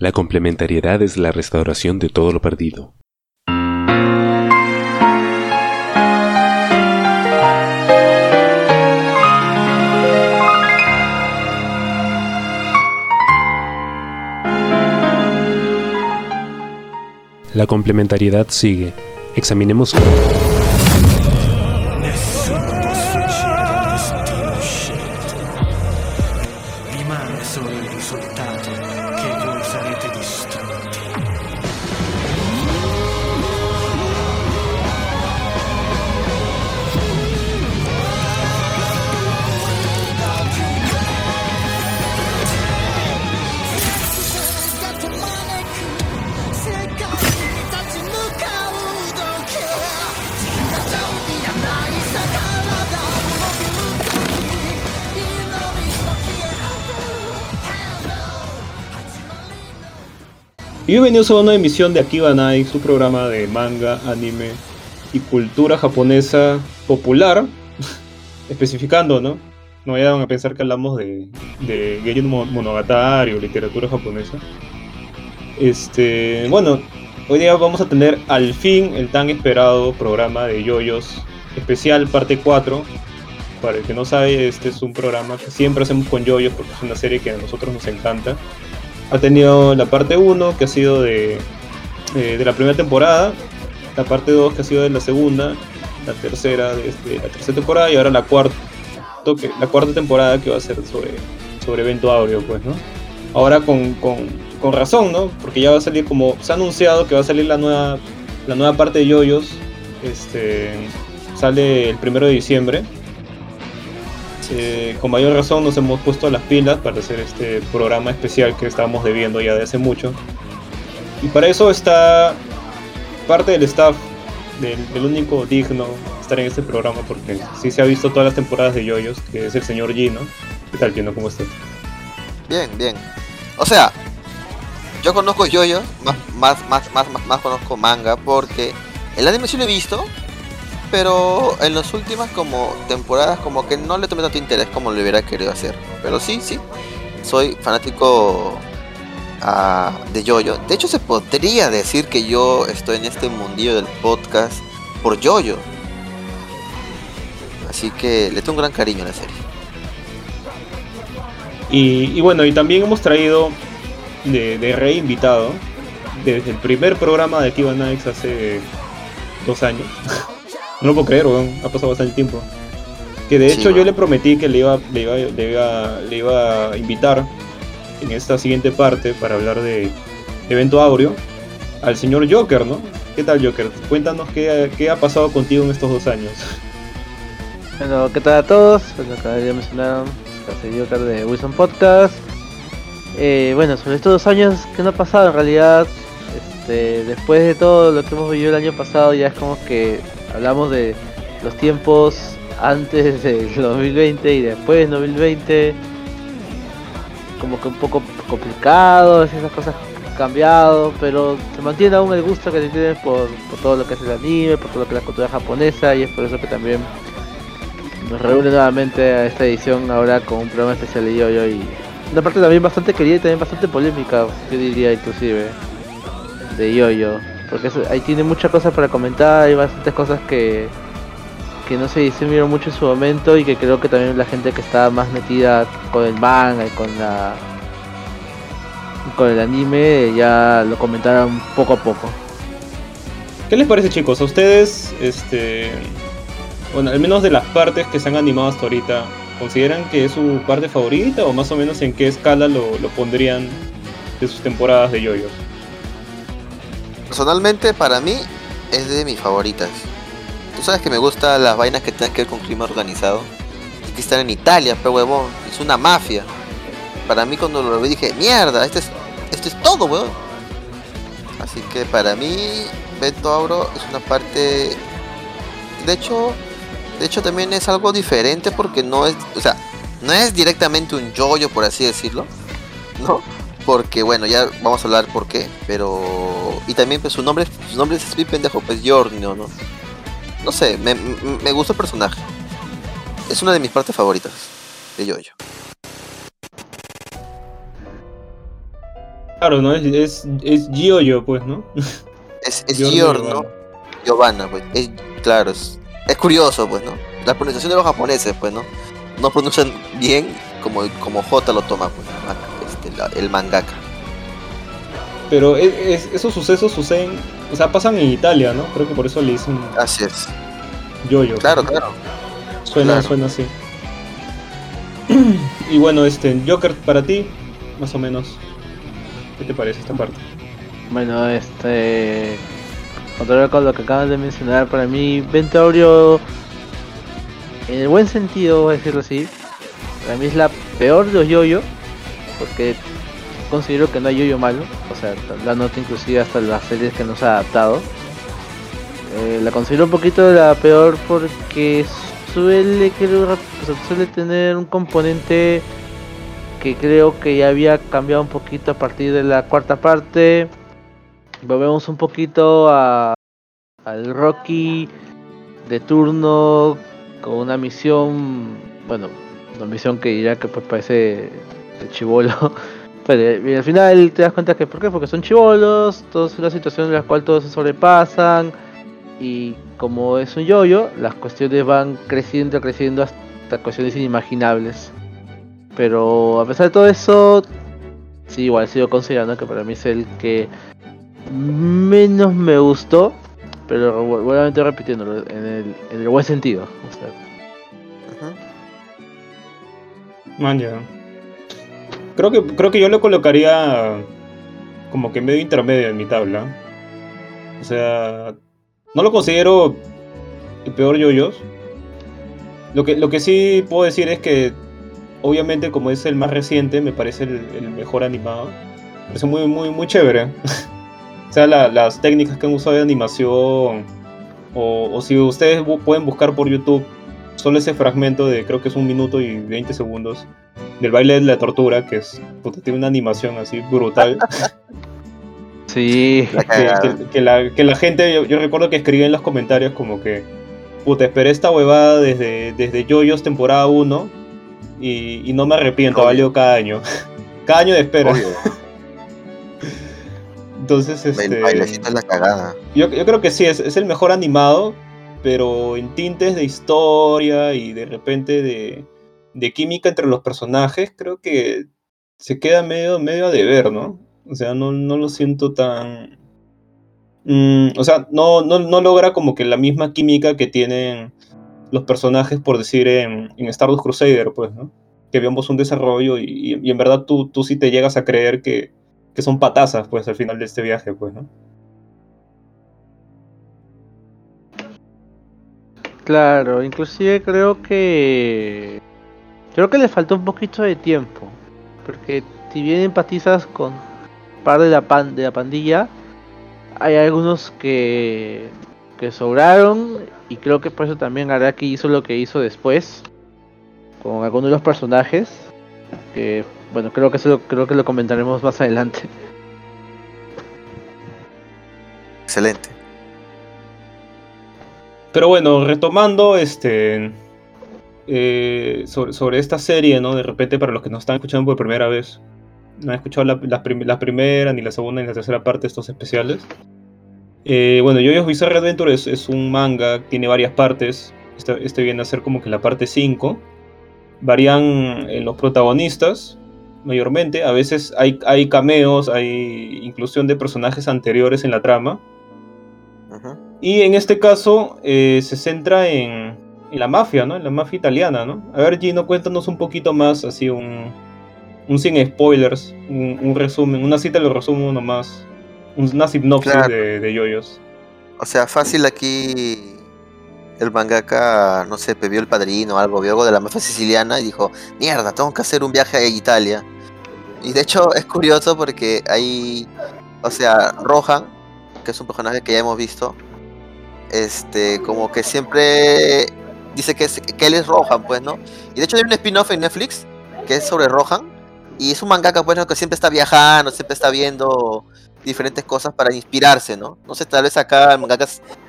La complementariedad es la restauración de todo lo perdido. La complementariedad sigue. Examinemos. Bienvenidos a una emisión de Akiba Night, su programa de manga, anime y cultura japonesa popular. Especificando, ¿no? No vayan a pensar que hablamos de, de Monogatari o literatura japonesa. Este, bueno, hoy día vamos a tener al fin el tan esperado programa de Yoyos especial parte 4. Para el que no sabe, este es un programa que siempre hacemos con Yoyos porque es una serie que a nosotros nos encanta. Ha tenido la parte 1 que ha sido de, eh, de la primera temporada, la parte 2 que ha sido de la segunda, la tercera de este- la tercera temporada y ahora la cuarta, que, la cuarta temporada que va a ser sobre, sobre evento áureo, pues, ¿no? Ahora con, con, con razón, ¿no? Porque ya va a salir como se ha anunciado que va a salir la nueva la nueva parte de Yoyos, este sale el primero de diciembre. Eh, con mayor razón nos hemos puesto las pilas para hacer este programa especial que estábamos debiendo ya de hace mucho. Y para eso está parte del staff, del, único digno estar en este programa, porque sí se ha visto todas las temporadas de Yoyos, que es el señor Gino. ¿Qué tal, Gino? ¿Cómo estás? Bien, bien. O sea, yo conozco yoyo, más, más, más, más, más, más conozco manga porque el anime sí lo he visto, pero en las últimas como temporadas como que no le tomé tanto interés como lo hubiera querido hacer. Pero sí, sí, soy fanático ah, de yoyo. De hecho se podría decir que yo estoy en este mundillo del podcast por yoyo. Así que le tengo un gran cariño a la serie. Y, bueno, y también hemos traído de, de rey invitado desde el primer programa de Akiba Nights hace dos años. no lo puedo creer, weón, ha pasado bastante tiempo. Que de Sí, hecho yo le prometí que le iba, le, iba, le, iba, le iba a invitar en esta siguiente parte para hablar de evento áureo al señor Joker, ¿no? ¿Qué tal Joker? Cuéntanos qué, qué ha pasado contigo en estos dos años. Bueno, ¿qué tal a todos? Bueno, acá ya mencionaron, soy Joker de Wilson Podcast. Eh, bueno, sobre estos dos años que no ha pasado, en realidad, este, después de todo lo que hemos vivido el año pasado, ya es como que hablamos de los tiempos antes del 2020 y después del 2020. Como que un poco complicado, esas cosas cambiado, pero se mantiene aún el gusto que se tiene por, por todo lo que es el anime, por todo lo que es la cultura japonesa, y es por eso que también nos reúne nuevamente a esta edición ahora con un programa especial de Yoyo y una parte también bastante querida y también bastante polémica, yo diría inclusive, de Yoyo. Porque ahí tiene muchas cosas para comentar, hay bastantes cosas que, que no se hicieron mucho en su momento y que creo que también la gente que está más metida con el manga y con la con el anime ya lo comentaron poco a poco. ¿Qué les parece chicos? ¿A ustedes, este, bueno, al menos de las partes que se han animado hasta ahorita, consideran que es su parte favorita o más o menos en qué escala lo, lo pondrían de sus temporadas de yoyos? Personalmente, para mí, es de mis favoritas. Tú sabes que me gustan las vainas que tengan que ver con crimen organizado. Y están en Italia, pero huevón. Es una mafia. Para mí, cuando lo vi, dije, mierda, este es, esto es todo, huevón. Así que para mí, Beto Auro es una parte. De hecho, de hecho, también es algo diferente porque no es. O sea, no es directamente un yoyo, por así decirlo. ¿No? Porque bueno, ya vamos a hablar por qué, pero y también pues su nombre, su nombre es bien pendejo, pues Giorgio, ¿no? No sé, me, me, gusta el personaje. Es una de mis partes favoritas de Yoyo. Claro, ¿no? Es, es, es Gioyo, pues, ¿no? Es, es Giorno Giorno Giovanna, pues. Es, claro, es, es curioso, pues, ¿no? La pronunciación de los japoneses, pues, ¿no? No pronuncian bien como, como J lo toma, pues, la- el mangaka. Pero es- es- esos sucesos suceden, o sea, pasan en Italia, ¿no? Creo que por eso le dicen Así es. Yoyo. Claro, claro. Suena, claro. suena así. y bueno, este, Joker, para ti, más o menos. ¿Qué te parece esta parte? Bueno, este. Contrario con lo que acabas de mencionar, para mí, Ventaurio, en el buen sentido, voy a decirlo así, para mí es la peor de los yoyo, porque considero que no hay yoyo malo, o sea, la nota inclusive hasta las series que nos ha adaptado. Eh, la considero un poquito la peor porque suele, creo, suele tener un componente que creo que ya había cambiado un poquito a partir de la cuarta parte. Volvemos un poquito a, al Rocky de turno con una misión, bueno, una misión que ya que pues parece de chivolo. Pero al final te das cuenta que ¿por qué? Porque son chivolos, todos una situación en la cual todos se sobrepasan y como es un yoyo, las cuestiones van creciendo, creciendo hasta cuestiones inimaginables. Pero a pesar de todo eso, sí, igual sigo considerando que para mí es el que menos me gustó, pero vu- nuevamente repitiéndolo, en el, en el buen sentido. o sea. Man, ya. Creo que, creo que yo lo colocaría como que medio intermedio en mi tabla. O sea, no lo considero el peor yoyos. Lo que, lo que sí puedo decir es que, obviamente, como es el más reciente, me parece el, mejor animado. Me parece muy, muy, muy chévere. o sea, la- las técnicas que han usado de animación. O, si ustedes pueden buscar por YouTube solo ese fragmento de creo que es un minuto y 20 segundos del baile de la tortura, que es puta, tiene una animación así brutal. Sí, que, que- que la, que la gente, yo, yo recuerdo que escribía en los comentarios como que, puta, esperé esta huevada desde, desde Yoyos temporada 1 y, y no me arrepiento, Obvio. valido cada año. cada año de espera. Obvio, Entonces, el este, bailecito es la cagada. yo, yo creo que sí, es, es el mejor animado, pero en tintes de historia y de repente de, de química entre los personajes, creo que se queda medio, medio a deber, ¿no? O sea, no, no lo siento tan... Mm, o sea, no, no, no logra como que la misma química que tienen los personajes, por decir, en, en Stardust Crusader, pues, ¿no? Que vemos un desarrollo y, en verdad tú, tú sí te llegas a creer que, que son patazas, pues, al final de este viaje, pues, ¿no? claro, inclusive creo que creo que le faltó un poquito de tiempo, porque si bien empatizas con par de la pan de la pandilla, hay algunos que que sobraron y creo que por eso también Araki hizo lo que hizo después con algunos de los personajes que bueno creo que eso lo- creo que lo comentaremos más adelante Excelente. Pero bueno, retomando este eh, sobre, sobre esta serie, ¿no? De repente, para los que nos están escuchando por primera vez, no han escuchado la, la prim- la primera, ni la segunda, ni la tercera parte de estos especiales. Eh, bueno, Yoyo's Bizarre Adventure es, es un manga, tiene varias partes. Este, este viene a ser como que la parte 5. Varían en los protagonistas, mayormente. A veces hay, hay cameos, hay inclusión de personajes anteriores en la trama. Y en este caso eh, se centra en, en la mafia, ¿no? En la mafia italiana, ¿no? A ver, Gino, cuéntanos un poquito más, así un, un sin spoilers, un, un resumen, una cita lo resumo nomás, una sinopsis Claro. de, de yoyos. O sea, fácil aquí el mangaka, no sé, vio el padrino o algo, vio algo de la mafia siciliana y dijo, mierda, tengo que hacer un viaje a Italia. Y de hecho es curioso porque hay, o sea, Rohan, que es un personaje que ya hemos visto, este, como que siempre dice que, es- que él es Rohan, pues, ¿no? Y de hecho hay un spin-off en Netflix que es sobre Rohan. Y es un mangaka, pues, que siempre está viajando, siempre está viendo diferentes cosas para inspirarse, ¿no? No sé, tal vez acá el mangaka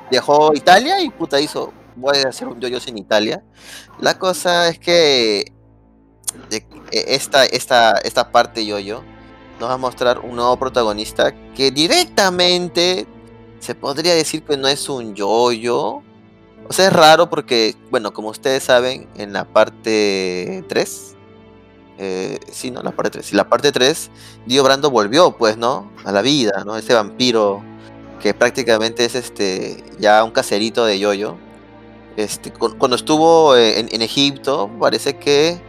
viajó a Italia y puta hizo, voy a hacer un yo en Italia. La cosa es que e- esta, esta, esta parte yo-yo nos va a mostrar un nuevo protagonista que directamente se podría decir que no es un yo-yo. O sea, es raro porque, bueno, como ustedes saben, en la parte 3, eh, sí, ¿no? La parte 3. Y la parte 3, Dio Brando volvió, pues, ¿no? A la vida, ¿no? Ese vampiro que prácticamente es este ya un caserito de Yoyo. Este, cu- cuando estuvo eh, en, en Egipto, parece que,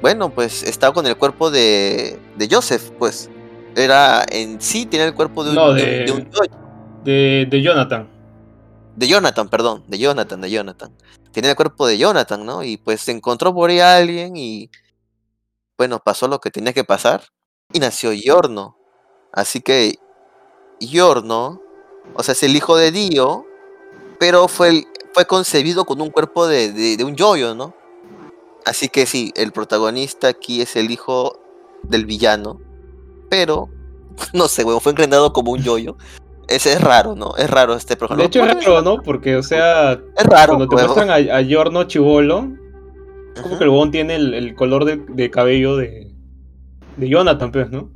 bueno, pues estaba con el cuerpo de, de Joseph, pues. Era en sí, tiene el cuerpo de un, No, de un- de- de un Yoyo. De, de Jonathan. De Jonathan, perdón, de Jonathan, de Jonathan. Tiene el cuerpo de Jonathan, ¿no? Y pues se encontró por ahí a alguien y bueno, pasó lo que tenía que pasar y nació Yorno. Así que Yorno, o sea, es el hijo de Dio, pero fue, fue concebido con un cuerpo de, de, de un yoyo, ¿no? Así que sí, el protagonista aquí es el hijo del villano, pero no sé, weón, fue encarnado como un yoyo. Ese es raro, ¿no? Es raro este De programa. hecho es raro, ¿no? Porque, o sea, Es raro, cuando te huevón. muestran a, a Yorno Chivolo, es como que el huevón tiene el, el color de, de cabello de, de Jonathan, pues, ¿no?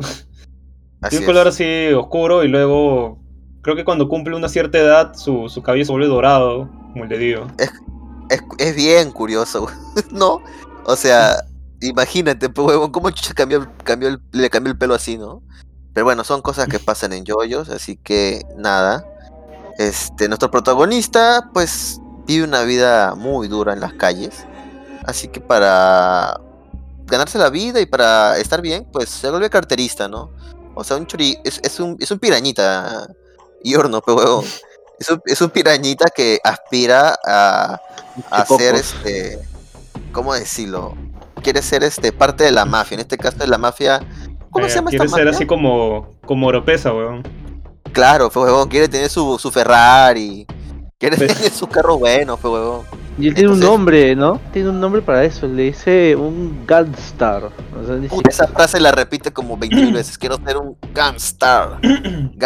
Tiene un color es. así oscuro y luego creo que cuando cumple una cierta edad su, su cabello se vuelve dorado, como el de Dio. es, es bien curioso. ¿no? O sea, imagínate, pues, huevón, cómo chucha cambió, el- cambió el- le cambió el pelo así, ¿no? Pero bueno, son cosas que pasan en yoyos, así que nada. Este, nuestro protagonista, pues, vive una vida muy dura en las calles. Así que para ganarse la vida y para estar bien, pues se vuelve carterista, ¿no? O sea, un churi, es, es un, es un pirañita, y horno, pero. Es un, es un pirañita que aspira a, a ser Chicocos. este cómo decirlo quiere ser este parte de la mafia en este caso de la mafia cómo Eh, se llama quiere esta ser así como, como Oropesa, weón. claro fue huevón quiere tener su, su Ferrari quiere Pues- tener su carro bueno fue huevón Y él tiene un nombre, ¿no? Tiene un nombre para eso. Le dice un Gunstar. O sea, dice- Puta, esa frase la repite como 20 veces quiero ser un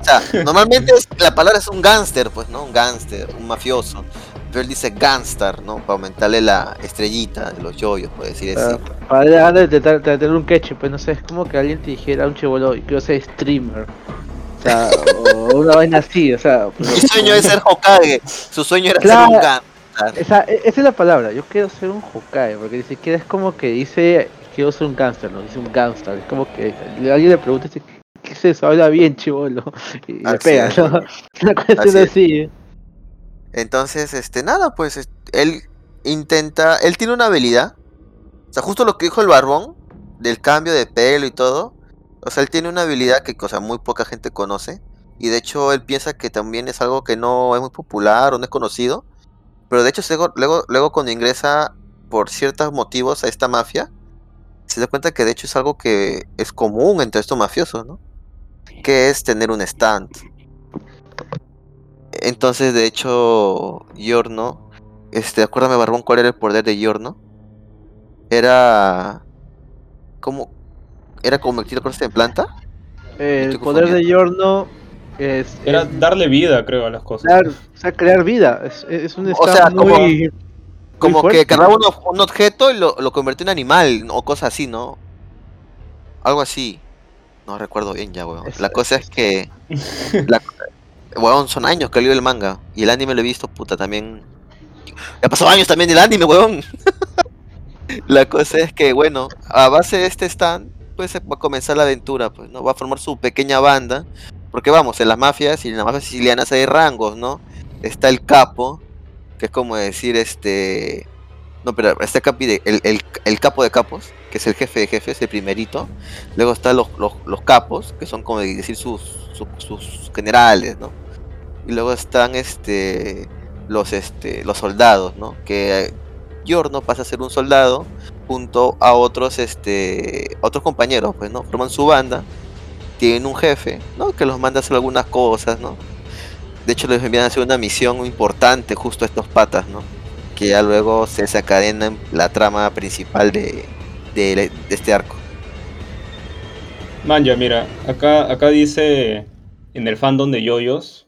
o sea normalmente es- la palabra es un gangster pues no un gangster un mafioso pero él dice gangstar no para aumentarle la estrellita de los yoyos puede decir para, así para darle de, tener un catch, pues no sé, es como que alguien te dijera un chivolo, quiero ser streamer. O sea, o una vaina así, o sea. Su sueño es ser Hokage. Su sueño era Claro. ser un gangstar. Esa, e- esa es la palabra, yo quiero ser un Hokage, porque ni siquiera es como que dice quiero ser un gangster, no, dice un gangster, es como que alguien le pregunta ¿qué es eso? Habla bien chivolo y le pega, ¿no? Una cuestión Así así. Entonces, este, nada, pues es- él intenta. Él tiene una habilidad. O sea, justo lo que dijo el barbón, del cambio de pelo y todo. O sea, él tiene una habilidad que, o sea, muy poca gente conoce. Y de hecho, él piensa que también es algo que no es muy popular o no es conocido. Pero de hecho, luego, luego, luego cuando ingresa por ciertos motivos a esta mafia, se da cuenta que de hecho es algo que es común entre estos mafiosos, ¿no? Que es tener un stand. Entonces, de hecho, Yorno, este, acuérdame, Barbón, cuál era el poder de Yorno. Era. ¿Cómo? ¿Era convertir cosas en planta? El Estoy poder de. Yorno es, Era es darle vida, creo, a las cosas. crear, o sea, crear vida, es, es un O estado sea, como- muy... Como fuerte. que agarraba un, un objeto y lo, lo convirtió en animal o cosas así, ¿no? Algo así. No recuerdo bien ya, weón. Es- La cosa es que. la- weón, son años que leo el manga. Y el anime lo he visto, puta, también. Ya pasó años también del anime, weón. la cosa es que, bueno, a base de este stand, pues va a comenzar la aventura, pues, ¿no? Va a formar su pequeña banda. Porque vamos, en las mafias y en las mafias sicilianas hay rangos, ¿no? Está el capo, que es como decir este. No, pero está el, el- el capo de capos, que es el jefe de jefes, el primerito. Luego están los, los, capos, que son como decir sus, sus, generales, ¿no? Y luego están este los este los soldados, ¿no? Que eh, Giorno pasa a ser un soldado junto a otros este otros compañeros, pues, ¿no? Forman su banda, tienen un jefe, ¿no? Que los manda a hacer algunas cosas, ¿no? De hecho, les envían a hacer una misión importante justo a estos patas, ¿no? Que ya luego se desencadena en la trama principal de, de, de este arco. Manja, mira, acá, acá dice en el fandom de Yoyos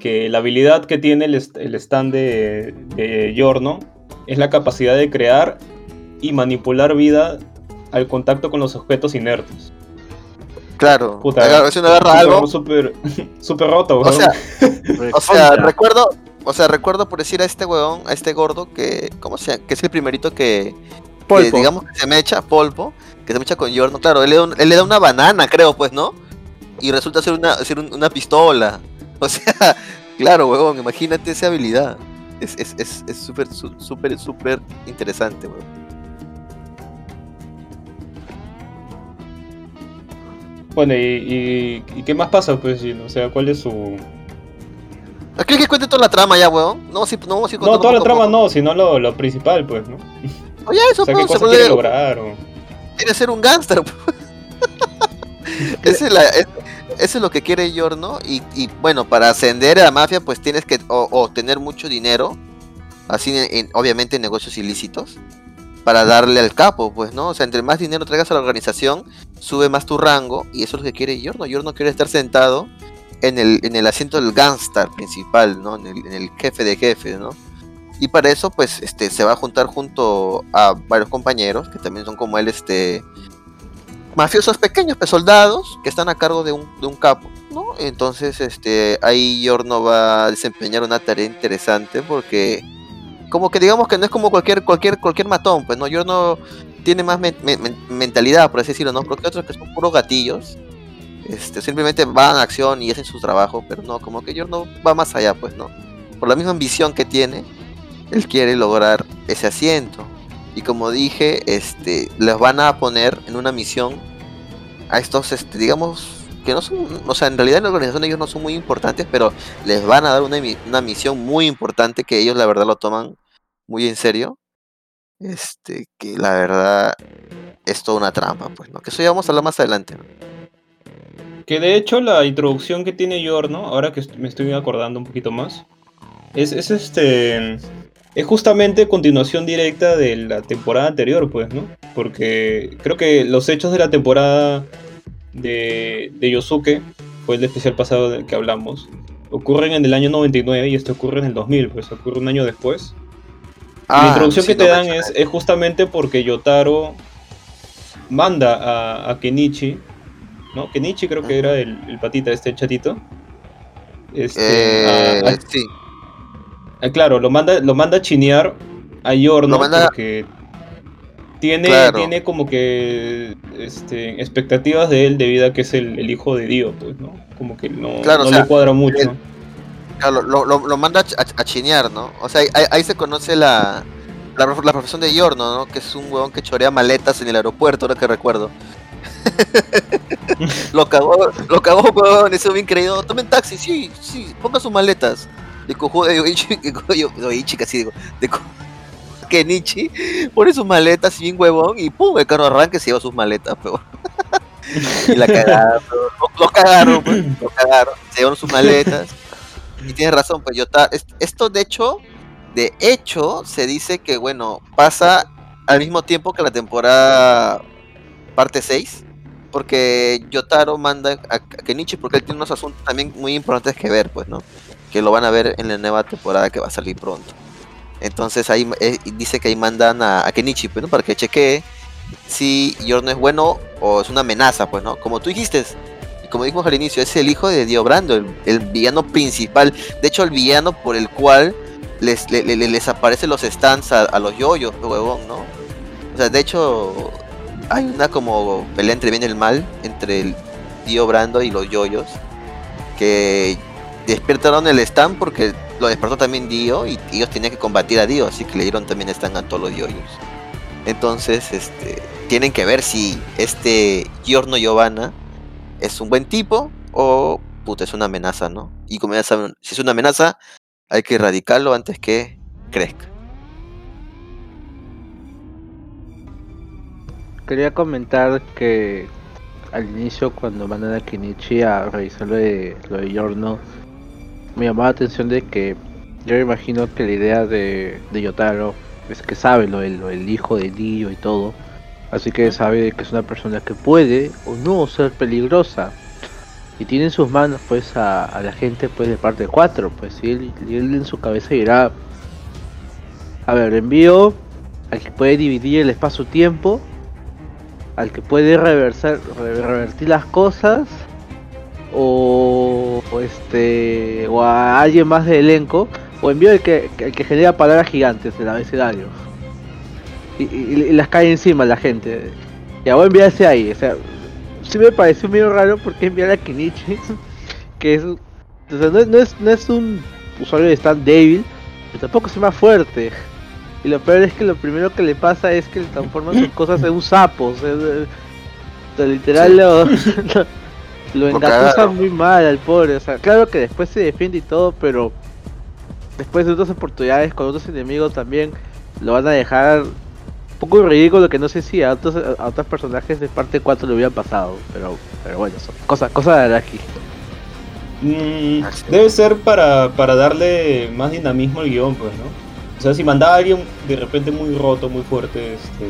que la habilidad que tiene el, el stand de, de Yorno es la capacidad de crear y manipular vida al contacto con los objetos inertes. Claro, Puta, agarra- si uno agarra súper- algo, Súper, súper roto, o weón. sea, o sea, recuerdo, o sea, recuerdo por decir a este huevón, a este gordo que, ¿cómo se llama? Que es el primerito que, que digamos que se me echa polvo, que se me echa con Giorno, claro, él le, da un- él le da una banana, creo, pues, ¿no? Y resulta ser una, ser un- una pistola. O sea, claro, huevón, imagínate esa habilidad. Es es es es súper, súper, súper interesante, huevón. Bueno, y, y, y qué más pasa, pues? O sea, ¿cuál es su...? ¿Quieres que cuente toda la trama ya, huevón? No, sí, no ir No, toda la trama no, sino lo, lo principal, pues, ¿no? Oye, eso, O sea, pues, qué se quiere lograr, o... quiere ser un gángster. Esa es, la- es- eso es lo que quiere Giorno. Y, y, bueno, para ascender a la mafia, pues tienes que o, o tener mucho dinero. Así, en- en- obviamente, en negocios ilícitos. Para darle al capo, pues, ¿no? O sea, entre más dinero traigas a la organización, sube más tu rango. Y eso es lo que quiere Giorno. Giorno quiere estar sentado en el, en el asiento del gángster principal, ¿no? En el, en el jefe de jefes, ¿no? Y para eso, pues, este, se va a juntar junto a varios compañeros, que también son como él, este, mafiosos pequeños, pues soldados, que están a cargo de un, de un capo, ¿no? Entonces, este, ahí Yorno va a desempeñar una tarea interesante porque, como que digamos que no es como cualquier, cualquier, cualquier matón, pues, ¿no? Yorno tiene más men- men- men- mentalidad, por así decirlo, ¿no? Porque otros que son puros gatillos, este, simplemente van a acción y hacen su trabajo, pero no, como que Yorno va más allá, pues, ¿no? Por la misma ambición que tiene, él quiere lograr ese asiento. Y como dije, este, les van a poner en una misión a estos, este, digamos, que no son, o sea, en realidad en la organización ellos no son muy importantes, pero les van a dar una, una misión muy importante que ellos la verdad lo toman muy en serio. Este, que la verdad es toda una trampa, pues, ¿no? Que eso ya vamos a hablar más adelante. ¿no? Que de hecho la introducción que tiene Yorno, ahora que me estoy acordando un poquito más, es, es este. Es justamente continuación directa de la temporada anterior, pues, ¿no? Porque creo que los hechos de la temporada de, de Yosuke, fue el especial pasado del que hablamos, ocurren en el año 99 y este ocurre en el 2000, pues ocurre un año después. La Ah, introducción sí, que te dan es, es justamente porque Yotaro manda a, a Kenichi, ¿no? Kenichi creo que era el, el patita, este el chatito. Este, Eh, a- a- sí, a- claro, lo manda, lo manda a chinear a Yorno manda- porque tiene, Claro. tiene como que este, expectativas de él debido a que es el, el hijo de Dio, pues, ¿no? Como que no, Claro, o no sea, le cuadra mucho. él- Claro, lo, lo, lo manda a, ch- a- a chinear, ¿no? O sea, ahí, ahí se conoce la, la, la profesión de Yorno, ¿no? Que es un huevón que chorea maletas en el aeropuerto, ahora que recuerdo. lo cagó, lo cagó, huevón, eso bien creído. Tomen taxi, sí, sí, ponga sus maletas. De cojudo de Yoichi, de Yoichi, casi digo, de Kenichi, pone sus maletas bien huevón y pum, el carro arranca y se lleva sus maletas, pero y la cagaron, lo, lo cagaron, pues, se llevaron sus maletas. Y tienes razón, pues es- esto de hecho, de hecho, se dice que bueno, pasa al mismo tiempo que la temporada parte 6, porque Yotaro manda a Kenichi porque él tiene unos asuntos también muy importantes que ver, pues, ¿no? Que lo van a ver en la nueva temporada que va a salir pronto. Entonces ahí eh, dice que ahí mandan a, Kenichi, pues, ¿no? Para que chequee si Yorno es bueno o es una amenaza, pues, ¿no? Como tú dijiste, como dijimos al inicio, es el hijo de Dio Brando, el, villano principal. De hecho, el villano por el cual les, le- le- les aparecen los stands a, a los yoyos, huevón, ¿no? O sea, de hecho, hay una como pelea entre bien y el mal, entre el Dio Brando y los yoyos, que despertaron el stand porque lo despertó también Dio y ellos tenían que combatir a Dio, así que le dieron también stand a todos los yoyos. Entonces, este, tienen que ver si este Giorno Giovanna es un buen tipo o puta, es una amenaza, ¿no? Y como ya saben, si es una amenaza, hay que erradicarlo antes que crezca. Quería comentar que al inicio cuando mandan a Kenichi a revisar lo de, lo me llamó la atención de que yo me imagino que la idea de, de Yotaro es que sabe lo del, lo del hijo de Dio y todo, así que sabe que es una persona que puede o no ser peligrosa. Y tiene en sus manos pues a, a la gente pues de parte 4, pues y él, y él en su cabeza dirá, a ver, envío a que puede dividir el espacio-tiempo al que puede reversar, re- revertir las cosas o, o este o a alguien más del elenco o envío el que, el que genera palabras gigantes del abecedario. Y, y- y las cae encima la gente. Ya voy a enviar ese ahí o sea sí me pareció medio raro porque enviar a Kenichi que es o sea, no, no es no es un usuario de stand débil pero tampoco es más fuerte. Y lo peor es que lo primero que le pasa es que le transforma sus cosas en un sapo. O sea, de- de literal lo, lo Lo engatusa cagaron. muy mal al pobre. O sea, claro que después se defiende y todo, pero después de otras oportunidades con otros enemigos también lo van a dejar un poco ridículo que no sé si a otros, a otros personajes de parte 4 le hubieran pasado. Pero, pero bueno, son cosas, cosas de Araki. Mm, debe ser para, para darle más dinamismo al guion, pues, ¿no? O sea, si mandaba a alguien de repente muy roto, muy fuerte, este,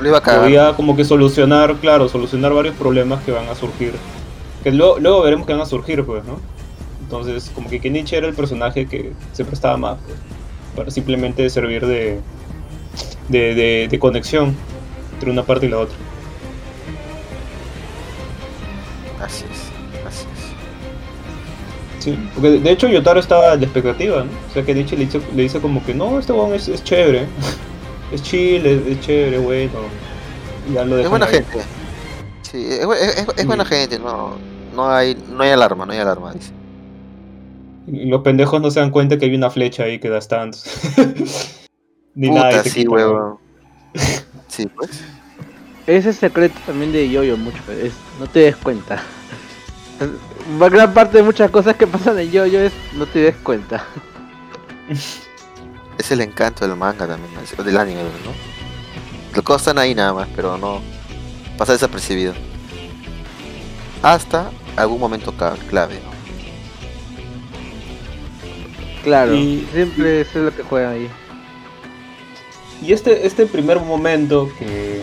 Lo iba a cagar. podía como que solucionar, claro, solucionar varios problemas que van a surgir. Que luego, luego veremos que van a surgir, pues, ¿no? Entonces, como que Kenichi era el personaje que se prestaba más, pues, para simplemente servir de, de, de, de conexión entre una parte y la otra. Así es, así es. Sí, porque de- de hecho Yotaro estaba la expectativa, ¿no? O sea, que Kenichi le dice, le dice como que no, este weón es, es chévere, es chill, es, es chévere, bueno. Y ya lo Es buena ahí. gente. Sí, es, bu- es- es- es buena Sí. gente, no, no hay, no hay alarma, no hay alarma, dice. Los pendejos no se dan cuenta que hay una flecha ahí que da stands. Ni nada. Puta, te sí, huevón. Sí, pues. Ese es el secreto también de Yoyo mucho, es no te des cuenta. Una gran parte de muchas cosas que pasan en Yoyo es no te des cuenta. Es el encanto del manga también, del anime, ¿no? Las cosas están ahí nada más, pero no pasa desapercibido. Hasta algún momento clave, ¿no? Claro, Y- siempre eso es lo que juegan ahí. Y este, este primer momento que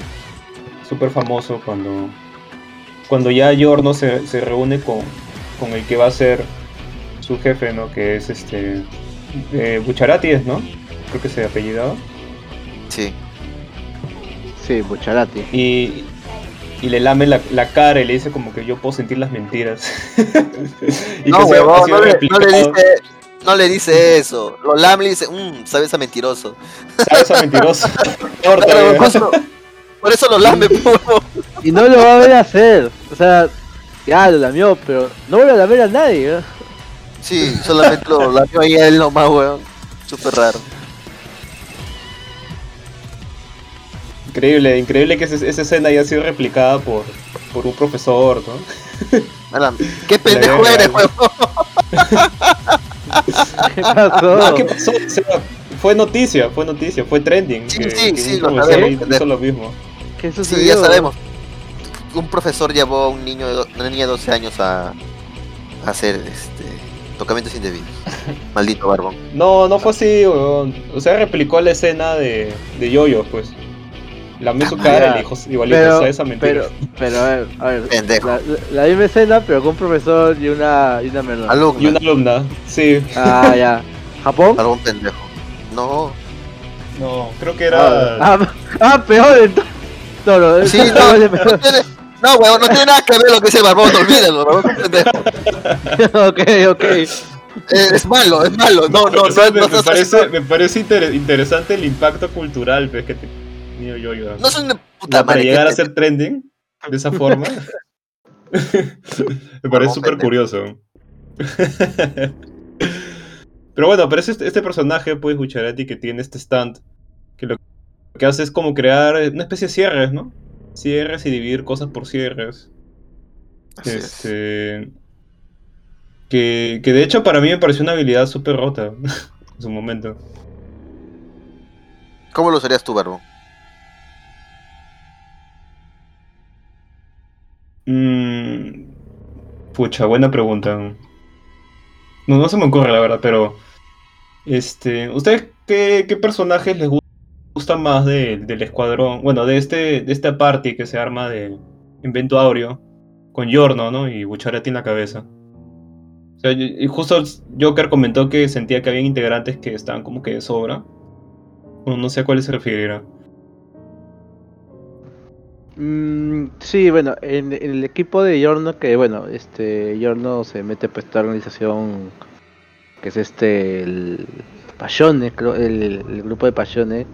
súper famoso cuando, cuando ya Yorno se, se reúne con, con el que va a ser su jefe, ¿no? Que es este eh, Bucharati, es, ¿no? Creo que se apellidaba. Sí. Sí, Bucharati. Y, y le lame la, la cara y le dice como que yo puedo sentir las mentiras. y no, huevón, no, le, no le replicado. dice, no le dice eso. Lo lam le dice, mmm, sabes a mentiroso. ¿Sabes a mentiroso? Corta, por, eso, por eso lo lame, huevón. Y no lo va a ver hacer. O sea, ya lo lamió, pero no vuelve a lamer a nadie. ¿eh? Sí, solamente lo lamió ahí a él nomás, weón. Súper raro. Increíble, increíble que ese- esa escena haya sido replicada por, por un profesor, ¿no? ¿Qué pendejo eres, huevón? ¿Qué pasó? ¿qué pasó? O sea, fue noticia, fue noticia, fue trending. Sí, que- sí, que sí, lo sabemos, hizo lo mismo. ¿Qué Sí, ya sabemos. Un profesor llevó a un niño, de do- una niña de 12 años a, a hacer este tocamientos indebidos. Maldito barbón. No, no fue así, weón. O sea, replicó la escena de, de Yoyo, pues. Lamió su Ah, cara ya. y le dijo igualito. Esa mentira. pero, pero a ver, a ver. Pendejo. La, la- la misma escena, pero con un profesor y una, y una menor. Y una alumna, sí. Ah, ya. ¿Japón? Barbón pendejo. No. No, creo que era. Ah, ah, ah, peor entonces. No, no, Sí, no. No, peor. tiene, no, weón, no tiene nada que ver lo que dice el barbón, no olvídalo, barbón es pendejo. ok, ok. Es, es malo, es malo. No, no, O sea, no, me, no, me parece, me parece inter- interesante el impacto cultural pues, que No soy una puta para madre. llegar que- a ser trending de esa forma. me parece súper curioso. pero bueno, pero es este, este personaje, pues, Bucharati, que tiene este stand, que lo que hace es como crear una especie de cierres, ¿no? Cierres y dividir cosas por cierres. Así es. Este. Que, que de hecho para mí me pareció una habilidad súper rota en su momento. ¿Cómo lo usarías tú, barbón? Mm, pucha, buena pregunta. No, no se me ocurre la verdad, pero. Este. ¿Ustedes qué, personajes les gu- gusta más de- del escuadrón? Bueno, de este. de esta party que se arma de Invento Aureo. Con Yorno, ¿no? Y Bucharati en la cabeza. O sea, y justo Joker comentó que sentía que había integrantes que estaban como que de sobra. No sé a cuáles se referirá. Mm, sí, bueno, en, en el equipo de Yorno, que bueno, este Yorno se mete pues la organización que es este el creo, el, el grupo de Payone,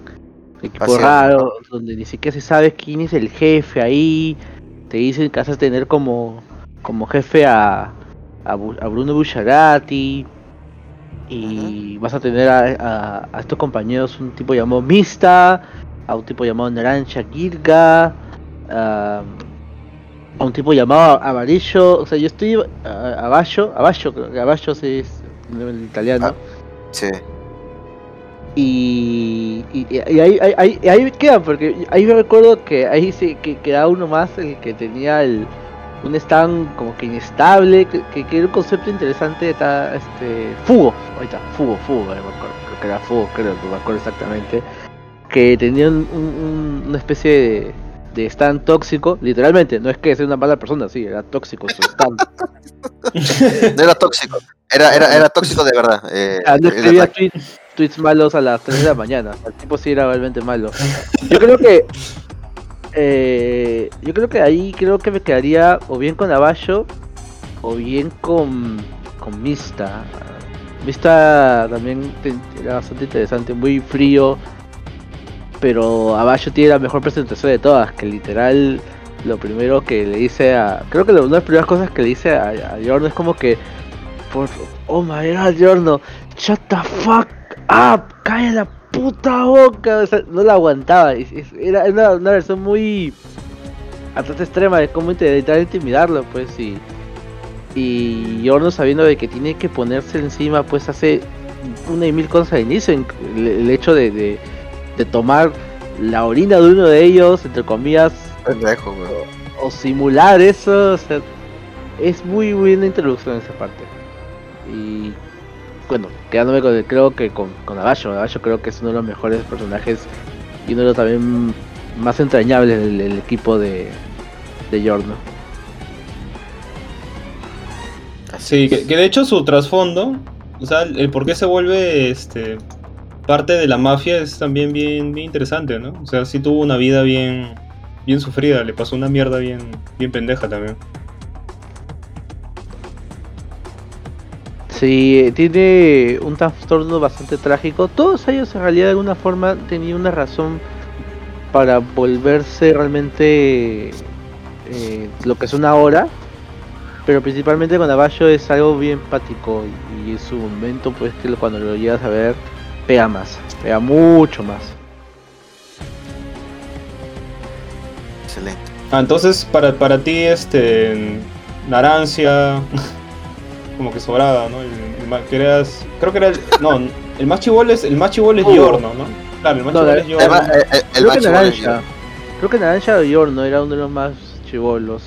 equipo Pasión, raro, donde ni siquiera se sabe quién es el jefe ahí, te dicen que vas a tener como, como jefe a, a, Bu- a Bruno Bucciarati. Y vas a tener a, a- a estos compañeros un tipo llamado Mista, a un tipo llamado Naranja Girga, a, a un tipo llamado Amarillo, o sea, yo estoy abajo, abajo, creo que abajo sí es el italiano. Ah. Sí. Y, y, y ahí, ahí, ahí, y ahí queda, porque ahí me recuerdo que ahí se que queda uno más, el que tenía el un stand como que inestable, que, que, que era un concepto interesante, está este Fugo, ahí está, Fugo, Fugo, me acuerdo, creo que era Fugo, creo, no me acuerdo exactamente, que tenía un- un- una especie de, de stand tóxico, literalmente, no es que sea una mala persona, sí, era tóxico su stand. No era tóxico. Era, era, era tóxico de verdad. eh, Ah, no escribía ataque. tweets, tweets malos a las 3 de la mañana. El tipo sí era realmente malo. Yo creo que. eh, yo creo que ahí creo que me quedaría o bien con Abayo o bien con, con Mista. Mista también era bastante interesante, muy frío. Pero Abayo tiene la mejor presentación de todas, que literal lo primero que le dice a. Creo que una de las primeras cosas que le dice a, a es como que. Por, oh my god, Jordan, shut the fuck up, calla la puta boca. No la aguantaba. Era una, una versión muy. bastante extrema de cómo intentar intimidarlo, pues. Y, y sabiendo de que tiene que ponerse encima, pues hace una y mil cosas al inicio. El, hecho de, de tomar la orina de uno de ellos, entre comillas, Pendejo, o simular eso, o sea, es muy buena introducción esa parte. Y bueno, quedándome con el, creo que con, con Abayo, Abayo creo que es uno de los mejores personajes y uno de los también más entrañables del, del equipo de, de Yorno. Sí, que, que de hecho su trasfondo, o sea, el, el por qué se vuelve este parte de la mafia es también bien, bien interesante, ¿no? O sea, sí tuvo una vida bien, bien sufrida, le pasó una mierda bien, bien pendeja también. Sí, tiene un trastorno bastante trágico. Todos ellos en realidad de alguna forma tenían una razón para volverse realmente eh, lo que son ahora. Pero principalmente con Abayo es algo bien empático y en su momento pues que cuando lo llegas a ver pega más, pega mucho más. Excelente. Ah, entonces para, para ti, este, Narancia, como que sobraba, ¿no? El, el ma- que eras- creo que era el, no, el más chivol es, el más chivol es Oh. Giorno, ¿no? Claro, el más No, chivol la- es Giorno. Además, eh, eh, el Creo que Naranja, creo que Naranja de Yorno era uno de los más chivolos.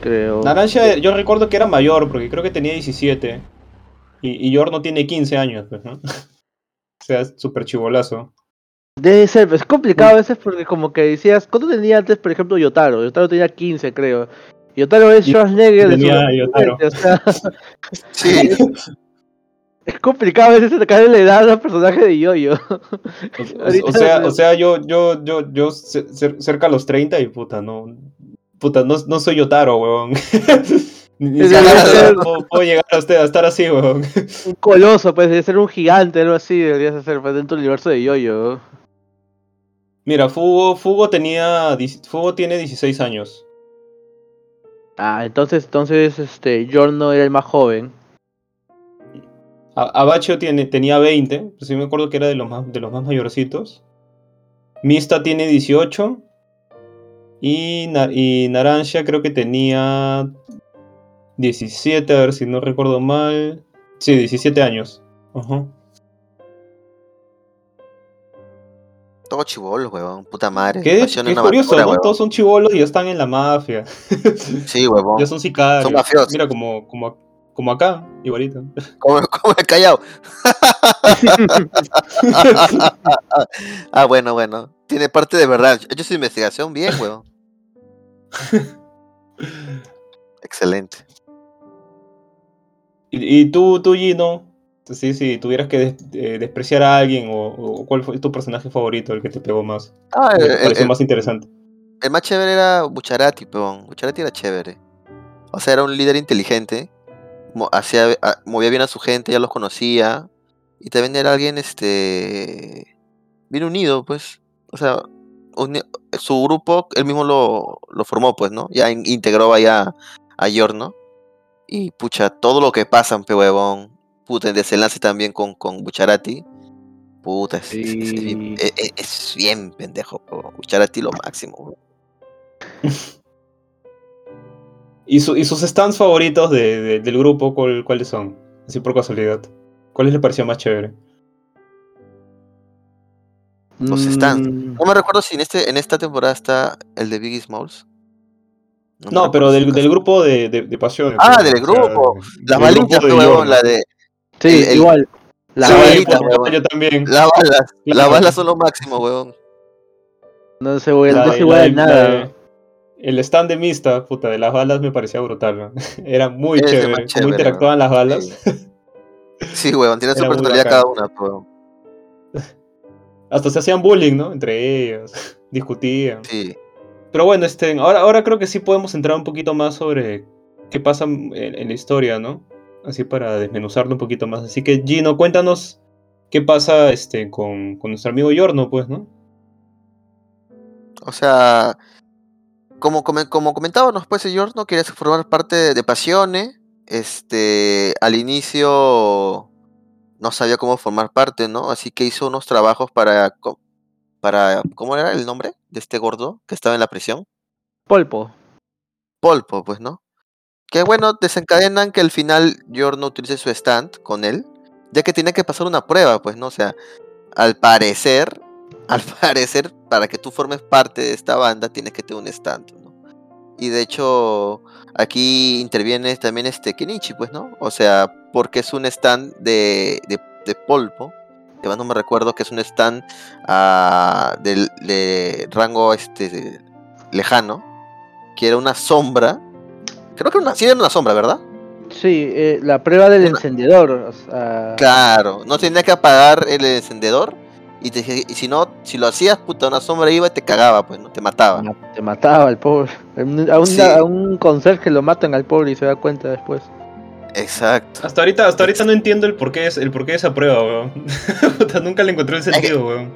Creo. Naranja, yo recuerdo que era mayor, porque creo que tenía 17. Y, y Giorno tiene 15 años, pues, ¿no? sea, súper chivolazo. Debe ser, es complicado a veces porque como que decías, ¿cuánto tenía antes, por ejemplo, Yotaro? Yotaro tenía 15, creo. Yotaro es Schwarzenegger de tenía su- Yotaro. O sea, Sí, es complicado a veces sacarle la edad a un personaje de Yoyo. O, o- Ahorita o sea, o sea, yo, yo, yo, yo ce- cer- cerca a los 30 y puta, no. Puta, no, no soy Yotaro, weón. Ni siquiera puedo, llegar a, usted, a estar así, weón. un coloso, pues, de ser un gigante, algo así, deberías hacer pues, dentro del universo de Yoyo. Mira, Fugo, Fugo tenía. Fugo tiene 16 años. Ah, entonces, entonces, este, Yorno era el más joven. Abacho tiene, tenía 20, pues sí me acuerdo que era de los más, de los más mayorcitos. Mista tiene 18. Y, Na- y Naranja creo que tenía 17, a ver si no recuerdo mal. Sí, 17 años. Ajá. todo chivolo, weón. Puta madre. Qué, curioso, ¿no? Todos son chivolos y ya están en la mafia. Sí, huevón. ya son sicarios. Son mafiosos. Mira, como, como, como acá, igualito. Como, como el callao. ah, bueno, bueno. Tiene parte de verdad. He hecho su investigación bien, weón. Excelente. Y, y tú, tú, Gino, sí, si tuvieras que des- eh, despreciar a alguien, o, o cuál fue tu personaje favorito, el que te pegó más, Ah, el el, más interesante. el más chévere era Bucharati, peón. Bucharati era chévere. O sea, era un líder inteligente. hacía, a- movía bien a su gente, ya los conocía. Y también era alguien, este. Bien unido, pues. O sea, su grupo, él mismo lo, lo formó, pues, ¿no? Ya in- integró allá a Yorno. Y pucha, todo lo que pasa, pe huevón. Puta, el desenlace también con, con Bucharati. Puta, es, es- es- es bien, Sí. e- e- es bien pendejo, pe huevón. Bucharati lo máximo. ¿Y, su- y sus stands favoritos de- de- del grupo cuál- cuáles son? Así por casualidad. ¿Cuáles le pareció más chévere? Los stands. Mm, No me recuerdo si en, este, en esta temporada está el de Biggie Smalls. No, pero del, del grupo de, de, de pasiones. Ah, del o sea, grupo. Las balitas, grupo huevón, la de. sí, el- el- igual. La Sí, La bala- balita, puta, huevón. yo también. Las balas. Las balas son lo máximo, weón. no se igual, La no se a nada. la El stand de Mista, puta, de las balas me parecía brutal, ¿no? Era muy chévere. más Cómo chévere, interactuaban las balas. Sí, weón, tiene su personalidad cada una, weón. Hasta se hacían bullying, ¿no? Entre ellos. Discutían. Sí. Pero bueno, este, ahora, ahora creo que sí podemos entrar un poquito más sobre qué pasa en, la historia, ¿no? Así para desmenuzarlo un poquito más. Así que, Gino, cuéntanos qué pasa este, con, con nuestro amigo Yorno, pues, ¿no? O sea, como, como comentábamos, pues, señor, no quería formar parte de, de Pasione. Este, al inicio no sabía cómo formar parte, ¿no? Así que hizo unos trabajos para, para, ¿cómo era el nombre de este gordo que estaba en la prisión? Polpo. Polpo, pues, ¿no? Que bueno, desencadenan que al final Yorno utilice su stand con él, ya que tiene que pasar una prueba, pues, ¿no? O sea, al parecer, al parecer, para que tú formes parte de esta banda, tienes que tener un stand, ¿no? Y de hecho, aquí interviene también este Kenichi, pues, ¿no? O sea, porque es un stand de, de, de polvo, que más no me recuerdo que es un stand ah, del- de, rango este lejano, que era una sombra. Creo que era una, sí era una sombra, ¿verdad? Sí, eh, la prueba del Una- encendedor. o sea, Claro, no tenía que apagar el encendedor. Y, te- y si no, si lo hacías, puta, una sombra iba y te cagaba, pues, ¿no? Te mataba. ma- te mataba al pobre. A un, a un- Sí. a un conserje lo matan al pobre y se da cuenta después. Exacto. Hasta ahorita, hasta ahorita no entiendo el porqué, es- el porqué de esa prueba, weón. Puta, Nunca le encontré el sentido, weón.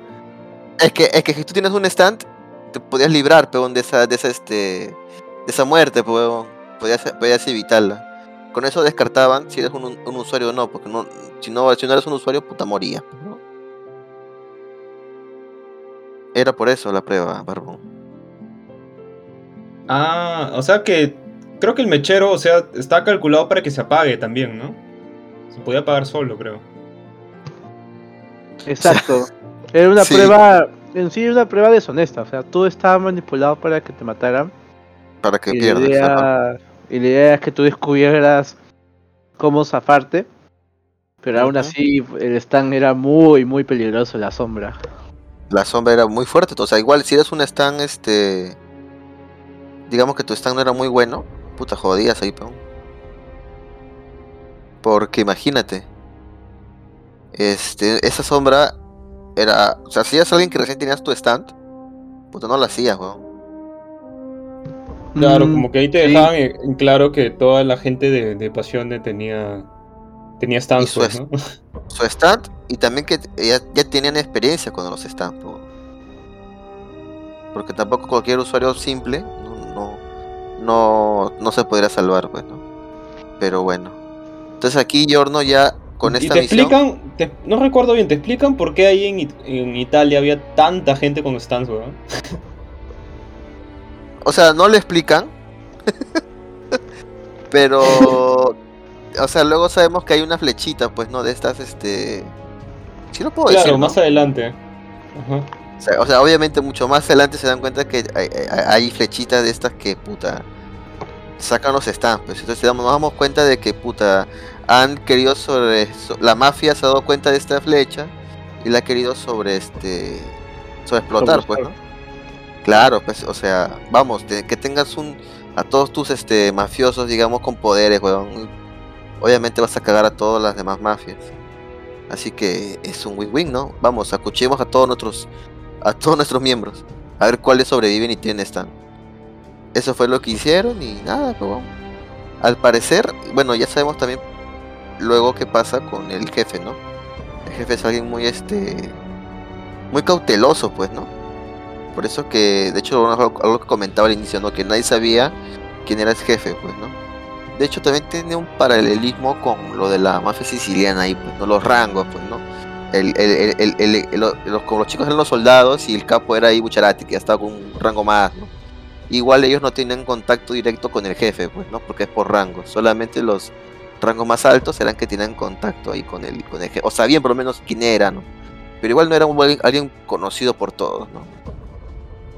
Es que, es que si tú tienes un stand, te podías librar, peón, de esa, de esa, este, de esa muerte, peón. Podías, podías evitarla. Con eso descartaban si eres un, un usuario o no, porque no, si no, si no eres un usuario, puta moría. ¿no? Era por eso la prueba, Barbón. Ah, o sea que creo que el mechero, o sea, está calculado para que se apague también, ¿no? Se podía apagar solo, creo. Exacto. Era una Sí. prueba, en sí era una prueba deshonesta. O sea, todo estaba manipulado para que te mataran. Para que y, pierdas. idea, y la idea es que tú descubrieras cómo zafarte. Pero aún así, el stand era muy, muy peligroso, la sombra. La sombra era muy fuerte. O sea, igual si eres un stand, este. Digamos que tu stand no era muy bueno. Puta, jodías ahí, peón. Porque imagínate. Este, esa sombra era. O sea, si eras alguien que recién tenías tu stand. Puta, no la hacías, weón. Claro, Mm, como que ahí te dejaban en en claro que toda la gente de, de Pasione tenía, tenía stands, Y su pues, es- ¿no? Su stand y también que ya, ya tenían experiencia con los stands, weón. Porque tampoco cualquier usuario simple no, no se podría salvar, pues, ¿no? Pero bueno. Entonces aquí Giorno ya con y esta te misión. explican, te- no recuerdo bien, te explican por qué ahí en Italia había tanta gente con stands, weón. O sea, no le explican. pero. O sea, luego sabemos que hay una flechita, pues, ¿no? De estas, este. Sí lo puedo Claro, decir. ¿no? más adelante. Ajá. O sea, obviamente mucho más adelante se dan cuenta que hay, flechitas de estas que, puta, sacan los stands. Pues entonces nos damos cuenta de que, puta, han querido sobre... so- la mafia se ha dado cuenta de esta flecha y la ha querido sobre, este... Sobre explotar, pues, ¿no? Claro, pues, o sea, vamos, que tengas un... A todos tus, este, mafiosos, digamos, con poderes, weón. Obviamente vas a cagar a todas las demás mafias. Así que es un win-win, ¿no? Vamos, acuchemos a todos nuestros a todos nuestros miembros. A ver cuáles sobreviven y quiénes están. Eso fue lo que hicieron y nada, pues. Al parecer, bueno, ya sabemos también luego qué pasa con el jefe, ¿no? El jefe es alguien muy este muy cauteloso, pues, ¿no? Por eso que, de hecho, algo, que comentaba al inicio, ¿no? Que nadie sabía quién era el jefe, pues, ¿no? De hecho, también tiene un paralelismo con lo de la mafia siciliana ahí, pues, ¿no? Los rangos, pues. El, el, el, los, los chicos eran los soldados y el capo era ahí Bucharati, que ya estaba con un rango más, ¿no? Igual ellos no tienen contacto directo con el jefe, pues, ¿no? Porque es por rango. Solamente los rangos más altos eran que tenían contacto ahí con el, con el jefe. O sabían por lo menos quién era, ¿no? Pero igual no era alguien conocido por todos, ¿no?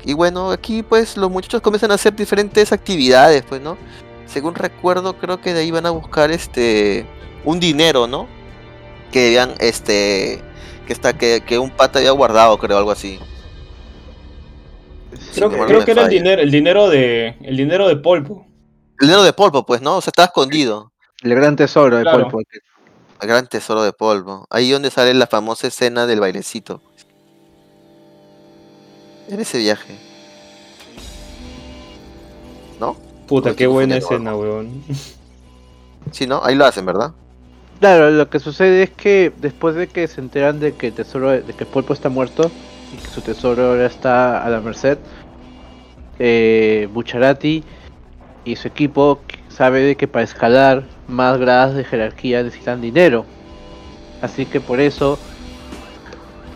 Y bueno, aquí pues los muchachos comienzan a hacer diferentes actividades, pues, ¿no? Según recuerdo, creo que de ahí van a buscar este un dinero, ¿no? Que habían este que está que, que un pata había guardado, creo, algo así. Creo, que- creo que era el dinero, el dinero de. El dinero de polvo. El dinero de polvo, pues, ¿no? O sea, estaba escondido. El gran tesoro de Claro. Polpo. El gran tesoro de polvo. Ahí donde sale la famosa escena del bailecito. pues. En ese viaje. ¿No? Puta, qué buena escena, weón. Sí, ¿no? Ahí lo hacen, ¿verdad? Claro, lo que sucede es que después de que se enteran de que el tesoro, de que Polpo está muerto y que su tesoro ahora está a la merced, eh, Bucharati y su equipo sabe de que para escalar más gradas de jerarquía necesitan dinero. Así que por eso,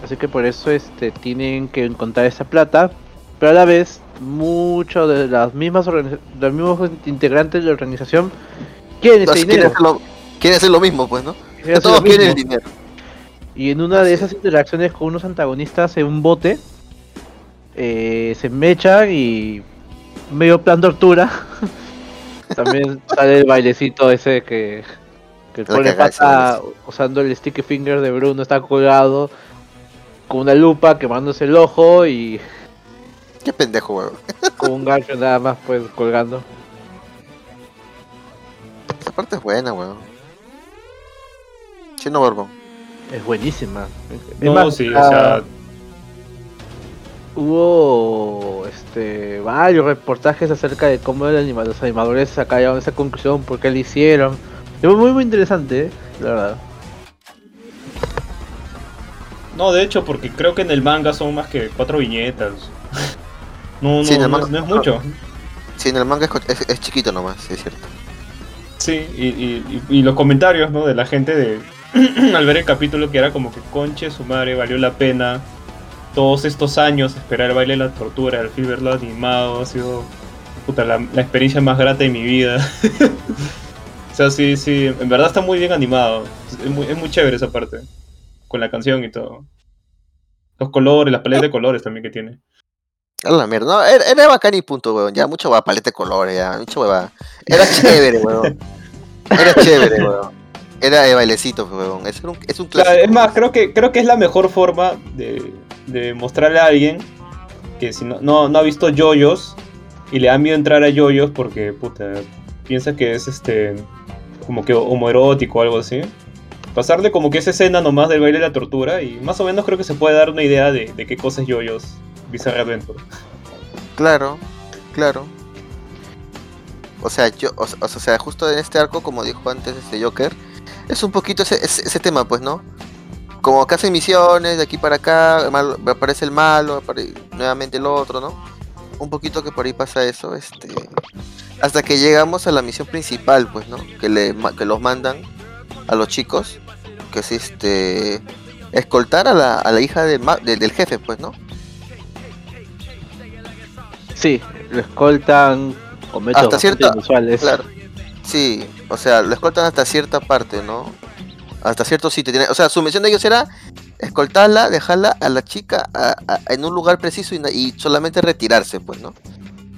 así que por eso este tienen que encontrar esa plata, pero a la vez muchos de las mismas los mismos integrantes de la organización quieren ese quieren, dinero. hacer lo, mismo, pues, ¿no? Todos quieren el dinero. Y en una de esas interacciones con unos antagonistas en un bote, eh, se mechan y medio plan tortura. También sale el bailecito ese que, que el pobre pata usando el sticky finger de Bruno está colgado con una lupa quemándose el ojo y Qué pendejo, weón. con un gancho nada más pues colgando. Esa parte es buena, weón. Chino Borbón. Es buenísima. Es No, más, sí, o ah, sea. Hubo este varios reportajes acerca de cómo el anima- los animadores sacaron esa conclusión, por qué lo hicieron. Fue muy muy interesante, ¿eh? la verdad. No, de hecho, porque creo que en el manga son más que cuatro viñetas. No, no, Sí, no, manga- es, no es mucho. Sí, en el manga es, es- es chiquito nomás, sí, es cierto. Sí, y, y- y- y los comentarios, ¿no? De la gente de al ver el capítulo que era como que conche su madre, valió la pena todos estos años esperar el baile de la tortura, el film verlo animado, ha sido puta, la, la experiencia más grata de mi vida. o sea, sí, sí, en verdad está muy bien animado. Es muy, es muy chévere esa parte, con la canción y todo. Los colores, las paletas de colores también que tiene. A la mierda, no, era, era bacán y punto, weón. Ya mucho va, paleta de colores, ya, mucho hueva. Era chévere, weón. Era chévere, weón. Era de bailecito. Es un, es un clásico. es más, creo que, creo que es la mejor forma de, de mostrarle a alguien que si no, no, no ha visto yoyos y le da miedo entrar a yoyos porque puta, piensa que es este como que homoerótico o algo así. Pasarle como que esa escena nomás del baile de la tortura y más o menos creo que se puede dar una idea de, de qué cosa es yoyos Bizarre Adventure. Claro, claro. O sea, yo, o, o sea, justo en este arco, como dijo antes este Joker, es un poquito ese, ese, ese tema, pues, ¿no? Como que hacen misiones de aquí para acá, malo- aparece el malo, apare- nuevamente el otro, ¿no? Un poquito que por ahí pasa eso, este... Hasta que llegamos a la misión principal, pues, ¿no? Que, le, que los mandan a los chicos, que es este... Escoltar a la, a la hija del, del- jefe, pues, ¿no? Sí, lo escoltan con métodos Hasta cierta- inusuales. Claro. Sí, o sea, lo escoltan hasta cierta parte, ¿no? Hasta cierto sitio. Tiene- O sea, su misión de ellos era escoltarla, dejarla a la chica a- a- en un lugar preciso y, solamente retirarse, pues, ¿no?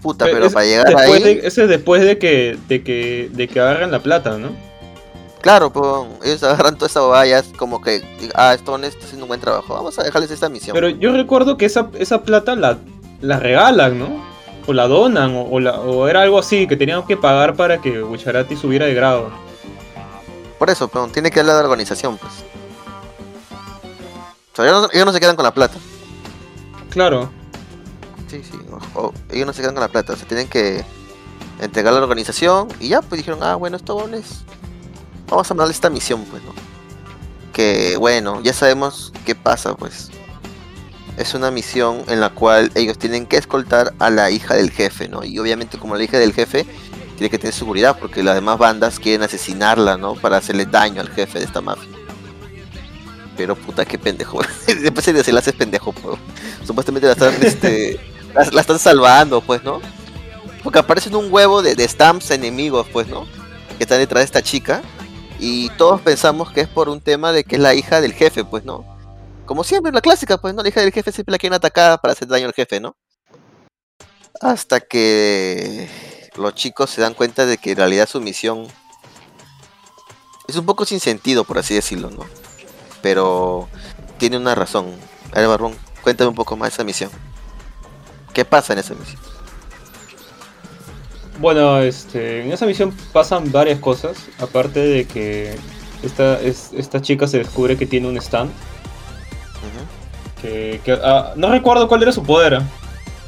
Puta, pero Es- para llegar después ahí, de- ese es después de que, de que, de que agarran la plata, ¿no? claro, pues, ellos agarran toda esa bobada, es como que, ah, Stone está haciendo un buen trabajo, vamos a dejarles esta misión. Pero yo recuerdo que esa, esa plata la, la regalan, ¿no? O la donan, o, o la- o era algo así, que tenían que pagar para que Bucharati subiera de grado. Por eso, pero tiene que hablar de la organización, pues. O sea, ellos no, ellos no se quedan con la plata. Claro. Sí, sí. O ellos no se quedan con la plata, o sea, tienen que entregar a la organización y ya, pues dijeron, ah, bueno, esto es... Vamos a mandarle esta misión, pues, ¿no? Que, bueno, ya sabemos qué pasa, pues. Es una misión en la cual ellos tienen que escoltar a la hija del jefe, ¿no? Y obviamente como la hija del jefe tiene que tener seguridad porque las demás bandas quieren asesinarla, ¿no? Para hacerle daño al jefe de esta mafia. Pero puta, qué pendejo. Después se le hace pendejo, pues. Supuestamente la están, este, la, la están salvando, pues, ¿no? Porque aparecen un huevo de, de stamps enemigos, pues, ¿no? Que están detrás de esta chica. Y todos pensamos que es por un tema de que es la hija del jefe, pues, ¿no? Como siempre, la clásica, pues, ¿no? La hija del jefe siempre la quieren atacar para hacer daño al jefe, ¿no? Hasta que los chicos se dan cuenta de que en realidad su misión es un poco sin sentido, por así decirlo, ¿no? Pero tiene una razón. A ver, Barbón, cuéntame un poco más de esa misión. ¿Qué pasa en esa misión? Bueno, este, en esa misión pasan varias cosas. Aparte de que esta, es, esta chica se descubre que tiene un stand. Que, que- ah, no recuerdo cuál era su poder.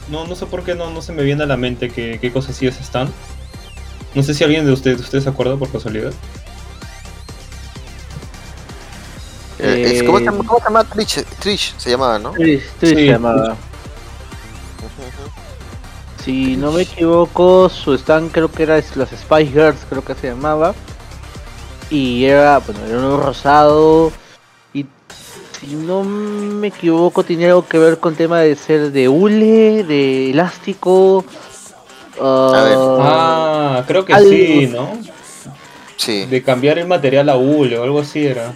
No, no sé por qué no, no se me viene a la mente qué, qué cosa hacía ese stand. No sé si alguien de ustedes, ustedes se acuerda por casualidad. Eh, es- ¿cómo, se Eh, llama, ¿Cómo se llama? Trish, Trish se llamaba, ¿no? Trish, Trish Sí. se llamaba. Si no me equivoco, su stand creo que era las Spy Girls, creo que se llamaba. Y era, bueno, era uno rosado. Si no me equivoco, tenía algo que ver con tema de ser de hule, de elástico. ver. ah, Ah, creo que algo- sí, ¿no? Sí, De cambiar el material a hule o algo así era.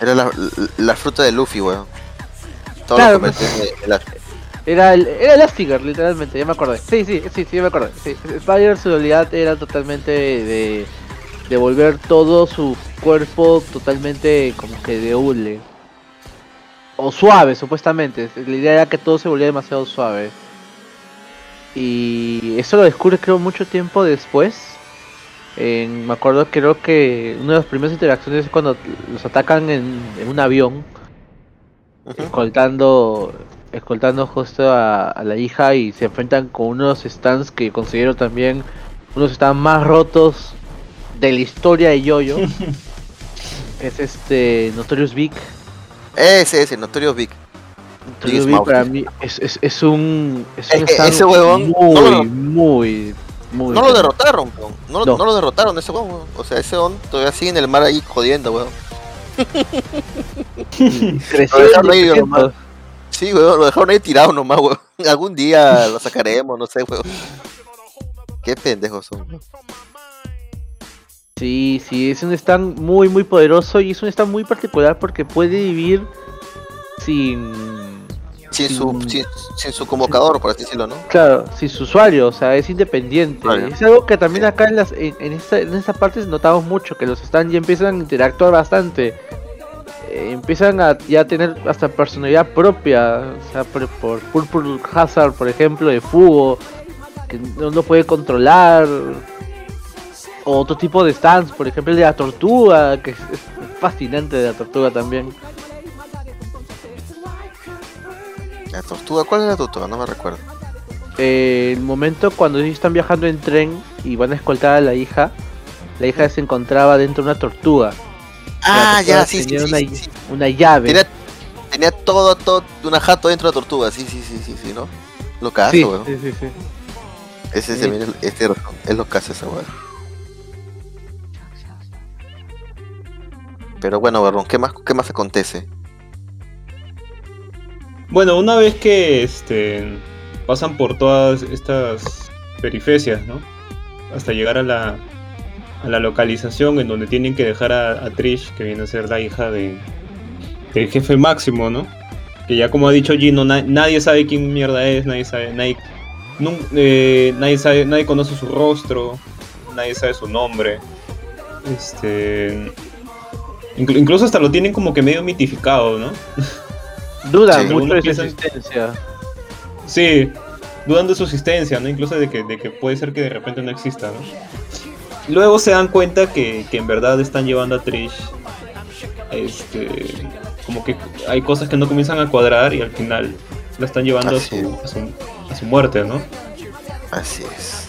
era la, la- la fruta de Luffy, weón. Todo Claro, lo Era, el, era Elastigirl, literalmente, ya me acordé. Sí, sí, sí, sí, ya me acordé. Sí. Spire, su habilidad era totalmente de, de volver todo su cuerpo totalmente como que de hule. O suave, supuestamente. La idea era que todo se volvía demasiado suave. Y eso lo descubre creo mucho tiempo después. En- me acuerdo creo que una de las primeras interacciones es cuando los atacan en, en un avión escoltando escoltando justo a, a la hija y se enfrentan con unos stands que considero también unos stands más rotos de la historia de Yoyo es este Notorious Big Ese, ese, Notorious Big. Notorious Big para mí es, es, es un es un Es que stand ese huevón muy no lo- muy muy No lo derrotaron, weón. No, lo- No. no lo derrotaron ese weón, weón. O sea, ese weón todavía sigue en el mar ahí jodiendo, weón. dejaron en ahí, 200. nomás. Sí, weón, lo dejaron ahí tirado nomás, weón. Algún día lo sacaremos, no sé, weón. Qué pendejos son, weón. Sí, sí, es un stand muy, muy poderoso y es un stand muy particular porque puede vivir sin... Sin su, sin- sin, sin su convocador, por así decirlo, ¿no? Claro, sin su usuario, o sea, es independiente. Vale. Es algo que también acá en, las, en, en esta, en esta parte notamos mucho, que los stands ya empiezan a interactuar bastante. Eh, empiezan a ya tener hasta personalidad propia, o sea, por, por Purple Hazard, por ejemplo, de Fugo, que no lo puede controlar. O otro tipo de stands, por ejemplo el de la tortuga, que es, es fascinante de la tortuga también. La tortuga, ¿cuál es la tortuga? No me recuerdo. Eh, el momento cuando ellos están viajando en tren y van a escoltar a la hija, la hija se encontraba dentro de una tortuga. Ah, ya, sí, sí, tenía sí, una, sí, sí. una llave. Tenía, tenía todo, todo, una jato dentro de la tortuga, sí, sí, sí, sí, sí, ¿no? Lo caso, sí, weón. sí, sí, sí. Ese se viene, este es lo que hace esa weón. Pero bueno, Barrón, ¿qué más, qué más acontece? Bueno, una vez que este, pasan por todas estas perifecias, ¿no? Hasta llegar a la, a la localización en donde tienen que dejar a, a Trish, que viene a ser la hija de, del jefe máximo, ¿no? Que ya como ha dicho Gino, na- nadie sabe quién mierda es, nadie sabe, nadie, eh, nadie sabe, nadie conoce su rostro, nadie sabe su nombre. Este. Inclu- incluso hasta lo tienen como que medio mitificado, ¿no? Duda Sí, mucho de su existencia. Sí, dudan de su existencia, ¿no? Incluso de que, de que puede ser que de repente no exista, ¿no? Luego se dan cuenta que, que en verdad están llevando a Trish. Este. Como que hay cosas que no comienzan a cuadrar y al final lo están llevando a su, a su, a su muerte, ¿no? Así es.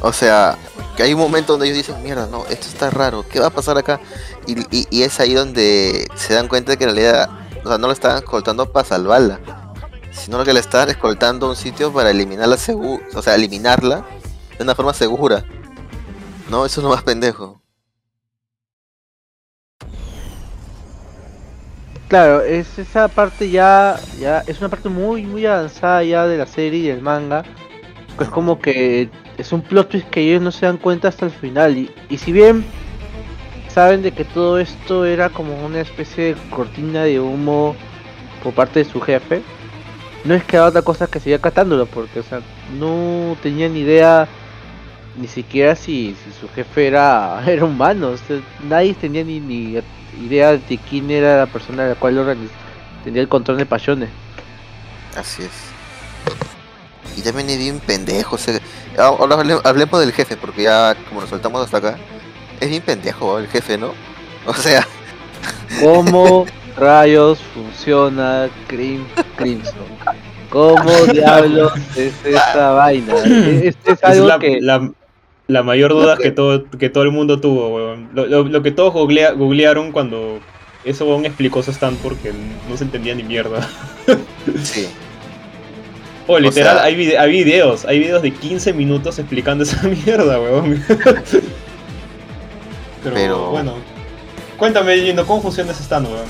O sea, que hay un momento donde ellos dicen, mierda, no, esto está raro, ¿qué va a pasar acá? Y, y- y es ahí donde se dan cuenta de que en realidad, o sea, no lo estaban escoltando para salvarla, sino que le estaban escoltando a un sitio para eliminarla o sea, eliminarla de una forma segura. No, eso es lo más pendejo. Claro, es esa parte ya, ya es una parte muy muy avanzada ya de la serie y del manga. Es como que es un plot twist que ellos no se dan cuenta hasta el final. Y, y si bien saben de que todo esto era como una especie de cortina de humo por parte de su jefe, no es que haga otra cosa que seguir catándolo, porque o sea, no tenían ni idea ni siquiera si, si su jefe era, era humano. nadie tenía ni, ni idea de quién era la persona a la cual tenía el control de pasiones. Así es. Y también es bien pendejo. o sea, ahora hable- hablemos del jefe, porque ya como nos soltamos hasta acá, es bien pendejo el jefe, ¿no? O sea, ¿Cómo rayos funciona Crim Crimson? ¿Cómo diablos es esa vaina? Es Es algo la, que... la- la mayor duda que todo, que todo el mundo tuvo, weón. Lo, lo- lo que todos googlea- googlearon cuando eso weón explicó su stand porque no se entendía ni mierda. sí. Oh, literal, sea- hay, vide- hay videos, hay videos de 15 minutos explicando esa mierda, weón. Pero, Pero- bueno, cuéntame, Gino, ¿cómo funciona ese stand, weón?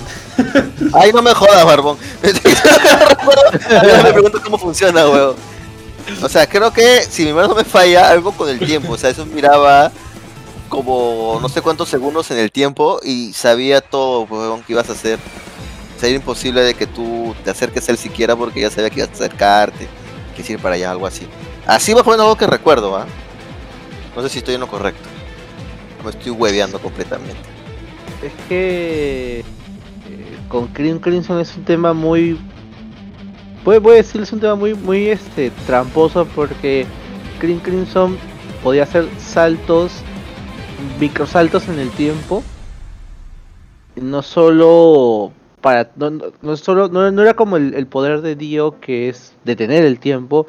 Ay, no me jodas, Barbón. Me pregunto cómo funciona, weón. O sea, creo que si mi mano no me falla, algo con el tiempo. O sea, eso miraba como no sé cuántos segundos en el tiempo y sabía todo, weón, que ibas a hacer. O era imposible de que tú te acerques a él siquiera porque ya sabía que ibas a acercarte, que ir para allá, algo así. Así va menos algo que recuerdo, ¿ah? No sé si estoy en lo correcto. Me estoy hueveando completamente. Es que eh, con Crim Crimson es un tema muy. Voy, voy a decir, es un tema muy, muy este, tramposo porque Crim Crimson podía hacer saltos, microsaltos en el tiempo. No solo para. No, no, no solo, no, no era como el, el poder de Dio que es detener el tiempo,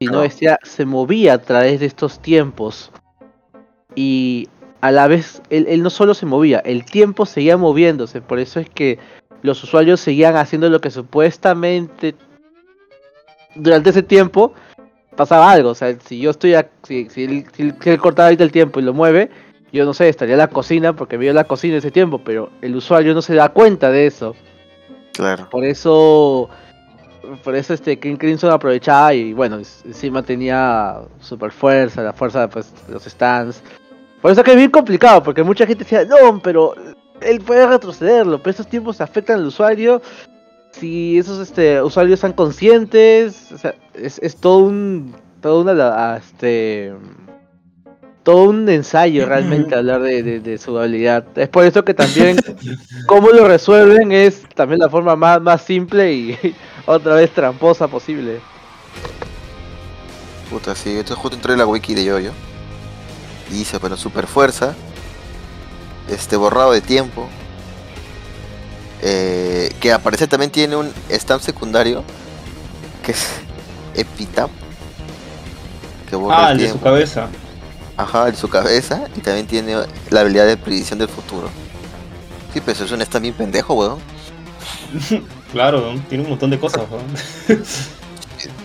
sino Claro. decía, se movía a través de estos tiempos. Y a la vez él, él no solo se movía, el tiempo seguía moviéndose, por eso es que los usuarios seguían haciendo lo que supuestamente durante ese tiempo pasaba algo, o sea, si yo estoy, ac- si, si, él, si él- si él corta ahorita el tiempo y lo mueve, yo no sé, estaría en la cocina porque vio la cocina ese tiempo, pero el usuario no se da cuenta de eso, Claro. por eso por eso este King Crimson aprovechaba y bueno, encima tenía super fuerza, la fuerza pues, los stands. Por eso que es bien complicado, porque mucha gente decía, no, pero él puede retrocederlo, pero esos tiempos afectan al usuario. Si esos este, usuarios están conscientes, o sea, es, es todo un. todo una este. Todo un ensayo realmente hablar de, de- de su habilidad. Es por eso que también cómo lo resuelven es también la forma más, más simple y otra vez tramposa posible. Puta, sí, esto justo entré en la wiki de Yoyo. Y dice, bueno, super fuerza. Este borrado de tiempo. eh, que aparece también tiene un stamp secundario. Que es Epitap. Que borra Ah, el de su cabeza. Ajá, en su cabeza. Y también tiene la habilidad de predicción del futuro. Sí, pero eso es un bien pendejo, weón. Claro, weón, tiene un montón de cosas, weón.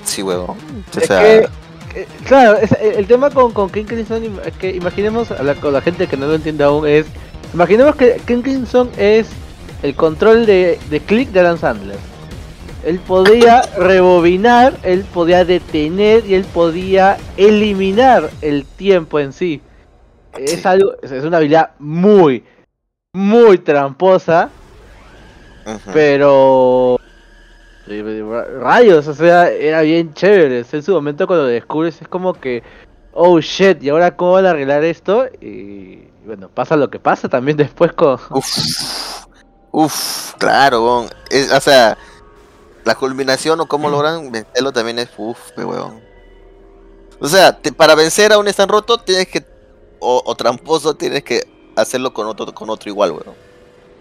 Sí, weón. O Es sea, que, eh, claro, es- el, tema con, con King Crimson im- es que imaginemos, a la, con la gente que no lo entiende aún, es. Imaginemos que King Crimson es el control de, de click de Adam Sandler. Él podía rebobinar, él podía detener y él podía eliminar el tiempo en sí. Es algo, es una habilidad muy, muy tramposa, pero rayos, o sea, era bien chévere. En su momento cuando lo descubres es como que, oh shit, ¿y ahora cómo van a arreglar esto? Y bueno, pasa lo que pasa también después con... Uf, uf, claro. Es, o sea, la culminación o cómo logran vencerlo también es uf, pe weón. O sea, te- para vencer a un stand roto tienes que, o, o tramposo, tienes que hacerlo con otro, con otro igual, weón.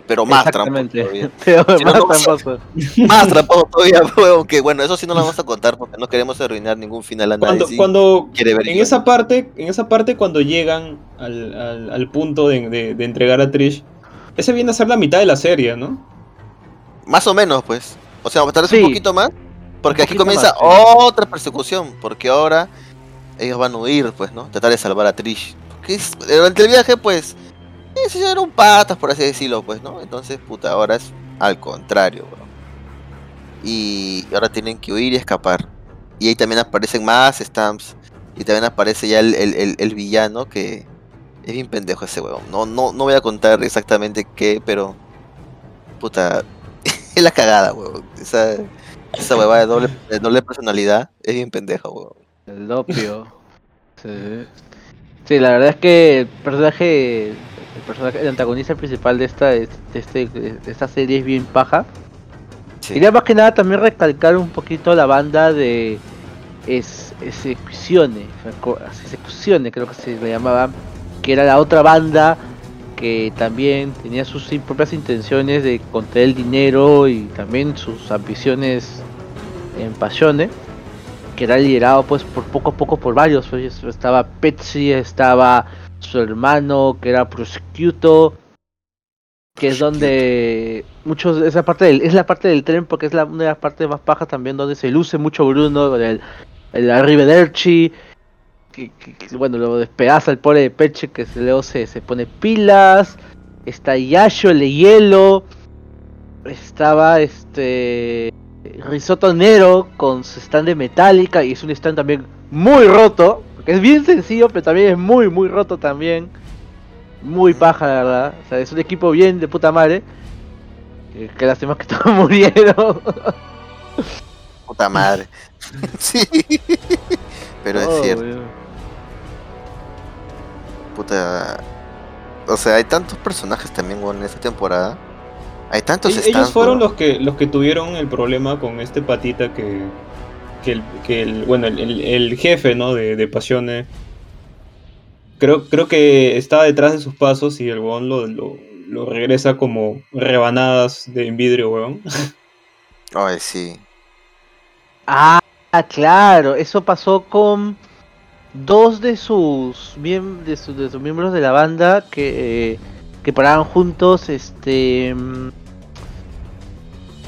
pero más tramposo Exactamente. todavía. Pero Si no, más no- tramposo. Más tramposo todavía, huevón, que bueno, eso sí no lo vamos a contar porque no queremos arruinar ningún final a nadie. Cuando, sí cuando quiere ver en esa parte, en esa parte cuando llegan al, al- al punto de, de- de entregar a Trish, ese viene a ser la mitad de la serie, ¿no? Más o menos, pues. O sea, tal vez Sí. un poquito más. Porque Un aquí comienza más, otra persecución. Porque ahora ellos van a huir, pues, ¿no? Tratar de salvar a Trish. Porque es- durante el viaje, pues, se eran patas, por así decirlo, pues, ¿no? Entonces, puta, ahora es al contrario, bro. Y ahora tienen que huir y escapar. Y ahí también aparecen más stamps. Y también aparece ya el, el- el- el villano que es bien pendejo ese huevón. No, no, no voy a contar exactamente qué, pero. Puta. Es la cagada, huevón. Esa, esa huevada de doble, de doble personalidad es bien pendeja, huevón. El opio. Sí. Sí, la verdad es que el personaje, el personaje, el antagonista principal de esta, de este, de esta serie es bien paja. Sí. Quería más que nada también recalcar un poquito la banda de es, Execuzione, Execuzione creo que se le llamaba, que era la otra banda que también tenía sus propias intenciones de contener el dinero y también sus ambiciones en pasiones, que era liderado pues por poco a poco por varios, pues, estaba Petsy, estaba su hermano que era Prosecuto, que es donde muchos esa parte del, es la parte del tren porque es la una de las partes más bajas también donde se luce mucho Bruno con el, el Arrivederci que, que- que, bueno lo despedaza el pobre de Peche que se, luego se, se pone pilas está Yasho el de hielo estaba este Risotto Nero con su stand de Metallica y es un stand también muy roto porque es bien sencillo pero también es muy muy roto también muy paja, la verdad. O sea, es un equipo bien de puta madre. Eh, Qué lástima que todos murieron. Puta madre. sí. Pero es Oh, cierto. Puta. O sea, hay tantos personajes también, weón, en esta temporada. Hay tantos Ellos stands, fueron los que los que tuvieron el problema con este patita que que el, que el- bueno el, el- el jefe no de, de Pasione creo creo que estaba detrás de sus pasos y el weón lo, lo, lo regresa como rebanadas de en vidrio weón Ay, sí. Ah, claro. Eso pasó con dos de sus, miem- de, sus- de sus miembros de la banda que, eh, que paraban juntos. Este. mm,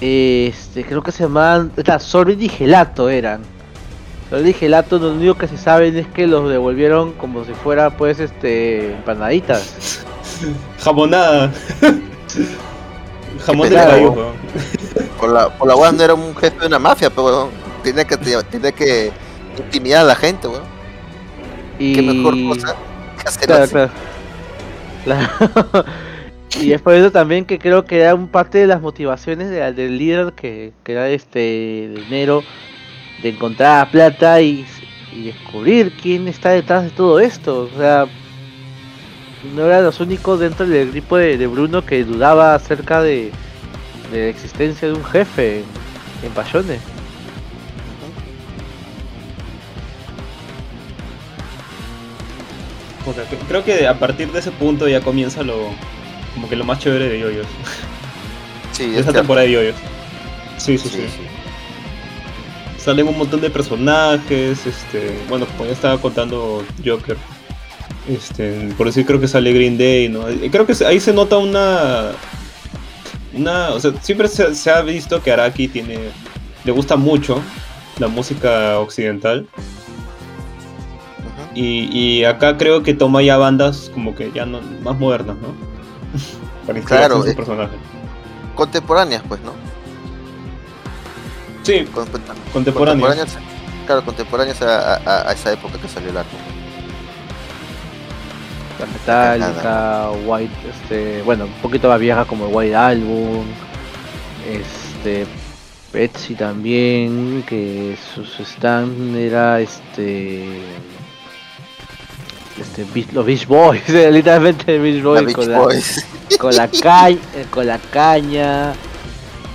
Este, creo que se llamaban. Era Sorbit y Gelato eran. Sorbit y Gelato, lo único que se saben es que los devolvieron como si fuera, pues, este. empanaditas. jamonada jamón de Claro. caballo weón Por la, por la no era un jefe de una mafia, pero weón. Tiene que, tiene que intimidar a la gente, weón. Y... Qué mejor cosa que hacer Claro, así. claro. Claro. y es por eso también que creo que era un parte de las motivaciones de- del líder que, que era este de enero de encontrar a plata y, y descubrir quién está detrás de todo esto. O sea, no eran los únicos dentro del grupo de, de Bruno que dudaba acerca de, de la existencia de un jefe en, en Creo que a partir de ese punto ya comienza lo como que lo más chévere de Yoyos Sí, es esa temporada de Yoyos sí sí, Sí, sí sí. salen un montón de personajes, este, bueno, como ya estaba contando Joker, este, por decir creo que sale Green Day, ¿no? Creo que ahí se nota una, una, o sea, siempre se, se ha visto que Araki tiene, le gusta mucho la música occidental. Y, y acá creo que toma ya bandas como que ya no, más modernas, ¿no? Para Claro, su eh. personaje. Contemporáneas, pues, ¿no? Sí, Con- contemporáneo. contemporáneas, claro, contemporáneas a, a- a esa época que salió el álbum. La Metallica, White, este, bueno, un poquito más vieja como el White Album, este, Betsy también, que sus stand era este, este, los Beach Boys, literalmente Beach La Boys Beach con, la, Boys. con la caña, con la caña,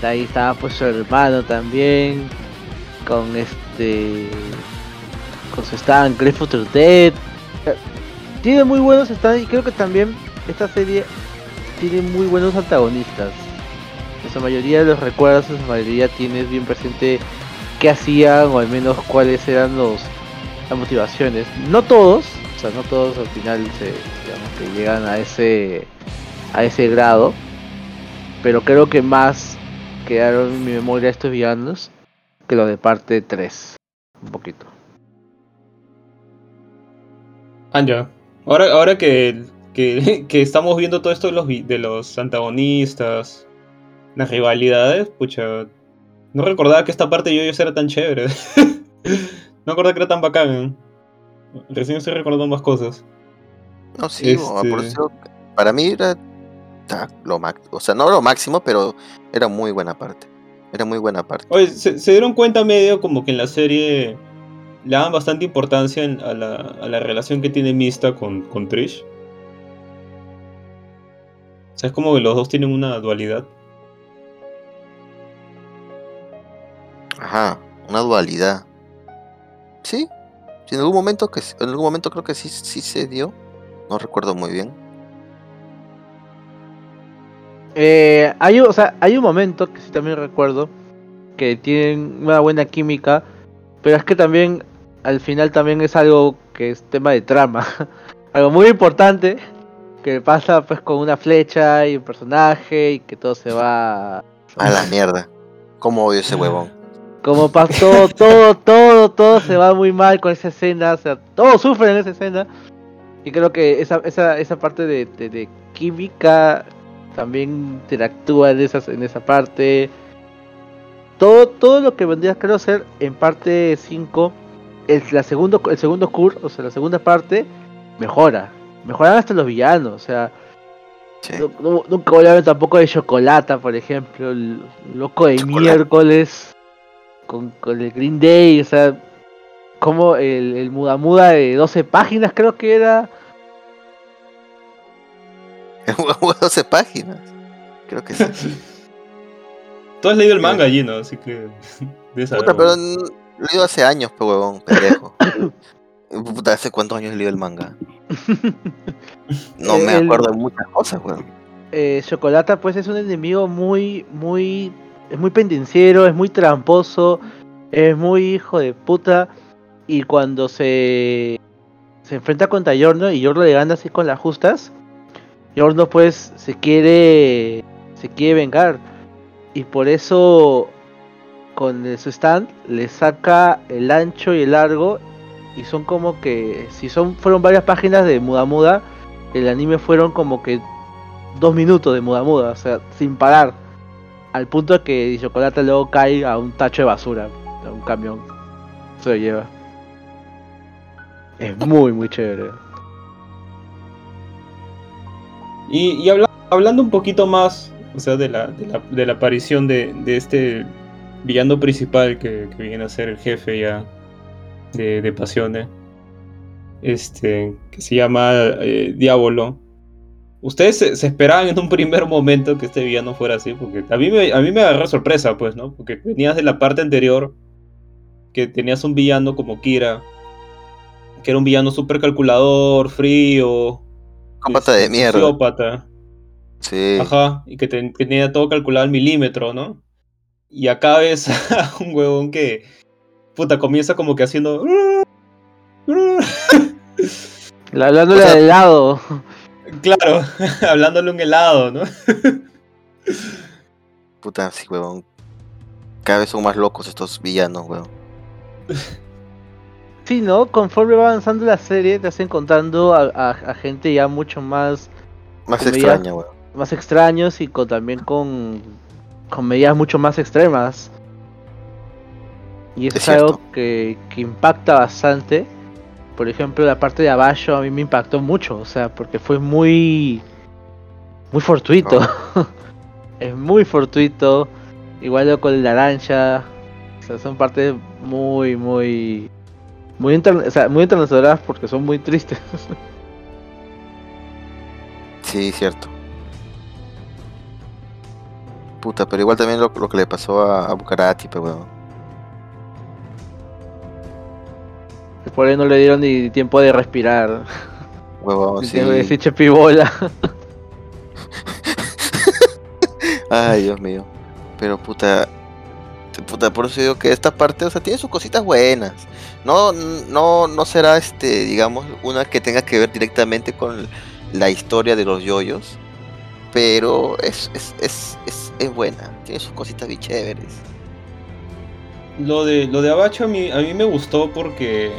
ahí estaba pues su hermano también, con este, con su stand the Dead, tiene muy buenos stands y creo que también esta serie tiene muy buenos antagonistas. En su mayoría de los recuerdos, en su mayoría tienes bien presente qué hacían o al menos cuáles eran los las motivaciones. No todos, no todos al final se llegan a ese a ese grado, pero creo que más quedaron en mi memoria estos villanos que los de parte 3, un poquito. Anja, ahora, ahora que, que, estamos viendo todo esto de los, de los antagonistas, las rivalidades, pucha, no recordaba que esta parte de Yoyos era tan chévere. no recordaba que era tan bacán. Recién estoy recordando más cosas. No, sí, por Este- eso, para mí era lo máximo. O sea, no lo máximo, pero era muy buena parte. Era muy buena parte. Oye, ¿se, se dieron cuenta medio como que en la serie le dan bastante importancia en- a, la, a la relación que tiene Mista con, con Trish? O sea, es como que los dos tienen una dualidad. Ajá, una dualidad. Sí, en algún momento que en algún momento creo que sí, sí se dio. No recuerdo muy bien. Eh, hay, un- o sea, hay un momento que sí también recuerdo que tienen una buena química, pero es que también al final también es algo que es tema de trama, algo muy importante que pasa pues con una flecha y un personaje y que todo se va A la mierda. ¿Cómo odio ese huevón? Como pasó todo, todo, todo se va muy mal con esa escena, o sea, todos sufren en esa escena. Y creo que esa, esa, esa parte de, de- de química también interactúa en, esas, en esa parte. Todo, todo lo que vendría creo ser en parte 5, el, la segundo, el segundo cur, o sea, la segunda parte, mejora. Mejoran hasta los villanos, o sea, Sí. no- no- nunca voy a ver tampoco de Chocolata, por ejemplo, el loco de Chocolate. miércoles con, con el Green Day, o sea, como el, el muda muda de 12 páginas creo que era. El huevo 12 páginas. Creo que sí. Tú has leído el manga allí, ¿no? Así que. debes saber, Puta, pero leído hace años, pe huevón, pendejo. Puta, ¿hace cuántos años he leído el manga? No me El- acuerdo de muchas cosas, weón. eh, Chocolata pues es un enemigo muy, muy, es muy pendenciero, es muy tramposo, es muy hijo de puta. Y cuando se, se enfrenta contra Yorno y Yorno le gana así con las justas, Yorno pues se quiere, se quiere vengar. Y por eso con su stand le saca el ancho y el largo. Y son como que si son fueron varias páginas de muda muda el anime fueron como que dos minutos de muda muda, o sea, sin parar. Al punto de que Chocolate luego cae a un tacho de basura, a un camión. Se lo lleva. Es muy, muy chévere. Y, y habla- hablando un poquito más, o sea, de la, de la, de la aparición de, de este villano principal que, viene a ser el jefe ya de, de Pasione, este, que se llama eh, Diablo. ¿Ustedes se, se esperaban en un primer momento que este villano fuera así? Porque a mí, me, a mí me agarró sorpresa, pues, ¿no? Porque venías de la parte anterior, que tenías un villano como Kira, que era un villano súper calculador, frío, Cómpata de este, mierda. sociópata. Sí. Ajá, y que, te- que tenía todo calculado al milímetro, ¿no? Y acá ves a un huevón que, puta, comienza como que haciendo... La- Hablándole O sea- de helado. Claro, hablándole un helado, ¿no? Puta, sí, huevón. Cada vez son más locos estos villanos, weón. Sí, ¿no? Conforme va avanzando la serie, te vas encontrando a, a- a gente ya mucho más, Más extraña, weón. más extraños y con, también con, con medidas mucho más extremas. Y eso Es es, algo que impacta bastante. Por ejemplo, la parte de abajo a mí me impactó mucho, o sea, porque fue muy, muy fortuito. es muy fortuito. Igual lo con la naranja. O sea, son partes muy, muy, muy, o sea, muy internacionales porque son muy tristes. Sí, cierto. Puta, pero igual también lo, lo que le pasó a, a Bucarati, pero weón. Por ahí no le dieron ni tiempo de respirar. Huevón, sí. decir chepibola. Ay, Dios mío. Pero puta. Puta, por eso digo que esta parte, o sea, tiene sus cositas buenas. No, no, no será este, digamos, una que tenga que ver directamente con la historia de los yoyos. Pero es, es, es, es, es buena. Tiene sus cositas bien chéveres. Lo de, lo de Abacho a mí, a mí me gustó porque,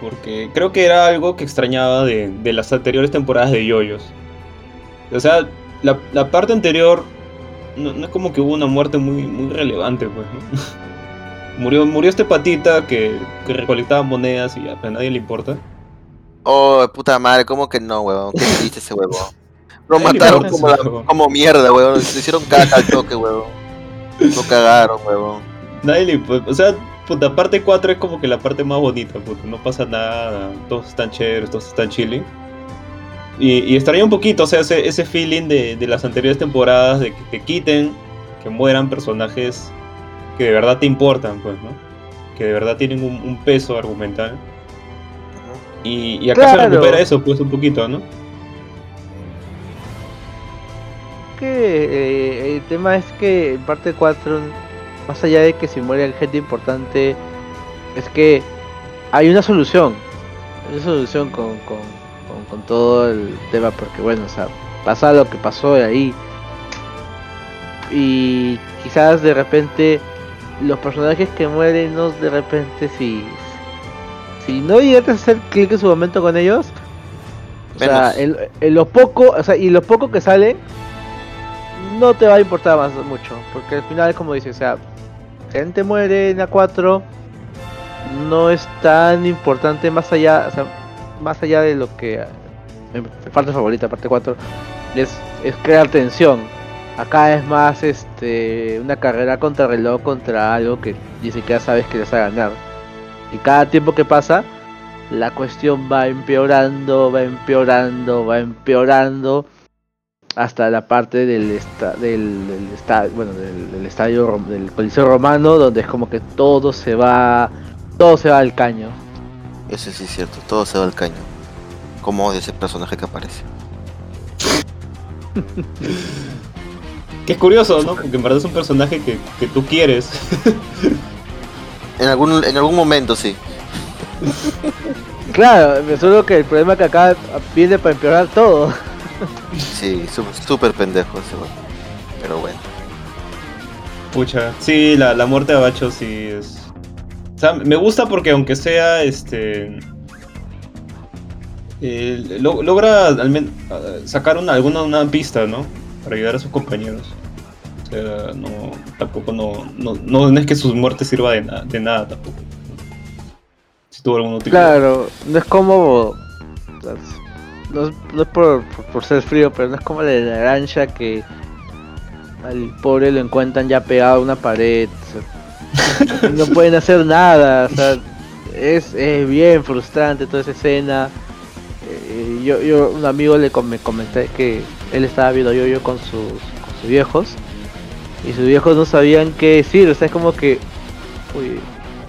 porque creo que era algo que extrañaba de, de las anteriores temporadas de Yoyos. O sea, la, la parte anterior no, no es como que hubo una muerte muy, muy relevante, pues. ¿no? murió, murió este patita que, que recolectaba monedas y a a nadie le importa. Oh, puta madre, ¿cómo que no, huevón? Qué triste ese huevón. Lo mataron como, la- como mierda, huevón. Le hicieron caca al toque, huevón. Lo cagaron, huevón. Nadie le importa. O sea, puta, parte 4 es como que la parte más bonita, puta. No pasa nada, todos están chéveres, todos están chilling. Y, y extraña un poquito, o sea, ese, ese feeling de, de las anteriores temporadas, de que te quiten, que mueran personajes que de verdad te importan, pues, ¿no? Que de verdad tienen un, un peso argumental. Y, y acá Claro. se recupera eso, pues, un poquito, ¿no? que eh, el tema es que en parte 4, más allá de que si muere gente importante, es que hay una solución. Hay una solución con, con, con, con todo el tema, porque bueno, o sea, pasa lo que pasó de ahí. Y quizás de repente los personajes que mueren, no de repente si, si no llegaste a hacer clic en su momento con ellos, o sea, en, en lo poco, o sea, y lo poco que sale, no te va a importar más mucho. Porque al final, como dices, o sea, gente muere en la 4, no es tan importante más allá, más allá de lo que eh, mi parte favorita, parte 4, es, es crear tensión. Acá es más este una carrera contra reloj contra algo que ni siquiera sabes que les va a ganar. Y cada tiempo que pasa, la cuestión va empeorando, va empeorando, va empeorando hasta la parte del esta, del, del esta- bueno del, del estadio rom- del coliseo romano donde es como que todo se va todo se va al caño Eso sí es cierto, todo se va al caño. Como de ese personaje que aparece. Que es curioso, ¿no? Porque en verdad es un personaje que, que tú quieres. En algún, en algún momento sí. claro solo que el problema es que acá viene para empeorar todo Sí, su- súper pendejo ese weón. Pero bueno. Pucha, sí, la, la muerte de Abacho sí es. O sea, me gusta porque aunque sea este. eh, lo- logra al men- ah, sacar una, alguna una pista, ¿no? Para ayudar a sus compañeros. O sea, no, tampoco no, no, no es que sus muertes sirva de, na- de nada tampoco. Si tuvo utilidad. claro no es como no es, por, por, ser frío pero no es como la granja que al pobre lo encuentran ya pegado a una pared no pueden hacer nada es, es bien frustrante toda esa escena. Eh, yo, yo un amigo le com- me comenté que él estaba viendo yo yo con sus, con sus viejos y sus viejos no sabían qué decir o sea es como que uy,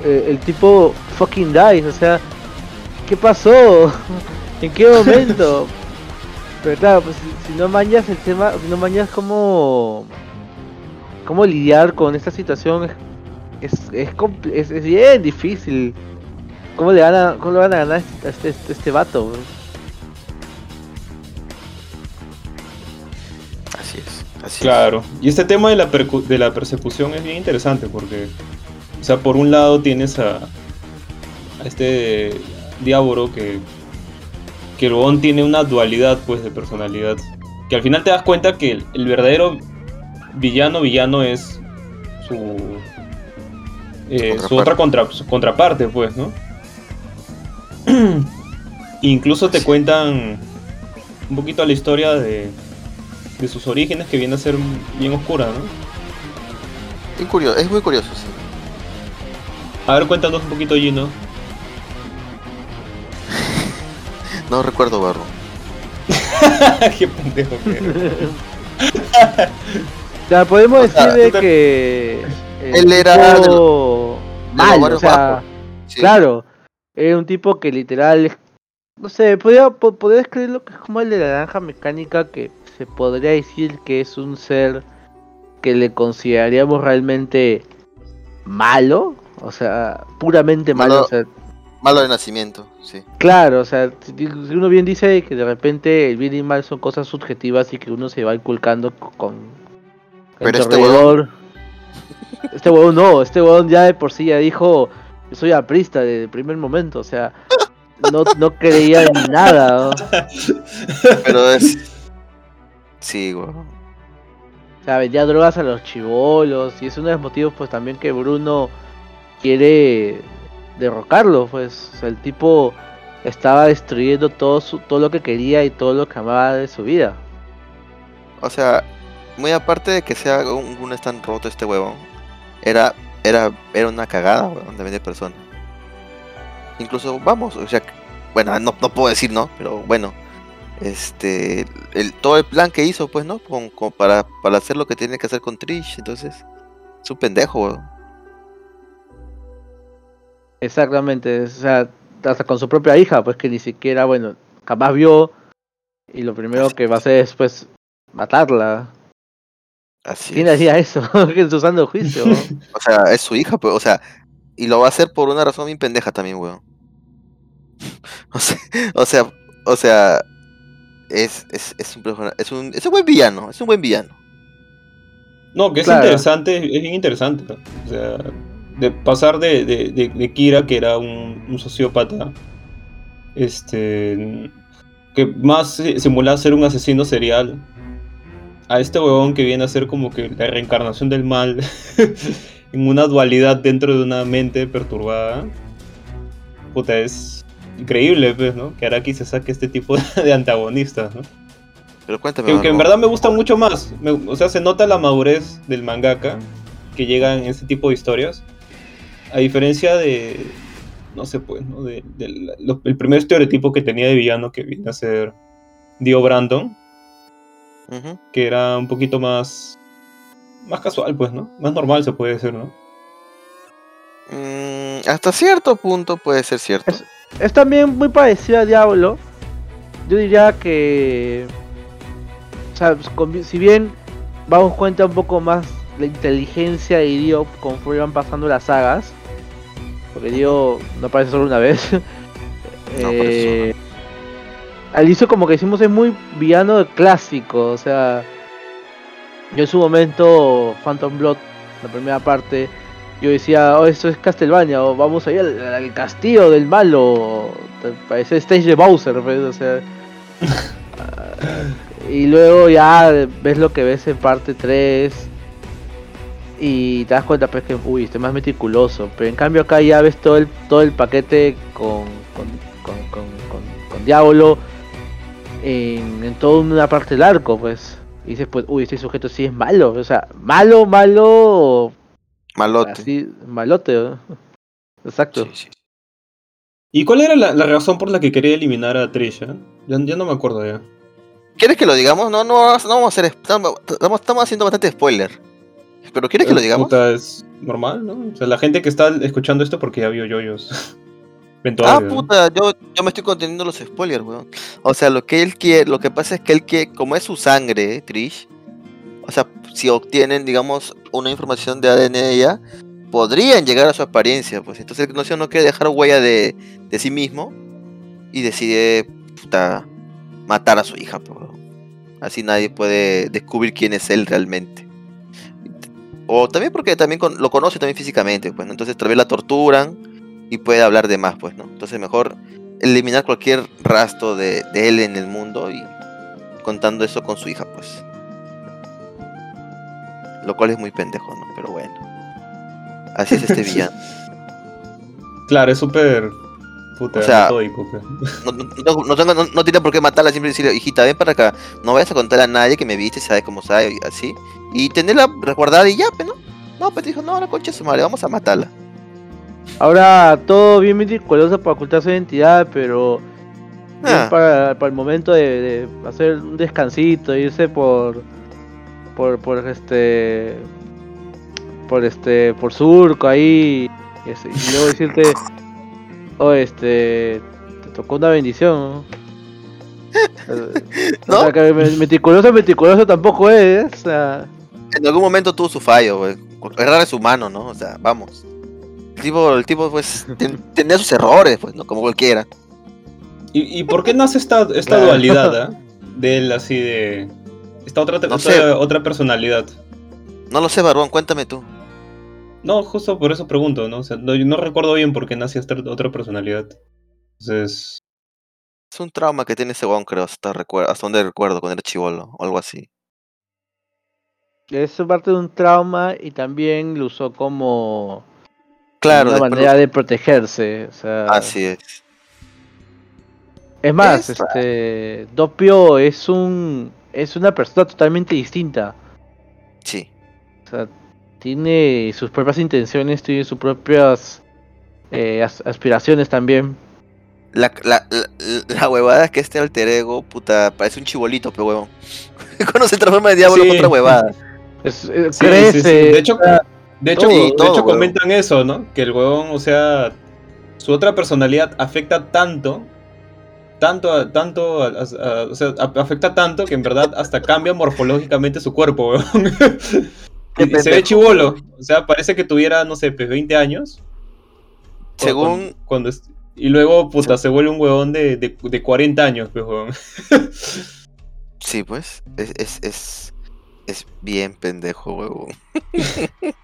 eh, el tipo fucking dies o sea qué pasó en qué momento pero claro pues si, si no mañas el tema si no mañas cómo cómo lidiar con esta situación es es, es, compl- es, es bien difícil cómo le van a cómo le van a ganar a este, este, este vato bro? Así es. Así Claro, y este tema de la, de la persecución es bien interesante porque, o sea, por un lado tienes a, a este Diablo que, que el huevón tiene una dualidad pues de personalidad, que al final te das cuenta que el, el verdadero villano villano es su, eh, su otra contra, su contraparte pues, ¿no? Incluso te cuentan un poquito la historia de, de sus orígenes que viene a ser bien oscura, ¿no? es. Curioso, es muy curioso, sí. A ver, cuéntanos un poquito, Gino. No recuerdo barro. Qué pendejo que eres. ya podemos O sea, decir de que el Él era de tipo mal, o sea. Sí. Claro, era un tipo que literal, no sé, podría, po- podría describirlo que es como el de la naranja mecánica, que se podría decir que es un ser que le consideraríamos realmente malo, o sea, puramente malo, Malo. o sea, Malo de nacimiento, sí. claro, o sea, si uno bien dice que de repente el bien y mal son cosas subjetivas y que uno se va inculcando co- con Pero este alrededor. Este huevón no, este huevón ya de por sí ya dijo, yo soy aprista desde el primer momento, o sea, no, no creía en nada, ¿no? Pero es. Sí, weón. O sea, vendía drogas a los chivolos y es uno de los motivos pues también que Bruno quiere derrocarlo, pues el tipo estaba destruyendo todo su, todo lo que quería y todo lo que amaba de su vida. O sea, muy aparte de que sea un, un tan roto este huevón, era, era, era una cagada, weón, de vender personas. Incluso, vamos, o sea, bueno, no, puedo decir no, pero bueno, este, el, todo el plan que hizo, pues, ¿no? Con- para, para hacer lo que tiene que hacer con Trish, entonces, es un pendejo, weón. Exactamente, o sea, hasta con su propia hija, pues que ni siquiera, bueno, jamás vio y lo primero que va a hacer es pues matarla. Así ¿Quién es. haría eso sano juicio? O sea, es su hija, pues, o sea, y lo va a hacer por una razón bien pendeja también, weón. O sea, o sea, o sea, es, es, es un es un, es un buen villano, es un buen villano. No, que es Claro. interesante, es bien interesante. O sea, de pasar de, de, de- de Kira, que era un, un sociópata, este, que más simulaba ser un asesino serial, a este huevón que viene a ser como que la reencarnación del mal en una dualidad dentro de una mente perturbada. Puta, es increíble, pues, ¿no? Que Araki se saque este tipo de antagonistas, ¿no? Pero cuéntame. Que, que en verdad me gusta mucho más. Me- o sea, se nota la madurez del mangaka que llega en este tipo de historias. A diferencia de. No sé, pues, ¿no? De, de la- lo- el primer estereotipo que tenía de villano que viene a ser Dio Brandon, que era un poquito más. Más casual, pues, ¿no? Más normal se puede decir, ¿no? Mm, hasta cierto punto puede ser cierto. Es- Es también muy parecido a Diablo. Yo diría que. O sea, pues, con- si bien vamos cuenta un poco más la inteligencia de Dio conforme van pasando las sagas. Porque Dio no aparece solo una vez. aparece Eh, al inicio como que decimos es muy villano clásico, o sea, yo en su momento Phantom Blood, la primera parte, yo decía, oh, esto es Castlevania, o vamos a ir al, al castillo del malo, parece stage de Bowser, pues, o sea, ah, y luego ya ves lo que ves en parte 3 y te das cuenta pues que uy, este es más meticuloso, pero en cambio acá ya ves todo el todo el paquete con con, con, con, con- con Diablo en, en toda una parte del arco, pues. Y dices, pues, uy, este sujeto sí es malo, o sea, malo, malo, Malote. así, malote, ¿no? Exacto. Sí, sí. ¿Y cuál era la, la razón por la que quería eliminar a Trisha? Ya, ya no me acuerdo ya. ¿Quieres que lo digamos? No, no, no vamos a hacer. Estamos- estamos haciendo bastante spoiler. Pero ¿quieres que lo digamos? puta, es normal, ¿no? O sea, la gente que está escuchando esto porque ya vio yoyos. Ah, puta, yo, yo me estoy conteniendo los spoilers, weón. O sea, lo que él quiere, lo que pasa es que él quiere, como es su sangre, Trish, o sea, si obtienen, digamos, una información de ADN de ella, podrían llegar a su apariencia, pues. Entonces, no sé, no quiere dejar huella de, de sí mismo y decide, puta, matar a su hija, pues. weón. Así nadie puede descubrir quién es él realmente. O también porque también con- lo conoce también físicamente, pues, ¿no? Entonces tal vez la torturan y puede hablar de más, pues, ¿no? Entonces mejor eliminar cualquier rastro de, de él en el mundo y contando eso con su hija, pues. Lo cual es muy pendejo, ¿no? Pero bueno. Así es este villano. Claro, es súper. Puta, O sea, pues. No, no, no, no tengo- no- no tiene por qué matarla, siempre decirle, hijita, ven para acá. No vayas a contarle a nadie que me viste, sabes cómo sabe, y así. Y tenerla resguardada y ya, pues, ¿no? No, pues dijo, no, la concha su madre, vamos a matarla. Ahora todo bien meticuloso para ocultar su identidad, pero Ah. para, para el momento de, de hacer un descansito, irse por por por este por este por surco ahí y luego decirte oh este te tocó una bendición ¿no? Eh, o sea, meticuloso meticuloso tampoco es o sea en algún momento tuvo su fallo, güey. Errar es humano, ¿no? O sea, vamos. El tipo, el tipo pues, ten- tenía sus errores, pues, ¿no? Como cualquiera. ¿Y, y por qué nace esta, esta Claro. dualidad, ah? De él así de. Esta otra, No otra, otra personalidad. No lo sé, Barbón, cuéntame tú. No, justo por eso pregunto, ¿no? O sea, no, yo no recuerdo bien por qué nace esta otra personalidad. Entonces. Es un trauma que tiene ese weón, creo, hasta, hasta donde recuerdo, cuando era chivolo, o algo así. Es parte de un trauma y también lo usó como Claro, una manera de protegerse. O sea, Así es. es más, Es raro. este Doppio es un es una persona totalmente distinta. Sí. O sea, tiene sus propias intenciones, tiene sus propias eh, as- aspiraciones también. La, la, la, la huevada es que este alter ego, puta, parece un chibolito, pero huevón. Cuando se transforma en diablo Sí. es otra huevada. Es- eh, Sí, crece. sí, sí. De hecho, de hecho, todo, de todo, hecho comentan eso, ¿no? Que el huevón, o sea, su otra personalidad afecta tanto, tanto, a- tanto, a- a- a- o sea, afecta tanto que en verdad hasta cambia morfológicamente su cuerpo, huevón. Se ve chivolo, o sea, parece que tuviera, no sé, pues 20 años. Según, cuando- cuando es- y luego, puta, se vuelve un huevón de, de, de 40 años, pues, huevón. sí, pues, es, es, es, es bien pendejo, huevón.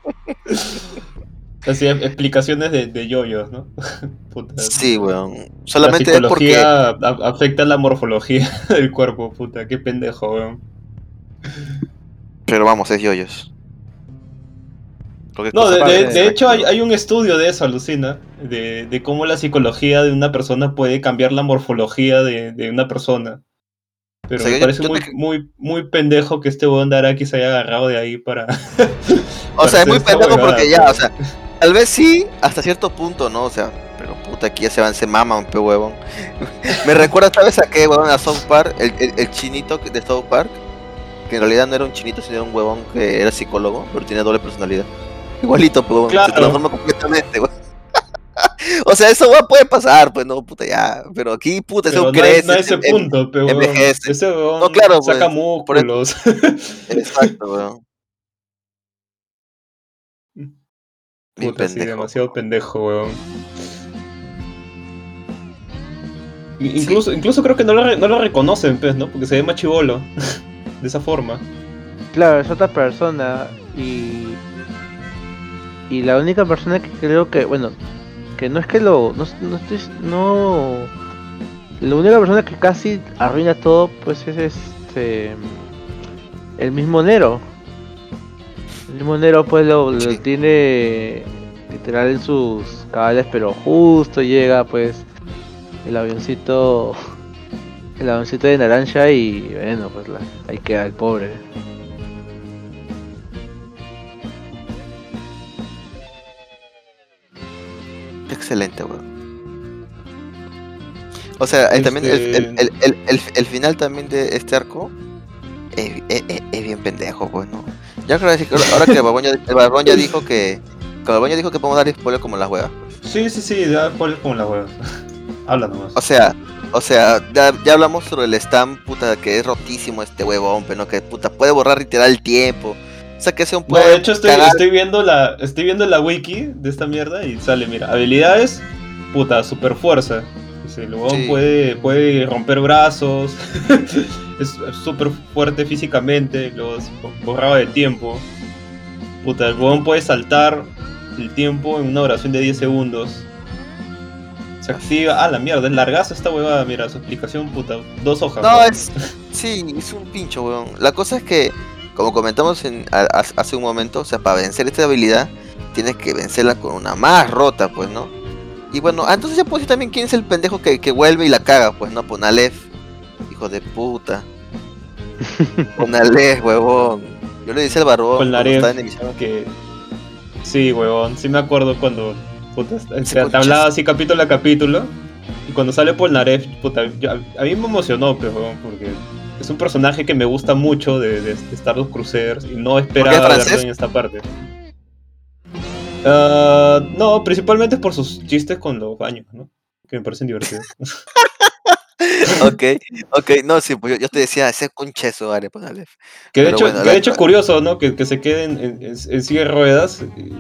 Así, explicaciones de, de yoyos, ¿no? Puta, Sí, weón. La Solamente es porque. afecta la morfología del cuerpo, puta, qué pendejo, weón. Pero vamos, es yoyos. No, de, hecho hay, un estudio de eso, alucina, de, de cómo la psicología de una persona puede cambiar la morfología de, una persona. Pero O sea, me parece yo muy, te- muy, muy pendejo que este weón de Araki se haya agarrado de ahí para... O sea, es muy pendejo porque ya, o sea, tal vez sí, hasta cierto punto, ¿no? O sea, pero puta, aquí ya se van, se maman, pe huevón. Me recuerda, ¿sabes a qué, huevón? A South Park, el, el, el chinito de South Park, que en realidad no era un chinito, sino un huevón que era psicólogo, pero tenía doble personalidad. Igualito, pe huevón, Claro. se transforma completamente, huevón. O sea, eso puede pasar, pues no, puta, ya. Pero aquí, puta, pero eso no, crece. es- no a ese em- em- punto, pero weón. envejece. Ese weón No, claro, saca pues, por eso- músculos. Exacto, weón. Puta, sí, pendejo. demasiado pendejo, weón. Incluso, incluso creo que no lo, re- no lo reconocen, pues, ¿no? Porque se ve más chivolo. de esa forma. Claro, es otra persona y y la única persona que creo que, bueno, que no es que lo no, no estoy no la única persona que casi arruina todo pues es este el mismo Nero. El mismo Nero pues lo, lo Sí. tiene literal en sus cabales, pero justo llega pues el avioncito el avioncito de naranja y bueno, pues la- ahí queda el pobre. Excelente, weón. O sea, eh, también el, Este- el, el, el, el- final también de este arco es, es- es- bien pendejo, pues, ¿no? Ya creo que ahora- que el Barbón ya, ya dijo que. Ya dijo que podemos dar spoiler como las huevas. Sí, sí, sí, ya cuál es como la hueva. Habla nomás. O sea, o sea, ya, ya hablamos sobre el stamp, puta, que es rotísimo este huevón, pero no, que puta puede borrar literal el tiempo. Sea, que sea un No, puede de hecho estoy, viendo la estoy viendo la wiki de esta mierda y sale, mira, habilidades, puta, super fuerza. Dice, el huevón Sí. puede, puede romper brazos, es súper fuerte físicamente, luego es borrado de tiempo. Puta, el huevón puede saltar el tiempo en una oración de 10 segundos. Se activa, ah la mierda, es largazo esta huevada, mira, su explicación, puta, dos hojas. No, huevón. es. Sí, es un pincho, weón. La cosa es que, como comentamos en, a- a- hace un momento, o sea, para vencer esta habilidad, tienes que vencerla con una más rota, pues, ¿no? Y bueno, ah, entonces ya puedo decir también quién es el pendejo que, que vuelve y la caga, pues, ¿no? Ponalef. Hijo de puta. Ponalef, huevón. Yo le dije al barbón emisión. que sí, huevón, sí me acuerdo cuando puta, te, Sí, te conchas. hablaba así capítulo a capítulo y cuando sale Polnareff, puta, yo- a mí me emocionó, pues, huevón, porque es un personaje que me gusta mucho de, de, de Stardust Crusaders y no esperaba verlo en esta parte. Ah, no, principalmente por sus chistes con los baños, ¿no? Que me parecen divertidos. ok, ok, no, sí, pues yo, yo te decía, ese concheso, vale, póngale. Que de Pero hecho, bueno, que de hecho es curioso, ¿no? Que, que se quede en, en, en silla de ruedas. y,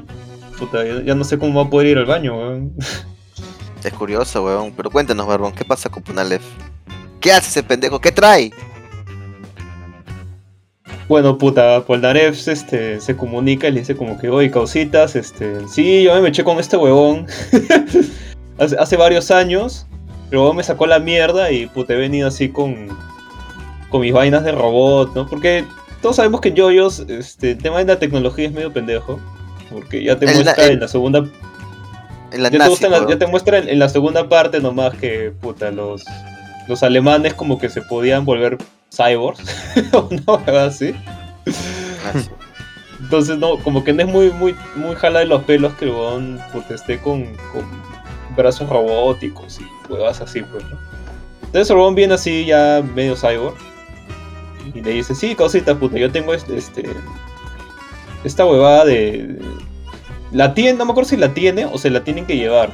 puta, ya, ya no sé cómo va a poder ir al baño, weón. Es curioso, weón. Pero cuéntanos, Barbón, ¿qué pasa con Punalef? ¿Qué hace ese pendejo? ¿Qué trae? Bueno, puta, Polnareff este, se comunica y le dice como que, oye, causitas, este, sí, yo me eché con este huevón hace, hace varios años, huevón me sacó la mierda y puta, he venido así con, con mis vainas de robot, ¿no? Porque todos sabemos que en JoJo's, este, el tema de la tecnología es medio pendejo, porque ya te El- muestra el- en la segunda En la ya te, nazi, la- ya te muestra en, en la segunda parte nomás que, puta, los, los alemanes como que se podían volver cyborgs, o una huevada así. Entonces, no, como que no es muy, muy, muy jala de los pelos que el huevón puta, esté con, con brazos robóticos y huevas así, pues, ¿no? Entonces el huevón viene así ya medio cyborg y le dice, sí, cosita puta, yo tengo este, este esta huevada de... La tiene, no me acuerdo si la tiene o se la tienen que llevar.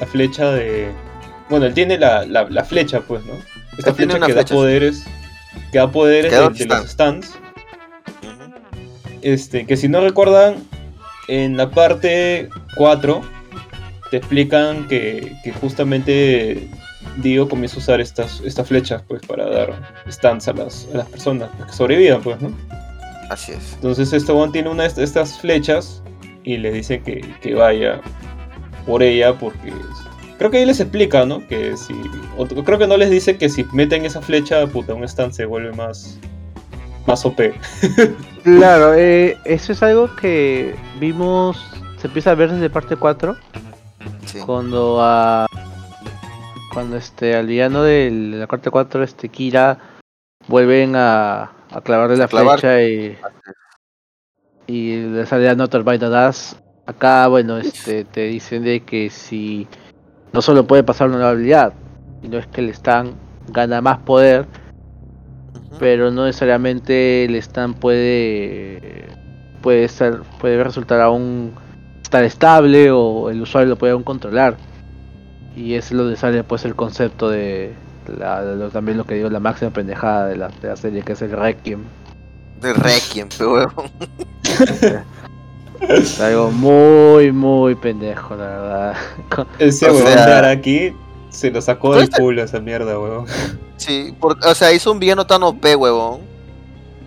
La flecha de... Bueno, él tiene la, la, la flecha, pues, ¿no? Esta flecha que flecha, sí. da poderes... Que da poderes de, los de los stands. Este, que si no recuerdan, en la parte 4 te explican que, que justamente Dio comienza a usar estas, estas flechas pues para dar stands a las, a las personas pues, que sobrevivan, pues, ¿no? Así es. Entonces este one tiene una de estas flechas y le dice que, que vaya por ella porque creo que ahí les explica, ¿no? Que si o creo que no les dice que si meten esa flecha, puta, un stand se vuelve más más OP. Claro, eh, eso es algo que vimos, se empieza a ver desde parte 4, Sí. cuando a cuando este al villano de la parte 4 este Kira vuelven a, a clavarle la clavar. flecha y y le sale a Not by the Das. Acá bueno este te dicen de que si no solo puede pasar una habilidad, sino es que el stand gana más poder, pero no necesariamente el stand puede puede ser puede resultar aún estar estable o el usuario lo puede aún controlar. Y es lo de sale pues el concepto de la, lo- también lo que digo la máxima pendejada de la, de la serie que es el Requiem. De Requiem, pe huevón. es algo muy muy pendejo la verdad Ese huevón sea- de Araki se lo sacó del Pues- culo esa mierda, huevón. Sí, porque, o sea, hizo un villano tan OP, huevón.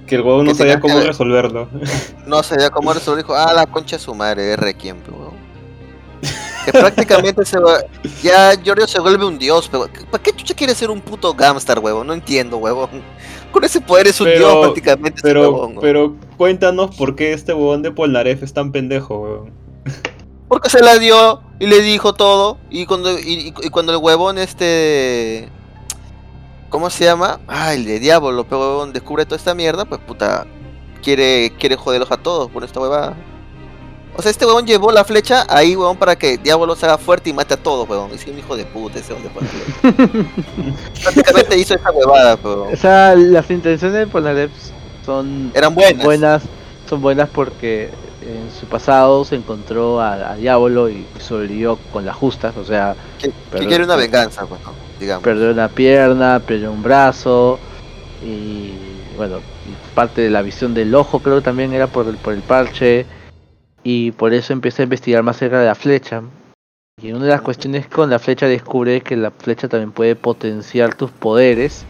Que el huevón no sabía cómo que- resolverlo. No sabía cómo resolver. Dijo, ah, la concha de su madre, Requiem, pe huevón. Que prácticamente se va. Ya Giorgio se vuelve un dios, pero ¿para qué chucha quiere ser un puto Gamstar, huevón? No entiendo, huevón. Con ese poder es un Pero- dios prácticamente. Pero, huevón. pero cuéntanos por qué este huevón de Polnareff es tan pendejo, huevón. Porque se la dio y le dijo todo. Y cuando, y, y- cuando el huevón este. ¿Cómo se llama? Ah, el de Diablo, pero huevón descubre toda esta mierda, pues puta. Quiere, quiere joderlos a todos por esta huevada. O sea, este huevón llevó la flecha ahí, huevón, para que Diablo se haga fuerte y mate a todos, huevón. Es un hijo de puta ese huevón de Prácticamente hizo esa huevada, pero o sea las intenciones de Polnareff son eran buenas. buenas son buenas porque en su pasado se encontró a, a Diablo y sobrevivió con las justas o sea Que, quiere una venganza, pues, ¿no? digamos. perdió una pierna, perdió un brazo y bueno, parte de la visión del ojo creo que también era por el, por el parche y por eso empieza a investigar más cerca de la flecha. Y una de las cuestiones con la flecha descubre que la flecha también puede potenciar tus poderes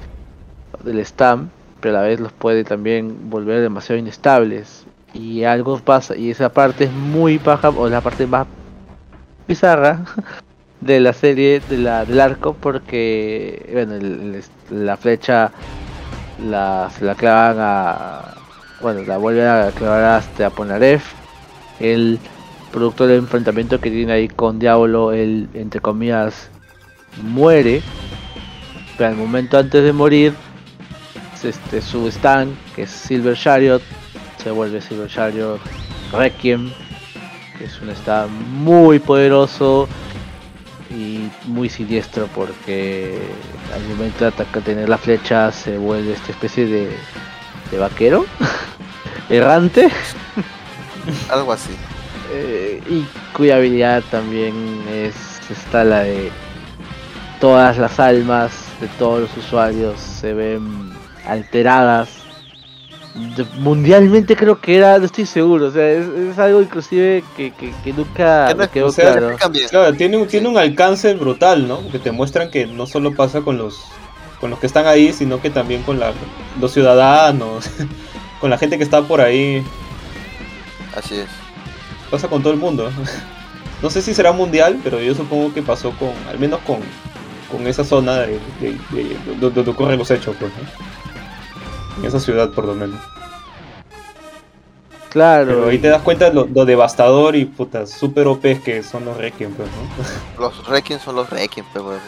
del stam, pero a la vez los puede también volver demasiado inestables. Y algo pasa, y esa parte es muy baja, o la parte más bizarra de la serie de la, del arco porque bueno la flecha la, la clavan a bueno la vuelven a clavar hasta a el producto del enfrentamiento que tiene ahí con Diablo él entre comillas muere. Pero al momento antes de morir este su stand que es Silver Chariot se vuelve Silver Chariot Requiem que es un stand muy poderoso y muy siniestro porque al momento de atacar tener la flecha se vuelve esta especie de, de vaquero errante Algo así. eh, y cuya habilidad también es está la de todas las almas de todos los usuarios se ven alteradas. De- mundialmente creo que era, no estoy seguro, o sea, es, es algo inclusive que, que, que nunca me quedó o sea, claro. Claro, tiene un, tiene un alcance brutal, ¿no? Que te muestran que no solo pasa con los con los que están ahí, sino que también con la, los ciudadanos, con la gente que está por ahí, Así es. pasa con todo el mundo. No sé si será mundial, pero yo supongo que pasó con, al menos con, con esa zona de, de- de- de- donde ocurren los hechos, pues, ¿no? En esa ciudad, por lo menos. Claro, Pero ahí te das cuenta de lo, lo devastador y putas super OPs que son los Requiem, pues, ¿no? Los Requiem son los Requiem, pero huevón.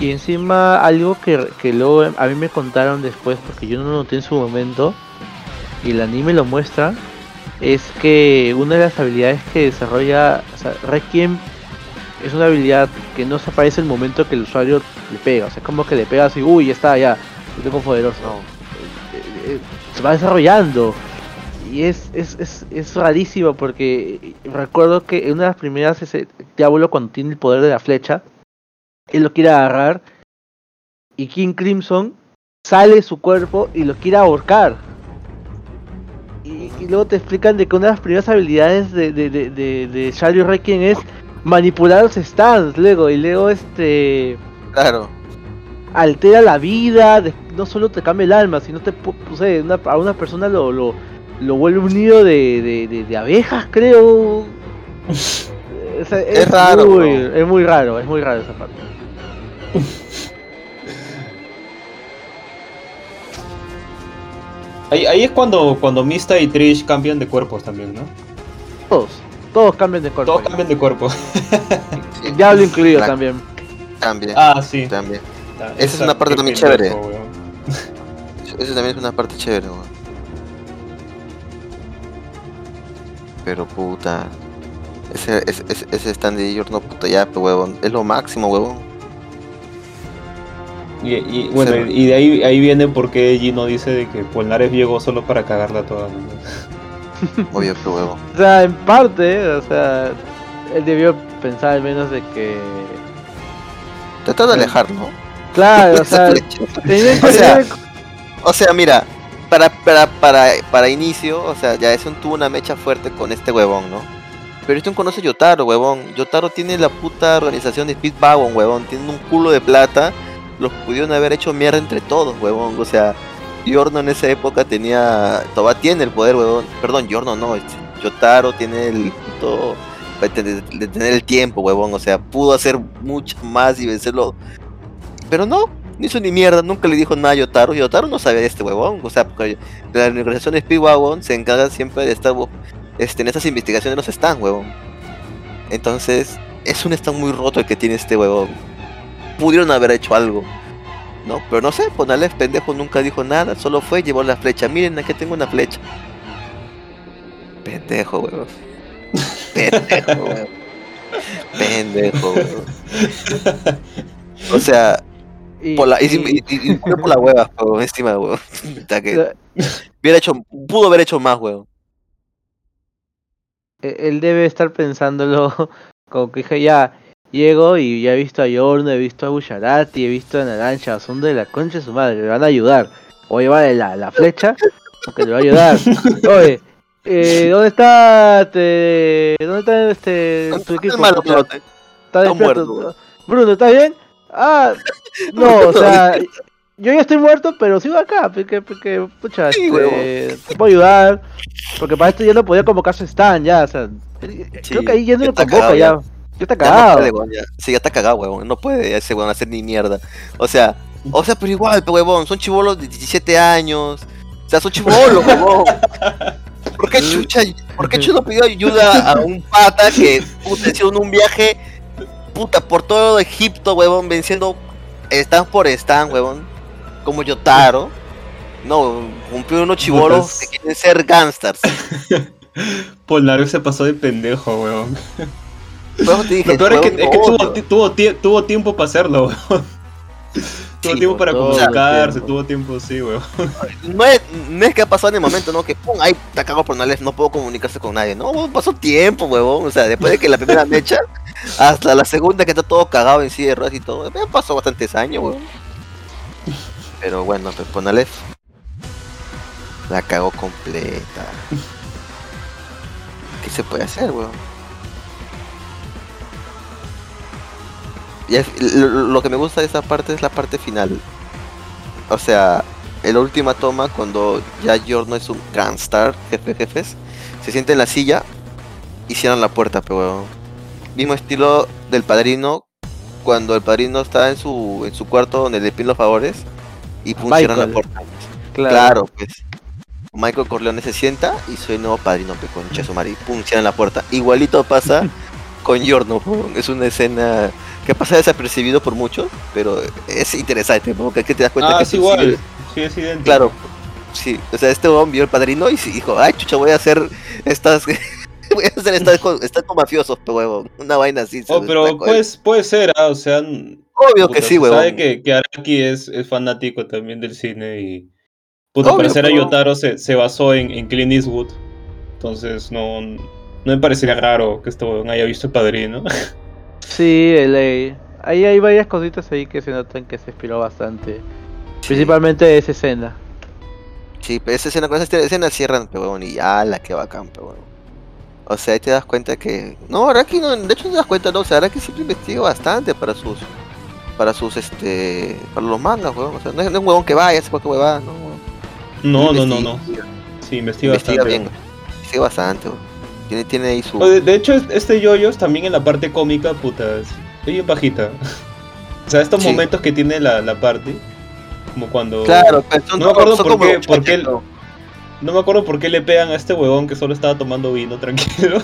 y encima algo que, que luego a mí me contaron después, porque yo no lo noté en su momento, y el anime lo muestra, es que una de las habilidades que desarrolla o sea, Requiem es una habilidad que no se aparece el momento que el usuario le pega, o sea, como que le pega así, uy, ya está, ya, yo tengo poderoso. No. Eh, eh, se va desarrollando. Y es, es, es, es rarísimo porque recuerdo que en una de las primeras ese diablo cuando tiene el poder de la flecha, él lo quiere agarrar y King Crimson sale de su cuerpo y lo quiere ahorcar. Y, luego te explican de que una de las primeras habilidades de, de, de, de, de Charlie Requiem es manipular los stands, luego, y luego este Claro. altera la vida, no solo te cambia el alma, sino te sé, una- a una persona lo, lo, lo vuelve un nido de, de, abejas, creo. O Es raro, muy, es muy raro, es muy raro esa parte. Ahí, ahí es cuando, cuando Mista y Trish cambian de cuerpos también, ¿no? Todos, todos cambian de cuerpo. Todos cambian de cuerpo. Diablo incluido también. También. Ah, sí. También. Ah, Esa es una parte también chévere. Eso también es una parte chévere, weón. Pero puta. Ese, ese, ese, ese stand de Yorno, puta, ya, huevón. Es lo máximo, huevón. Y, y, bueno, Sí. y de ahí, ahí viene porque Gino dice de que Polnareff llegó solo para cagarla toda. ¿no? Obvio, pe, huevón. O sea, en parte, o sea, él debió pensar al menos de que. Trata de alejarlo. Claro, o sea, O sea, cuenta- O sea, mira, para, para, para, para inicio, o sea, ya eso tuvo una mecha fuerte con este huevón, ¿no? Pero esto conoce a Yotaro, huevón. Yotaro tiene la puta organización de Speedwagon, huevón. Tiene un culo de plata. Los pudieron haber hecho mierda entre todos, huevón. O sea, Yorno en esa época tenía. Todavía tiene el poder, huevón. Perdón, Yorno no. este, Yotaro tiene el puto. De, de- tener el tiempo, huevón. O sea, pudo hacer mucho más y vencerlo. Pero no, no hizo ni mierda, nunca le dijo nada a Yotaro. Yotaro no sabía de este huevón. O sea, porque la organización Speedwagon se encarga siempre de estar este, en estas investigaciones de los stands, huevón. Entonces, es un stand muy roto el que tiene este huevón. Pudieron haber hecho algo. ¿No? Pero no sé, Ponales pendejo nunca dijo nada, solo fue, llevó la flecha. Miren, aquí tengo una flecha. Pendejo, huevón. Pendejo, huevón. Pendejo, huevón. O sea, y- por la, y, y- y- y- y fue por la hueva, encima, que sea, hubiera hecho, pudo haber hecho más, huevón. e- él debe estar pensándolo como que dije ya llego y ya he visto a Yorno, he visto a Busharati, he visto a Naranja, son de la concha de su madre, le van a ayudar. Voy a llevarle la, la flecha porque le va a ayudar. Oye, eh, ¿dónde está este, dónde está este tu equipo? Es malo. Está despierto. muerto. Bruno, ¿estás bien? Ah, no, o sea, yo ya estoy muerto, pero sigo acá, porque, porque pucha, Sí, este, te puedo ayudar, porque para esto ya no podía convocar su stand, ya, o sea, creo que ahí ya no lo convoca, cagado, ya, ya. Ya está Ya no cagado. puede, huevón, ya. Sí, ya está cagado, huevón. No puede ese huevón hacer ni mierda. O sea, o sea, pero igual, huevón, son chivolos de 17 años. O sea, son chivolos, huevón. ¿Por qué chucha? ¿Por qué chulo pidió ayuda a un pata que puta hicieron un viaje puta por todo Egipto, huevón, venciendo stand por stand, huevón? Como Yotaro. No, cumplió unos chivolos que quieren ser gangsters. Polnareff se pasó de pendejo, weón. Te dije, Lo peor es que, es tuvo, ti- tuvo, tie- tuvo tiempo para hacerlo, weón. Tuvo Sí, tiempo para comunicarse, tuvo tiempo, sí, weón. No es, no es que ha pasado en el momento, ¿no? Que pum, ahí está cagado por Nales, no puedo comunicarse con nadie. No, weón, pasó tiempo, huevón. O sea, después de que la primera mecha, hasta la segunda que está todo cagado en sí de ruedas y todo, ya pasó bastantes años, huevón. Pero bueno, pues con Aleph la cagó completa. ¿Qué se puede hacer, weón? Y es- lo, lo que me gusta de esa parte es la parte final. O sea, en la última toma, cuando ya Giorno es un Grand Star, jefe jefes, se siente en la silla y cierran la puerta, pero. Mismo estilo del padrino, cuando el padrino está en su, en su cuarto donde le piden los favores y cierran la puerta. Claro. Claro, pues. Michael Corleone se sienta y soy nuevo padrino, pe, con Chasumari. Pum, cierran la puerta. Igualito pasa con Giorno, es una escena que pasa desapercibido por muchos, pero es interesante, porque que te das cuenta Ah, que es igual. sigues- Sí, es idéntico. Claro, sí, o sea, este hombre vio el padrino y dijo, ay, chucha, voy a hacer estas, voy a hacer estas, con- estas con mafiosos, pe, huevón, una vaina así. Oh, pero destacó. pues, puede ser, ah, o sea, Obvio puta, que sí, huevón. Sabe que, que Araki es, es fanático también del cine y. Puta, Obvio, hacer a pero- Yotaro se, se basó en, en Clint Eastwood. Entonces no, no me parecería raro que este weón haya visto el padrino. Sí, el, eh, ahí hay varias cositas ahí que se notan que se inspiró bastante. Principalmente esa escena. Sí, pero esa escena, con esa escena cierran, pero huevón, y ala, qué bacán, pero huevón. O sea, ahí te das cuenta que. No, Araki no, de hecho no te das cuenta, no, o sea, Araki siempre investiga bastante para sus. Para sus, este. Para los mangas, huevón. O sea, no es, no es un huevón que vaya, hace cualquier huevada, no. huevón. No, no, no, no. Sí, investiga, Investiga bastante. bien. Investiga bastante, huevón. Tiene, tiene ahí su. O de, de hecho, es- este yoyos también en la parte cómica, puta, es bajita. O sea, estos Sí. momentos que tiene la, la parte, como cuando... Claro, pero son, No me acuerdo son por qué- por ¿no? Me acuerdo por qué le pegan a este huevón que solo estaba tomando vino tranquilo.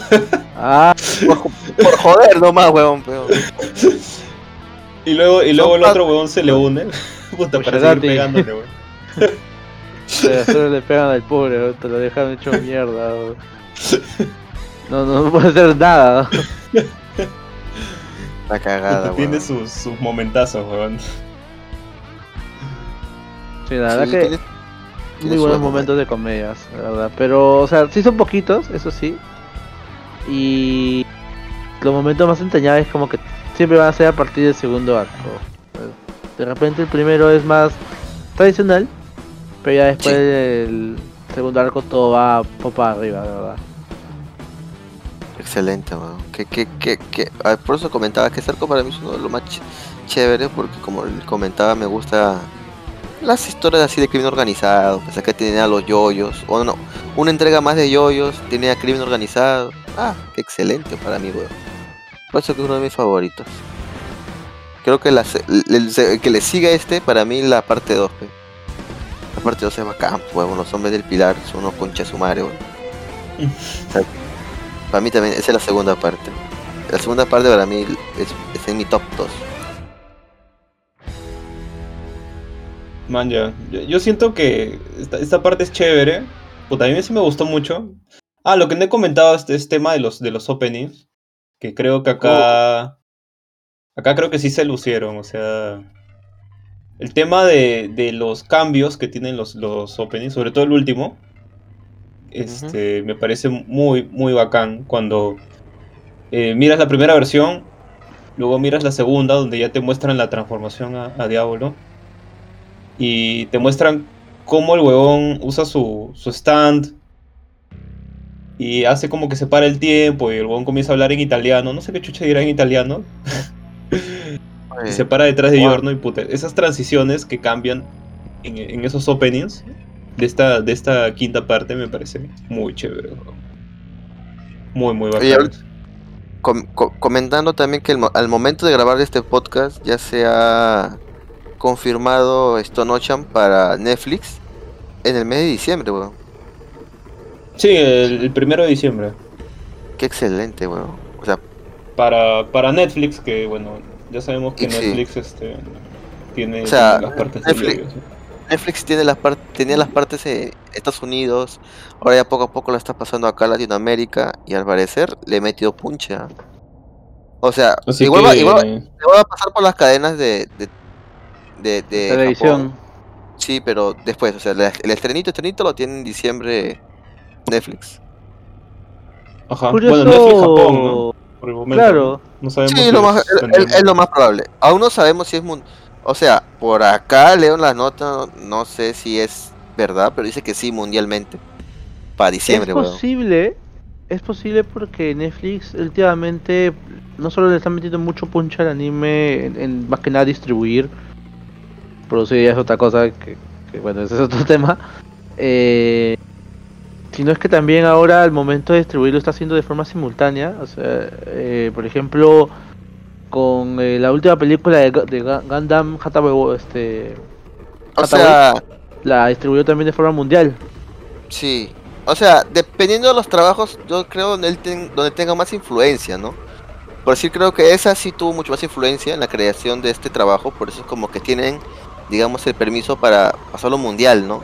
Ah, Por, por joder nomás, huevón, pero. y luego, y luego el otro huevón se le une. Puta, para seguir pegándole, weón. pero solo le pegan al pobre, ¿no? te lo dejan hecho mierda. ¿no? No, no puede hacer nada. ¿no? La cagada, tiene huevón. sus, sus momentazos, weón. Sí, la verdad Sí, que tiene- muy tiene su buenos buen momentos de comedias, la verdad. Pero, o sea, sí son poquitos, eso sí. Y los momentos más entrañables como que siempre van a ser a partir del segundo arco. De repente el primero es más tradicional, pero ya después Sí. del segundo arco todo va po- para arriba, la verdad. Excelente, weón. Que, que, que, que... por eso comentaba que este arco para mí es uno de los más ch- chéveres, porque como comentaba, me gusta las historias así de crimen organizado. Pensé que tenía los yoyos, o no, una entrega más de yoyos, tenía crimen organizado. Ah, qué excelente para mí, weón. Por eso que es uno de mis favoritos. Creo que el, el que le siga este, para mí, la parte 2. pe. La parte 2 es bacán, weón. Los hombres del pilar son unos conchas sumares, weón. Para mí también, esa es la segunda parte. La segunda parte para mí es, en mi top 2. Man, ya. Yo, siento que esta, parte es chévere. Puta, a sí me gustó mucho. Ah, lo que no he comentado es, es tema de los, de los openings. Que creo que acá. Acá creo que sí se lucieron. O sea. El tema de, de los cambios que tienen los, los openings, sobre todo el último. Este, me parece muy, muy bacán. Cuando eh, miras la primera versión. Luego miras la segunda, donde ya te muestran la transformación a, a Diablo y te muestran cómo el huevón usa su, su stand y hace como que se para el tiempo y el huevón comienza a hablar en italiano, no sé qué chucha dirá en italiano, y se para detrás de. Giorno y puta, esas transiciones que cambian en, en esos openings de esta, de esta quinta parte me parece muy chévere. Muy, muy bacán. Com- co- comentando también que el mo- al momento de grabar este podcast ya se ha confirmado Stone Ocean para Netflix en el mes de diciembre, weón. Sí, el, el primero de diciembre. Qué excelente, weón. O sea, Para, para Netflix, que bueno, ya sabemos que sí. Netflix este, tiene, O sea, tiene las partes de Netflix-. Netflix tiene las tenía las partes en Estados Unidos, ahora ya poco a poco la está pasando acá a Latinoamérica y al parecer le he metido puncha. O sea, Así igual, va, que- igual, igual va a pasar por las cadenas de, de, de, de Televisión. Japón. Sí, pero después, o sea, el estrenito, estrenito lo tiene en diciembre Netflix. Ajá. Curioso. Bueno, Netflix Japón, ¿no? Por el momento. Claro. No sabemos Sí, si lo más, es lo más probable. Aún no sabemos si es... mun- O sea, por acá leo en las notas, no sé si es verdad, pero dice que sí, mundialmente. Para diciembre, es weón. posible, es posible porque Netflix últimamente no solo le están metiendo mucho punch al anime en, en más que nada distribuir, producir ya es otra cosa que, que, bueno, ese es otro tema. Eh, sino es que también ahora al momento de distribuirlo está haciendo de forma simultánea. O sea, eh, por ejemplo, con eh, la última película de, de Gu- Gundam Hathaway, este, O Hathaway. sea, la distribuyó también de forma mundial. sí. O sea, dependiendo de los trabajos, yo creo donde él ten- donde tenga más influencia, ¿no? Por decir, creo que esa sí tuvo mucho más influencia en la creación de este trabajo, por eso es como que tienen, digamos, el permiso para pasarlo mundial, ¿no?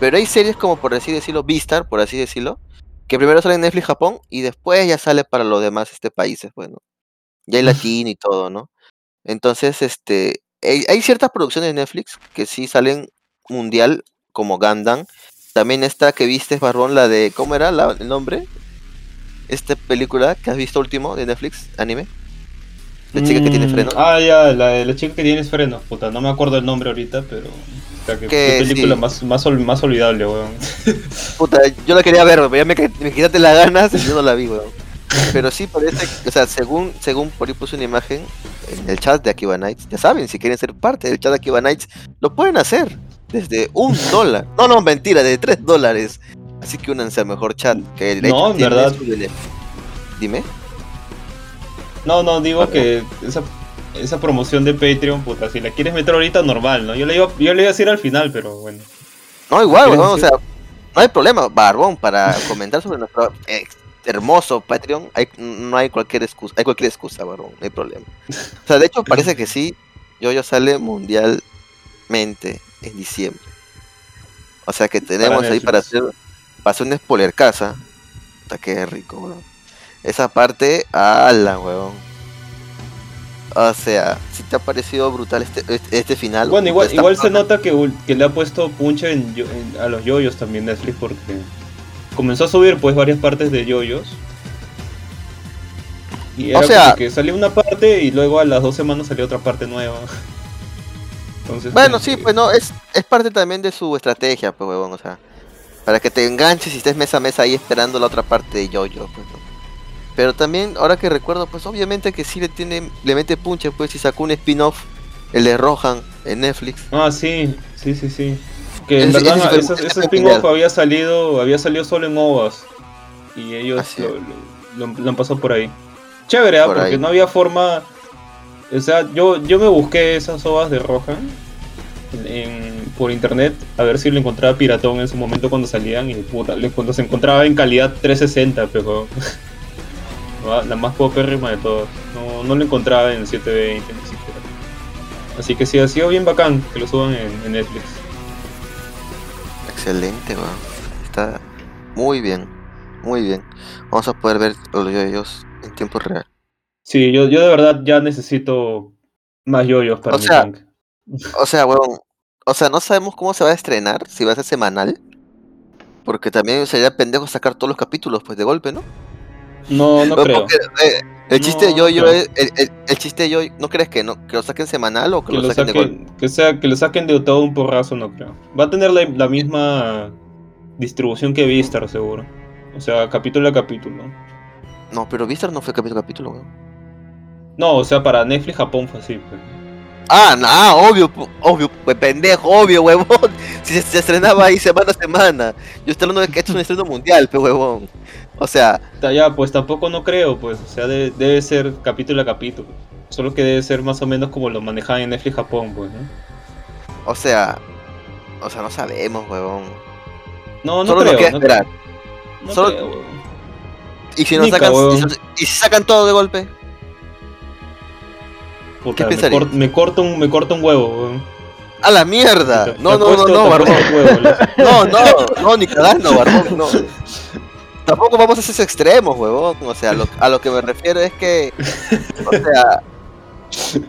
Pero hay series como, por así decirlo, Vistar, por así decirlo, que primero sale en Netflix Japón y después ya sale para los demás este, países, bueno. Ya hay latino y todo, ¿no? Entonces, este, hay, hay ciertas producciones de Netflix que sí salen mundial, como Gundam. También esta que viste, Barbón, la de, ¿cómo era la- el nombre? Esta película que has visto último de Netflix, anime. La chica que tiene Mm, freno. Ah, ya, la, la chica que tiene frenos. Puta, no me acuerdo el nombre ahorita, pero. O sea, que, película sí. más, más, ol- más olvidable, weón. Puta, yo la quería ver, pero ya me, me quitaste las ganas y yo no la vi, weón. Pero sí parece, o sea, según, según por ahí puse una imagen en el chat de Akiba Nights, ya saben, si quieren ser parte del chat de Akiba Nights, lo pueden hacer desde un dólar. No, no, mentira, de tres dólares. Así que únanse al mejor chat. Que de No, en verdad. Dime. No, no, digo que esa, esa promoción de Patreon, puta, si la quieres meter ahorita, normal, ¿no? Yo le iba, yo le iba a decir al final, pero bueno. No, igual, ¿Quieres weón, o sea, no hay problema, Barbón, para comentar sobre nuestro eh, hermoso Patreon, hay, no hay cualquier excusa, hay cualquier excusa, Barbón, no hay problema. O sea, de hecho parece que sí, yo sale mundialmente en diciembre. O sea que tenemos ahí para hacer, para hacer un spoiler casa. Puta, qué rico, weón. Esa parte, ala, weón. O sea, si te ha parecido brutal este, este, este final. Bueno, igual, igual se nota que, que le ha puesto punche en yo- en- a los yoyos también Netflix porque comenzó a subir pues varias partes de yoyos. Y O era sea- como que salió una parte y luego a las dos semanas salió otra parte nueva. Entonces, Bueno, sí, que- pues no, es, es parte también de su estrategia, pues, huevón, o sea, para que te enganches y estés mes a mes ahí esperando la otra parte de Jojo, pues, ¿no? Pero también, ahora que recuerdo, pues, obviamente que sí le tiene, le mete punche, pues, si sacó un spin-off, el de Rohan, en Netflix. Ah, sí, sí, sí, sí. Que en Ese- verdad ese ese, ese spin-off había salido, había salido solo en OVAs. Y ellos lo, lo- lo- lo han pasado por ahí. Chévere, ¿ah? Por porque ahí. no había forma. O sea, yo, yo me busqué esas OVAs de en- en- por internet a ver si lo encontraba piratón en su momento cuando salían. Y puta, cuando se encontraba en calidad 360, pero. la más popérrima de todas. No, no lo encontraba en 720 ni siquiera. Así que sí, ha sido bien bacán que lo suban en, en Netflix. Excelente, weón. Está muy bien, muy bien. Vamos a poder ver los yoyos en tiempo real. Sí, yo, yo de verdad ya necesito más yoyos para O mi sea, tank. O sea, weón, o sea, no sabemos cómo se va a estrenar, si va a ser semanal. Porque también sería pendejo sacar todos los capítulos, pues, de golpe, ¿no? No, no creo. porque, eh, el chiste de No, es. El, el- el chiste de Yoyo, ¿no crees que no? ¿Que lo saquen semanal o que, Que lo lo saquen, de golpe? saquen, que sea, que lo saquen de todo un porrazo, no creo. Va a tener la, la misma distribución que Vistar, seguro. O sea, capítulo a capítulo. No, pero Vistar no fue capítulo a capítulo, weón. No, o sea, para Netflix Japón fue así. pues. Ah, no, obvio, obvio, pendejo, obvio, huevón. Si se, se estrenaba ahí semana a semana. Yo estoy hablando de que esto es un estreno mundial, pues, huevón. O sea, Ya, pues tampoco no creo, pues. O sea, de- debe ser capítulo a capítulo. Solo que debe ser más o menos como lo manejaban en Netflix Japón, pues, ¿no? o sea. O sea, no sabemos, huevón. No, no Solo creo. nos queda no, esperar. no Solo- creo. Y si nos Nica, sacan. huevón. Y, si- sacan todo de golpe. Puta, me, pensarías? cort- me corto un, me corto un huevo, weón. ¡A la mierda! No, no, no, no, te barbón. No, no, no, ni cagando, barbón, no. Tampoco vamos a esos extremos, huevón. O sea, lo- a lo que me refiero es que. O sea.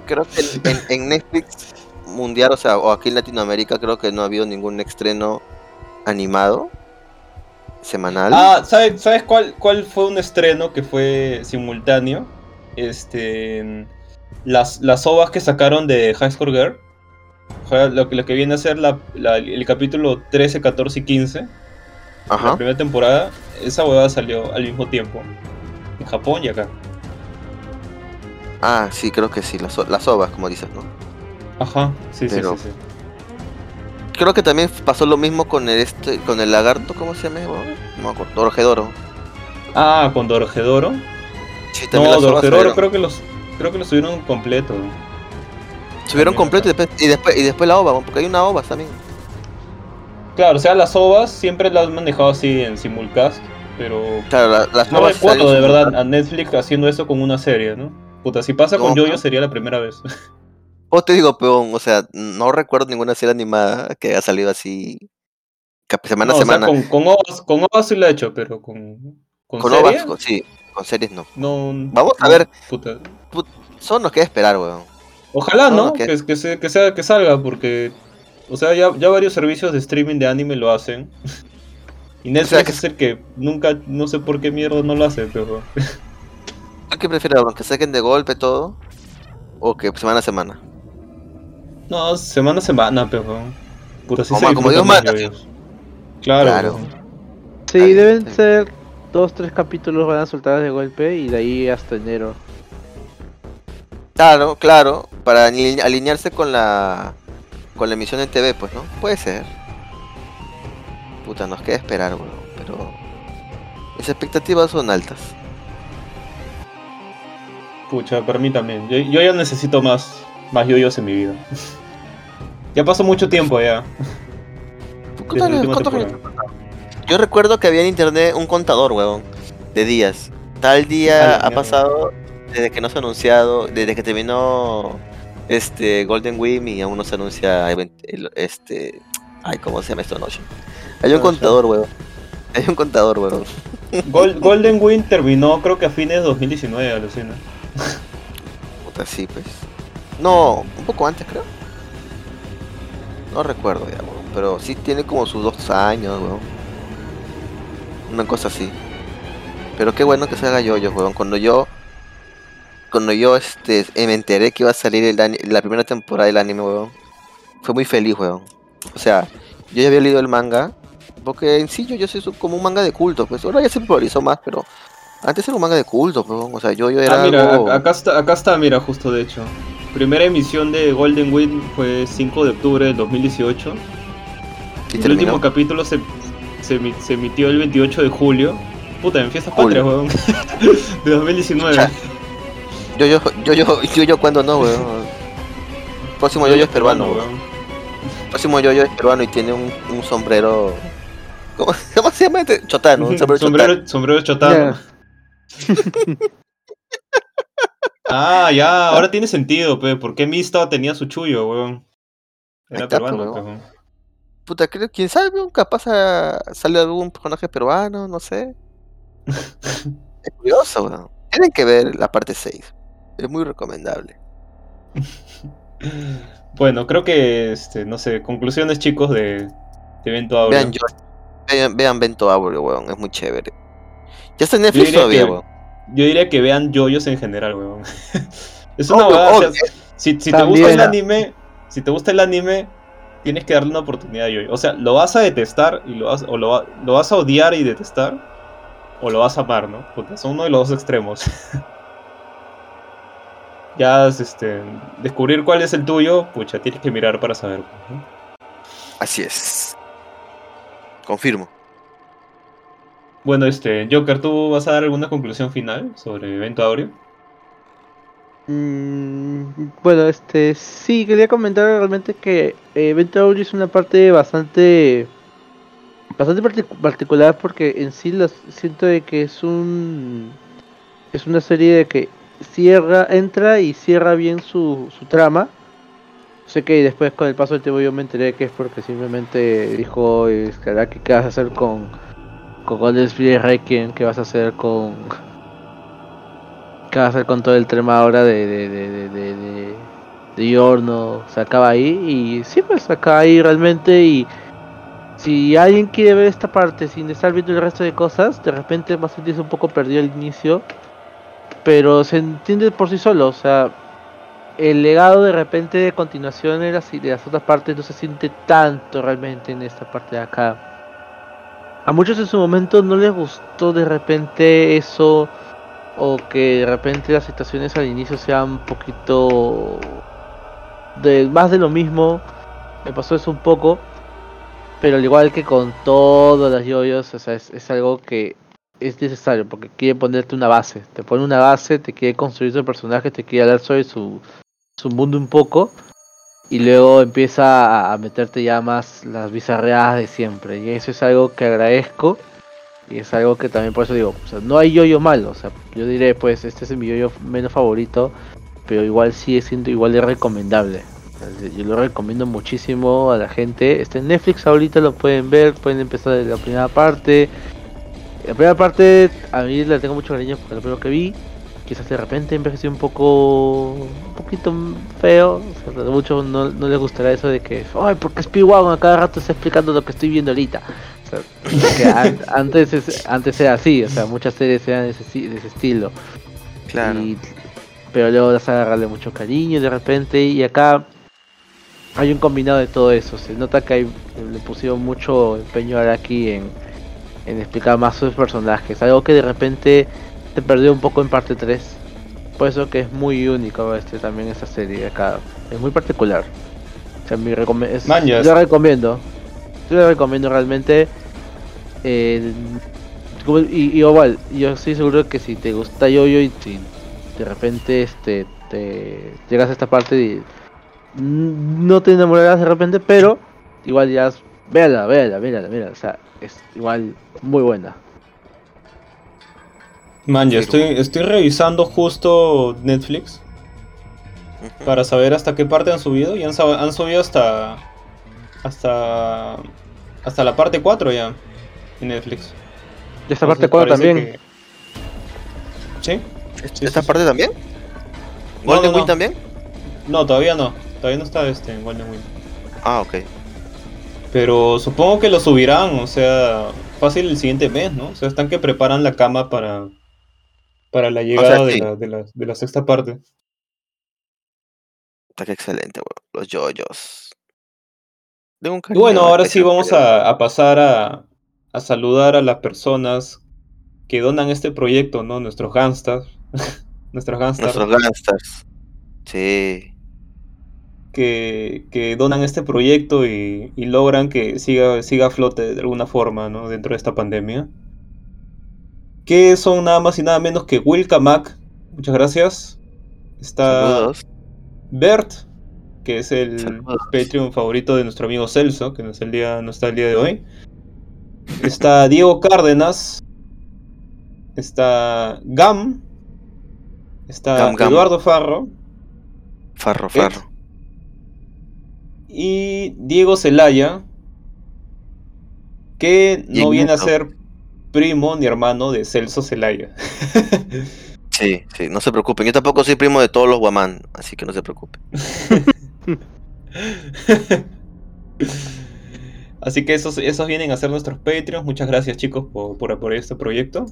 Creo que en, Netflix mundial, o sea, o aquí en Latinoamérica creo que no ha habido ningún estreno animado semanal. Ah, ¿sabes, ¿sabes cuál, cuál fue un estreno que fue simultáneo? Este. Las, las ovas que sacaron de High Score Girl. Lo que, lo que viene a ser la- la- el capítulo 13, 14 y 15. La Ajá. primera temporada. Esa huevada salió al mismo tiempo. En Japón y acá. Ah, sí, creo que sí, las, las ovas, como dices, ¿no? Ajá, sí, Pero- sí, sí, sí. Creo que también pasó lo mismo con el este, con el lagarto, ¿cómo se llama? No me acuerdo, Orgedoro. Ah, con Dorjedoro. Sí, también No, las ovas Dorjedoro salieron. creo que los. Creo que los subieron completo. Subieron también completo y después, y después y después la ova, porque hay una ova también. Claro, o sea, las ovas siempre las han manejado así en simulcast. Pero Claro, la- las No ovas salieron de verdad a Netflix haciendo eso con una serie, ¿no? Puta, si pasa con No, Yoyo no. sería la primera vez. O te digo, peón, o sea, no recuerdo ninguna serie animada que haya salido así semana No, a o sea, semana. con, con ovas, con ovas sí lo he hecho, pero con, con, con ovas, con- sí, con series no. no. Vamos a no, ver. puta. Solo nos queda esperar, weón. Ojalá, No, ¿no? no, que- Que, que, se- que sea, que salga, porque. O sea, ya, ya varios servicios de streaming de anime lo hacen. Y Netflix sea, que- es el que nunca, no sé por qué mierda no lo hace, pero. ¿Qué prefieres? ¿Que saquen de golpe todo? ¿O que semana a semana? No, semana a semana, pero. Puta, sí Como- se como Dios manda. Claro. Claro. Sí, deben sí. ser dos, tres capítulos van a soltar de golpe y de ahí hasta enero. Claro, claro, para ali- alinearse con la con la emisión en TV, pues, ¿no? Puede ser. Puta, nos queda esperar, weón, pero mis expectativas son altas. Pucha, para mí también. Yo, yo ya necesito más, más yoyos en mi vida. ya pasó mucho tiempo ya. ¿Cuántos? Yo recuerdo que había en internet un contador, weón, de días. Tal día ha pasado desde que no se ha anunciado, desde que terminó este Golden Wing y aún no se anuncia este ay, ¿cómo se llama esto noche? Hay un contador, weón. Hay un contador, weón. Gol- Golden Wind terminó creo que a fines de 2019, alucina. Puta, sí, pues. No, un poco antes, creo. No recuerdo ya, weón. Pero sí tiene como sus dos años, weón. Una cosa así. Pero qué bueno que se haga yoyos, weón. Cuando yo. Cuando yo este, me enteré que iba a salir el la primera temporada del anime, weón. Fue muy feliz, weón. O sea, yo ya había leído el manga. Porque en sí yo, yo soy como un manga de culto, pues. Ahora ya se popularizó más, pero. Antes era un manga de culto, weón. O sea, yo, yo era Ah, mira, algo... acá está, acá está, mira, justo de hecho. Primera emisión de Golden Wind fue 5 de octubre del 2018. y el terminó. último capítulo se, se, se emitió el 28 de julio. Puta, en fiestas patrias, weón. de 2019. Cha. Yo, yo, yo, yo, yo, yo, cuando no, weón. Próximo yo, yo es peruano, weón. Próximo yo, yo es peruano y tiene un, un sombrero. ¿Cómo, cómo se llama este? Chotano, un sombrero, sombrero, sombrero chotano. Ah, ya, ahora tiene sentido, pe. ¿Por qué Mista tenía su chullo, weón? Era está, peruano, pues, weón. chotano. Puta, creo, quién sabe, weón, capaz ah, sale algún personaje peruano, no sé. es curioso, weón. Tienen que ver la parte 6. Es muy recomendable. Bueno, creo que, este, no sé, conclusiones, chicos, de, de evento audio. Vean, yo, vean, vean Bento Aureo, weón, es muy chévere. Ya está en Netflix todavía, que- weón. Yo diría que vean yoyos en general, weón. es una Obvio, huevada, o obvio. sea, si, si te gusta el anime, si te gusta el anime, tienes que darle una oportunidad a yoyo. O sea, lo vas a detestar y lo vas, o lo, lo vas a odiar y detestar, o lo vas a amar, ¿no? Porque son uno de los dos extremos. ya, este, descubrir cuál es el tuyo, pucha, tienes que mirar para saber. ¿no? Así es. Confirmo. Bueno, este, Joker, ¿tú vas a dar alguna conclusión final sobre evento Aureo? Mm, bueno, este sí, quería comentar realmente que eh, Evento Audio es una parte bastante bastante partic- particular porque en sí las siento de que es un es una serie de que cierra, entra y cierra bien su, su trama. Sé que después con el paso del tiempo yo me enteré que es porque simplemente dijo "Ahora, ¿qué vas a hacer con con Golden Requiem? ¿Qué vas a hacer con ¿Qué va a hacer con todo el tema ahora de, de, de, de, de, Yorno se acaba ahí y sí pues se acaba ahí realmente y si alguien quiere ver esta parte sin estar viendo el resto de cosas, de repente va a sentirse un poco perdido al inicio, pero se entiende por sí solo, o sea, el legado de repente de continuación de de las otras partes no se siente tanto realmente en esta parte de acá. A muchos en su momento no les gustó de repente eso o que de repente las situaciones al inicio sean un poquito más de lo mismo. Me pasó eso un poco, pero al igual que con todas las yoyos, o sea, es algo que es necesario porque quiere ponerte una base. Te pone una base, te quiere construir su personaje, te quiere hablar sobre su, su mundo un poco y luego empieza a, a meterte ya más las bizarreadas de siempre. Y eso es algo que agradezco y es algo que también por eso digo, no hay yoyo malo, o sea, yo diré pues este es mi yoyo menos favorito, pero igual sigue siendo igual de recomendable. Yo lo recomiendo muchísimo a la gente. Está en Netflix ahorita, lo pueden ver, pueden empezar desde la primera parte. La primera parte a mí le tengo mucho cariño porque lo primero que vi. Quizás de repente envejeció un poco. un poquito feo. O sea, a muchos no, no les gustará eso de que. Ay, porque Speedwagon a cada rato está explicando lo que estoy viendo ahorita. O sea, que an- antes, es- antes era así, o sea, muchas series eran de ese, de ese estilo. Claro. Y- pero luego las agarrarle mucho cariño de repente y acá hay un combinado de todo eso. Se nota que hay- le pusieron mucho empeño ahora aquí en, en explicar más sus personajes. Algo que de repente se perdió un poco en parte 3. Por eso que es muy único este también esta serie acá. Es muy particular. O sea, mi es- Mañas. yo la recomiendo. Yo la recomiendo realmente. Eh, y, y igual, yo estoy seguro que si te gusta Yoyo y si de repente este te llegas a esta parte y no te enamorarás de repente, pero igual ya véala, véala, véala, véala, o sea, es igual muy buena. Man, Sí, estoy, estoy revisando justo Netflix para saber hasta qué parte han subido. Y han, subido hasta. Hasta. Hasta la parte 4 ya. En Netflix. Y esta Entonces parte 4 parece también. que- ¿Sí? sí, ¿Esta sí. parte también? No, ¿Golden no, Wing no. también? No, todavía no. Todavía no está este en Golden Wing. Ah, ok. Pero supongo que lo subirán, o sea, fácil el siguiente mes, ¿no? O sea, están que preparan la cama para, para la llegada de, sí. la, de, la, de la sexta parte. Está que excelente, weón. Los yoyos. Un Y bueno, ahora sí vamos a, a pasar a, a saludar a las personas que donan este proyecto, ¿no? Nuestros gangsters. Nuestros gangsters Nuestros gangsters. Sí. Que, que donan este proyecto y, y logran que siga, siga a flote de alguna forma, ¿no? Dentro de esta pandemia. Que son nada más y nada menos que Wilka Mac. Muchas gracias. Está Saludos. Bert, que es el Saludos. Patreon favorito de nuestro amigo Celso, que no, es el día, no está el día de hoy. Está Diego Cárdenas. Está Gam. Está Gam, Gam. Eduardo Farro. Farro, farro. Y Diego Celaya. Que no viene a ser primo ni hermano de Celso Celaya. Sí, sí, no se preocupen. Yo tampoco soy primo de todos los guamán, así que no se preocupen. Así que esos, esos vienen a ser nuestros Patreons. Muchas gracias chicos por, por apoyar este proyecto.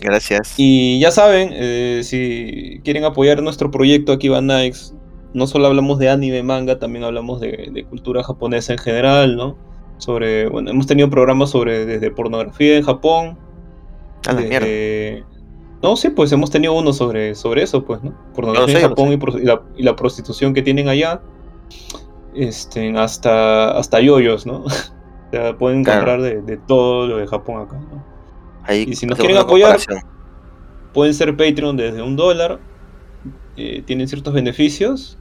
Gracias. Y ya saben, eh, si quieren apoyar nuestro proyecto aquí Van Nikes, no solo hablamos de anime, manga, también hablamos de, de cultura japonesa en general, ¿no? Sobre, bueno, hemos tenido programas sobre desde pornografía en Japón. A la mierda. No, sí, pues hemos tenido uno sobre, sobre eso, pues, ¿no? Pornografía sé, en Japón y, la, y la prostitución que tienen allá. Este, hasta, hasta yoyos, ¿no? o sea, pueden Claro. encontrar de, de todo lo de Japón acá, ¿no? Ahí y si nos quieren apoyar. Pueden ser Patreon desde un dólar. eh, tienen ciertos beneficios.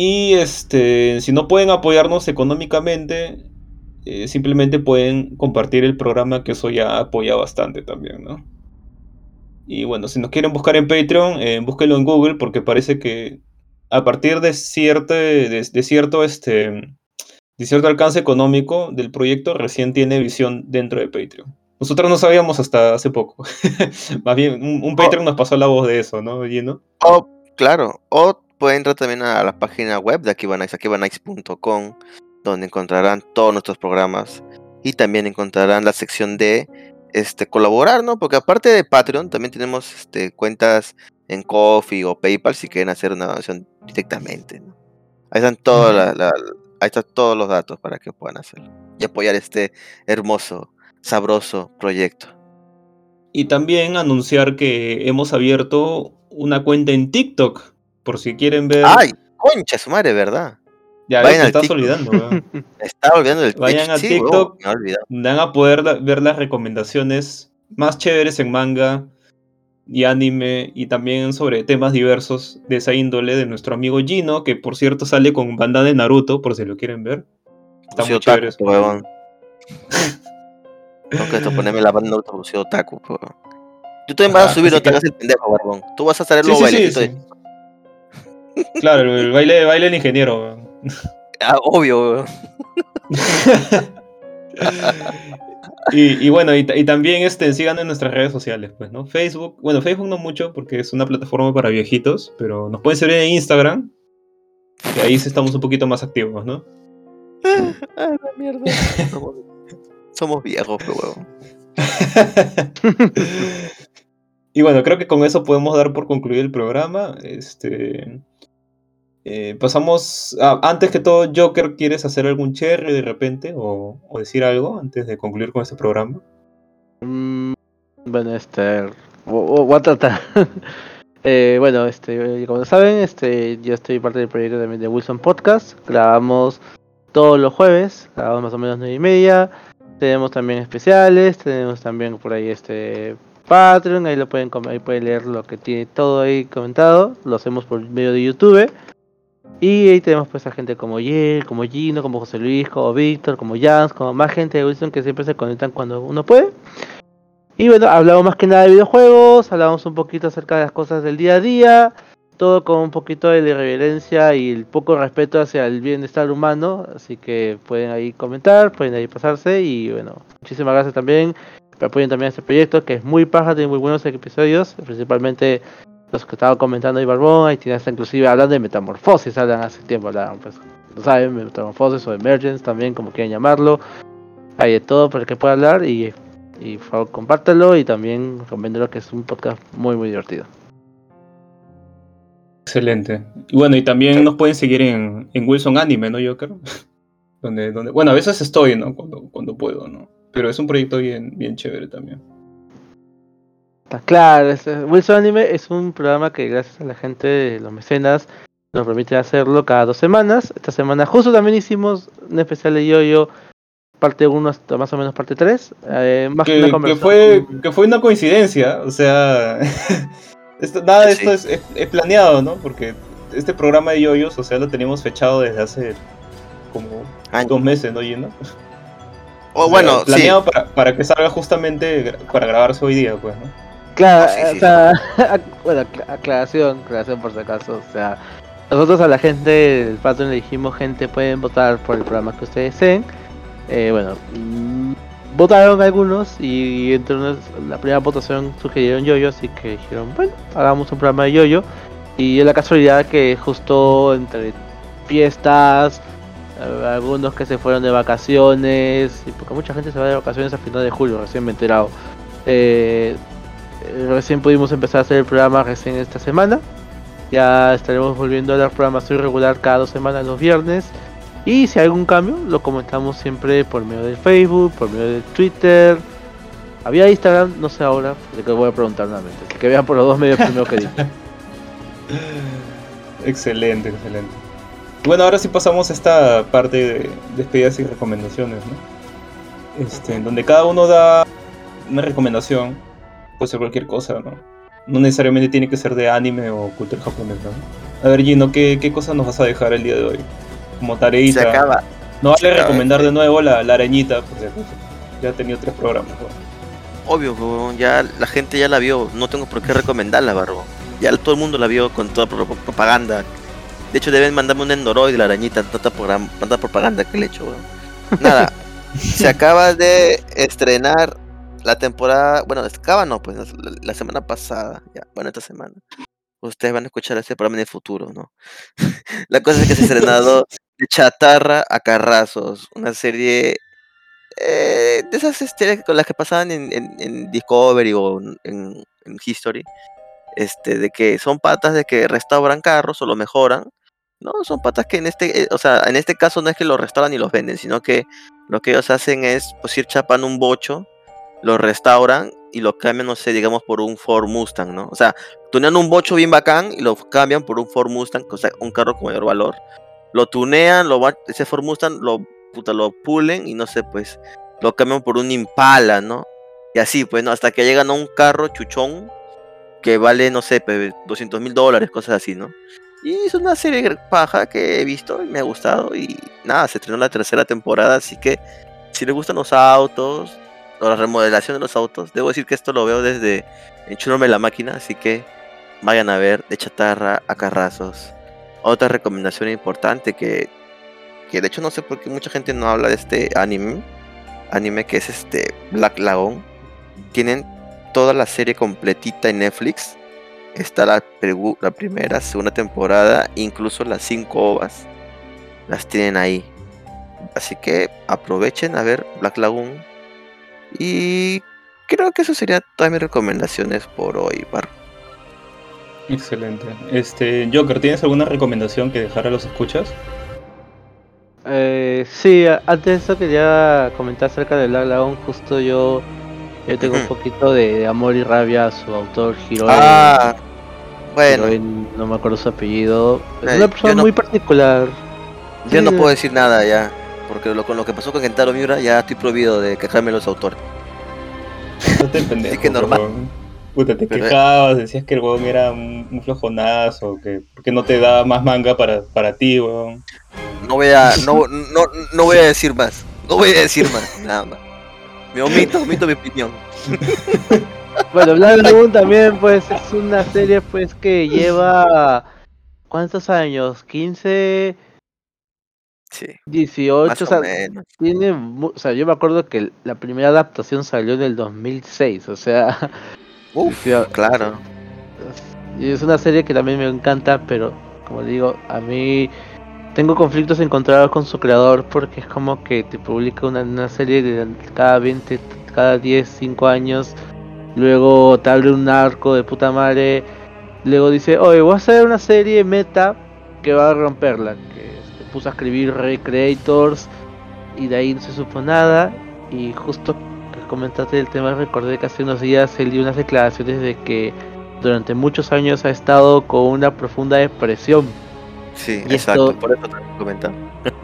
Y este, si no pueden apoyarnos económicamente, eh, simplemente pueden compartir el programa, que eso ya apoya bastante también, ¿no? Y bueno, si nos quieren buscar en Patreon, eh, búsquenlo en Google, porque parece que a partir de cierto, de, de cierto, este, de cierto alcance económico del proyecto, recién tiene visión dentro de Patreon. Nosotros no sabíamos hasta hace poco. Más bien, un, un Patreon nos pasó la voz de eso, ¿no, Gino? O, claro, o pueden entrar también a la página web de Akibanice, akibanice.com, donde encontrarán todos nuestros programas y también encontrarán la sección de este colaborar, ¿no? Porque aparte de Patreon, también tenemos este, cuentas en Coffee o PayPal si quieren hacer una donación directamente. ¿no? Ahí están la- la- ahí están todos los datos para que puedan hacerlo y apoyar este hermoso, sabroso proyecto. Y también anunciar que hemos abierto una cuenta en TikTok, por si quieren ver. ¡Ay! Concha, su madre, ¿verdad? ya vayan te estás TikTok. olvidando, weón. Me estaba olvidando del Vayan a Sí, TikTok. huevón, me había olvidado. Van a poder la- ver las recomendaciones más chéveres en manga y anime y también sobre temas diversos de esa índole de nuestro amigo Gino, que por cierto sale con banda de Naruto, por si lo quieren ver. Está muy chévere. eso. Tengo que esto ponerme la banda Naruto porque soy otaku, huevón. Tú también vas Ah, a subir, así te que- hagas el pendejo, barbón. Tú vas a Sí, los sí, sí, sí. Claro, el, el baile, baile del ingeniero. weón. Ah, obvio, y, y bueno, y, ta- y también este, sigan en nuestras redes sociales, pues, ¿no? Facebook, bueno, Facebook no mucho porque es una plataforma para viejitos, pero nos pueden seguir en Instagram, que ahí sí estamos un poquito más activos, ¿no? Ah, la mierda. Somos, somos viejos, pero huevón. y bueno, creo que con eso podemos dar por concluido el programa. Este, eh, pasamos, a- antes que todo, Joker, ¿quieres hacer algún cherry de repente o, decir algo antes de concluir con este programa? Mm, bueno, este. vo- vo- Voy a tratar. Eh, bueno, este, como saben, este, yo estoy parte del proyecto también de Wilson Podcast. Grabamos todos los jueves, grabamos más o menos nueve y media. Tenemos también especiales, tenemos también por ahí este Patreon, ahí lo pueden ahí pueden leer lo que tiene todo ahí comentado. Lo hacemos por medio de YouTube. Y ahí tenemos pues a gente como Yel, como Gino, como José Luis, como Víctor, como Jans, como más gente de Wilson que siempre se conectan cuando uno puede. Y bueno, hablamos más que nada de videojuegos, hablamos un poquito acerca de las cosas del día a día, todo con un poquito de irreverencia y el poco respeto hacia el bienestar humano, así que pueden ahí comentar, pueden ahí pasarse y bueno, muchísimas gracias también, apoyen también a este proyecto que es muy paja, tiene muy buenos episodios, principalmente los que estaba comentando ahí Barbón, ahí tiene hasta inclusive hablando de metamorfosis, hablan hace tiempo, hablaban pues, no saben, metamorfosis o emergence también, como quieran llamarlo, hay de todo para el que pueda hablar y y por favor compártelo y también recomiéndalo que es un podcast muy muy divertido. Excelente. Y bueno, y también nos pueden seguir en, en Wilson Anime, ¿no, Joker? donde, donde, bueno, a veces estoy, ¿no? Cuando, cuando puedo, ¿no? Pero es un proyecto bien, bien chévere también. Claro, es- Wilson Anime es un programa que gracias a la gente de los mecenas nos permite hacerlo cada dos semanas. Esta semana justo también hicimos un especial de Yoyo, parte 1 hasta más o menos parte 3. Eh, más Que, fue, que fue una coincidencia, o sea, esto- nada de Sí. esto es, es- es planeado, ¿no? Porque este programa de yoyos, o sea, lo teníamos fechado desde hace como dos meses, ¿no, Gino? O O sea, bueno, sí. planeado para, para que salga justamente para grabarse hoy día, pues, ¿no? Claro, No, sí, o sea, bueno, acla- aclaración, aclaración por si acaso, o sea, nosotros a la gente del Patreon le dijimos, gente, pueden votar por el programa que ustedes deseen. Eh, bueno, mm, votaron algunos y entre la primera votación sugirieron Yoyo, así que dijeron, bueno, hagamos un programa de Yoyo. Y es la casualidad que justo entre fiestas, eh, algunos que se fueron de vacaciones, porque mucha gente se va de vacaciones a final de julio, recién me he enterado. Eh, recién pudimos empezar a hacer el programa recién esta semana. Ya estaremos volviendo a dar programación regular cada dos semanas los viernes. Y si hay algún cambio, lo comentamos siempre por medio del Facebook, por medio del Twitter. Había Instagram, no sé ahora, de que voy a preguntar nuevamente. Así que vean por los dos medios primero que dije. Excelente, excelente. Bueno, ahora sí pasamos a esta parte de despedidas y recomendaciones, ¿no? Este, donde cada uno da una recomendación, puede ser cualquier cosa, ¿no? No necesariamente tiene que ser de anime o cultura japonesa, ¿no? A ver, Gino, ¿qué, qué cosas nos vas a dejar el día de hoy? Como tareita. Se acaba. No vale acaba recomendar de nuevo la, la arañita, por si acaso. Ya ha tenido tres programas, ¿no? Obvio, ya la gente ya la vio. No tengo por qué recomendarla, barro. Ya todo el mundo la vio con toda pro- propaganda. De hecho, deben mandarme un Endoroid de la arañita, tanta, tanta propaganda que le he hecho, weón. Nada, se acaba de estrenar la temporada. Bueno, acaba no, pues la, la semana pasada. Ya, bueno, esta semana. ustedes van a escuchar este programa en el futuro, ¿no? La cosa es que se ha estrenado de chatarra a carrazos, una serie eh, de esas series con las que pasaban en, en- en Discovery o en, en- en History, este, de que son patas de que restauran carros o lo mejoran. No, son patas que en este, eh, o sea, en este caso no es que los restauran y los venden, sino que lo que ellos hacen es pues ir chapando un bocho, lo restauran y lo cambian, no sé, digamos por un Ford Mustang, ¿no? O sea, tunean un bocho bien bacán y lo cambian por un Ford Mustang, o sea, un carro con mayor valor. Lo tunean, lo ese Ford Mustang lo, puta, lo pulen y no sé, pues, lo cambian por un Impala, ¿no? Y así, pues, ¿no? Hasta que llegan a un carro chuchón que vale, no sé, pues, 200 mil dólares, cosas así, ¿no? Y es una serie paja que he visto y me ha gustado. Y nada, se estrenó la tercera temporada, así que si les gustan los autos o la remodelación de los autos, debo decir que esto lo veo desde Enchúrame la máquina, así que vayan a ver de chatarra a carrazos. Otra recomendación importante que, que de hecho no sé por qué mucha gente no habla de este anime, anime que es este Black Lagoon. Tienen toda la serie completita en Netflix. Está la, la primera, segunda temporada, incluso las cinco ovas. Las tienen ahí. Así que aprovechen a ver Black Lagoon. Y creo que eso sería todas mis recomendaciones por hoy, Bar. Excelente. Este, Joker, ¿tienes alguna recomendación que dejar a los escuchas? Eh, sí, antes de eso quería comentar acerca de Black Lagoon. Justo yo, yo tengo un poquito de, de amor y rabia a su autor, Hiroe. Ah, bueno, Hiroe, no me acuerdo su apellido. Es Eh, una persona no- muy particular. yo no puedo decir nada ya. Porque lo, con lo que pasó con Kentaro Miura ya estoy prohibido de quejarme de los autores. No te pendejo, que normal. Puta, te Pero- quejabas, decías que el huevón era un, un flojonazo, que, que no te daba más manga para, para ti, huevón. No voy a, no, no, no voy a decir más. No voy a decir más, nada más. Me omito, omito mi opinión. Bueno, Black Lagoon también, pues, es una serie, pues, que lleva. ¿Cuántos años? ¿15? Sí, 18, más o o sea, menos. tiene, o sea, yo me acuerdo que la primera adaptación salió en el 2006, o sea, Uf, sí, claro. y es una serie que también me encanta, pero como digo, a mí tengo conflictos encontrados con su creador porque es como que te publica una, una serie de cada 20, cada 10, 5 años, luego te abre un arco de puta madre, luego dice, oye, voy a hacer una serie meta que va a romperla, que puso a escribir Recreators y de ahí no se supo nada y justo que comentaste el tema recordé que hace unos días él dio unas declaraciones de que durante muchos años ha estado con una profunda depresión Sí, Y exacto. esto- Por eso te comentaba.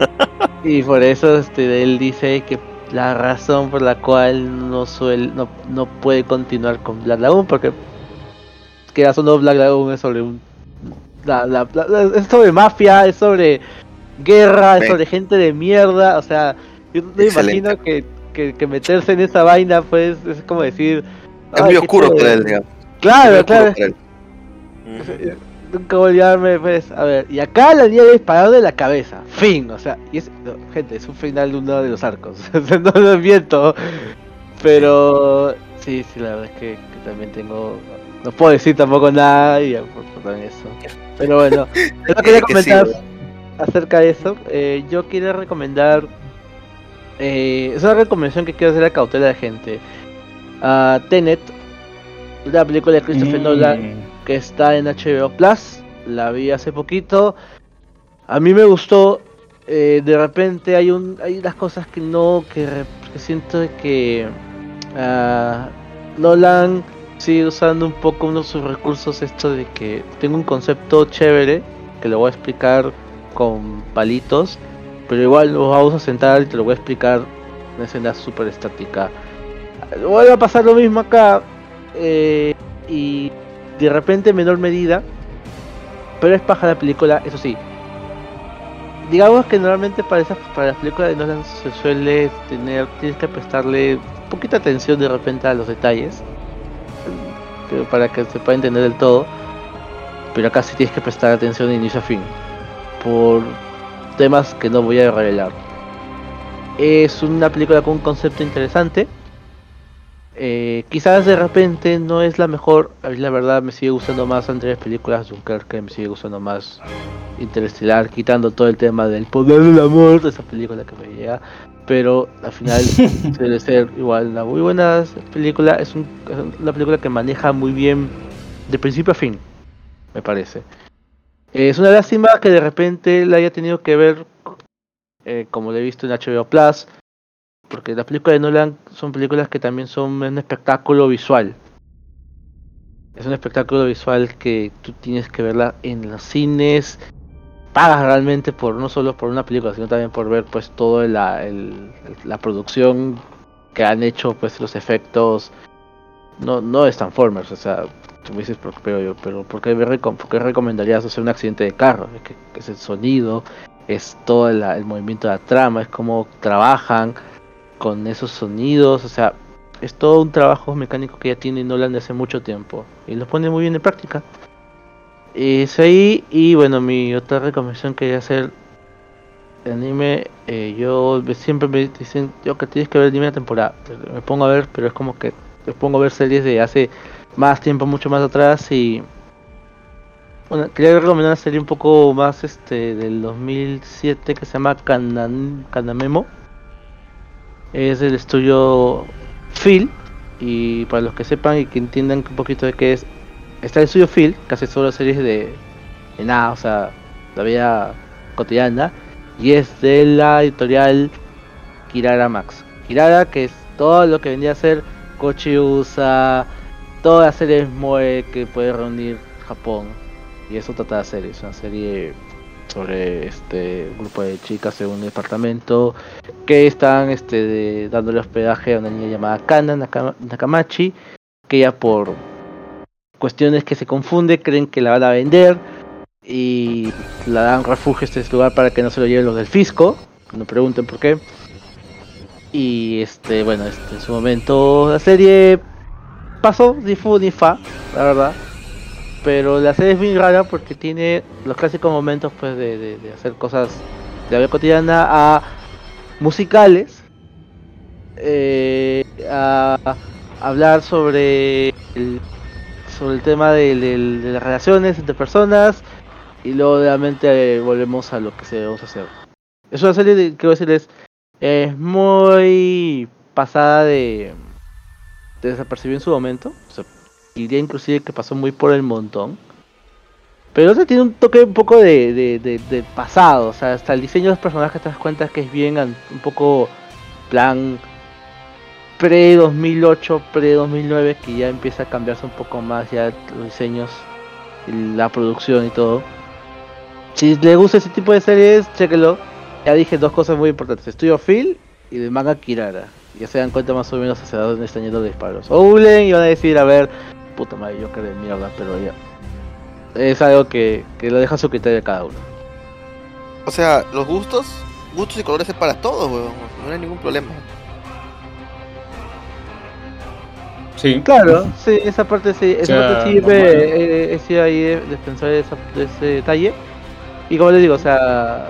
y por eso este él dice que la razón por la cual no suele no, no puede continuar con Black Lagoon porque que no Black Lagoon es sobre un la- la- la- es sobre mafia es sobre guerra es Ve. sobre gente de mierda o sea yo me Excelente. imagino que, que, que meterse en esa vaina pues es como decir Es "Ay, muy oscuro para chévere". él, digamos. Claro claro para él. Nunca voy a olvidarme, pues, a ver, y acá la nieve disparado de la cabeza, fin, o sea, y es, no, gente, es un final de uno de los arcos, no lo miento, pero sí, sí, la verdad es que, que también tengo, no puedo decir tampoco nada y por, eso, pero bueno, yo quería comentar. Acerca de eso, eh, yo quiero recomendar, eh, es una recomendación que quiero hacer a cautela de la gente, a Tenet, la película de Christopher Mm, Nolan, que está en HBO Plus. La vi hace poquito. A mí me gustó. eh, de repente hay un hay unas cosas que no que, que siento que ah, Nolan sigue usando un poco uno de sus recursos esto de que tengo un concepto chévere que lo voy a explicar con palitos pero igual nos vamos a sentar y te lo voy a explicar una escena súper estática vuelve a pasar lo mismo acá eh, y de repente en menor medida, pero es paja la película, eso sí. Digamos que normalmente para esas, para las películas de Nolan se suele tener, tienes que prestarle poquita atención de repente a los detalles, para que se pueda entender del todo, pero acá sí tienes que prestar atención de inicio a fin, por temas que no voy a revelar. Es una película con un concepto interesante, Eh, quizás de repente no es la mejor, a mí la verdad me sigue gustando más Andrés películas Dunkerque, me sigue gustando más Interestelar, quitando todo el tema del poder del amor de esa película que me llega, pero al final suele ser igual una muy buena película, es, un- es una película que maneja muy bien de principio a fin, me parece. Es una lástima que de repente la haya tenido que ver eh, como lo he visto en HBO Plus, porque las películas de Nolan son películas que también son un espectáculo visual. Es un espectáculo visual que tú tienes que verla en los cines. Pagas realmente por no solo por una película, sino también por ver pues toda la, la producción que han hecho, pues los efectos. No, no de Transformers, o sea, tú me dices, pero, pero, pero ¿por, qué me recom- por qué recomendarías hacer un accidente de carro? Es que, que es el sonido, es todo el movimiento de la trama, es cómo trabajan con esos sonidos, o sea, es todo un trabajo mecánico que ya tiene Nolan de hace mucho tiempo y lo pone muy bien en práctica. Es ahí y bueno, mi otra recomendación quería hacer anime, eh, yo siempre me dicen, yo que tienes que ver anime de temporada, me pongo a ver, pero es como que me pongo a ver series de hace más tiempo, mucho más atrás y bueno, quería recomendar una serie un poco más este del 2007 que se llama Kanan, Kanamemo. Es del estudio Phil. Y para los que sepan y que entiendan un poquito de qué es, está el estudio Phil, que hace solo series de, de nada, o sea, la vida cotidiana. Y es de la editorial Kirara Max. Kirara, que es todo lo que vendría a ser Kochi Usa, todas las series Moe que puede reunir Japón. Y eso trata de hacer, es una serie sobre este grupo de chicas en un departamento que están este, dándole hospedaje a una niña llamada Kana Nakama- Nakamachi, que ella por cuestiones que se confunde creen que la van a vender y la dan refugio a este lugar para que no se lo lleven los del fisco, no pregunten por qué. Y este, bueno, este, en su momento la serie pasó ni fu ni fa, la verdad. Pero la serie es muy rara porque tiene los clásicos momentos pues de, hacer cosas de la vida cotidiana a musicales, eh, a hablar sobre el, sobre el tema de, las relaciones entre personas y luego obviamente volvemos a lo que se debemos hacer. Es una serie, de, quiero decirles, es muy pasada de, de desapercibir en su momento. O sea, diría inclusive que pasó muy por el montón. Pero o sea, tiene un toque un poco de, pasado. O sea, hasta el diseño de los personajes te das cuenta que es bien un poco plan pre-2008, pre-2009, que ya empieza a cambiarse un poco más ya los diseños, la producción y todo. Si le gusta ese tipo de series, chéquelo. Ya dije dos cosas muy importantes. Estudio Phil y de manga Kirara. Ya se dan cuenta más o menos hacia dónde están yendo los disparos. O googlen y van a decir, a ver, puta madre, yo creo de mierda, pero ya. Es algo que, que lo deja a su criterio cada uno. O sea, los gustos, gustos y colores es para todos, weón. No hay ningún problema. Sí. Claro, sí, esa parte sí, esa Ya, parte sí, eh, he sido ahí de, de pensar esa- de ese detalle. Y como les digo, o sea,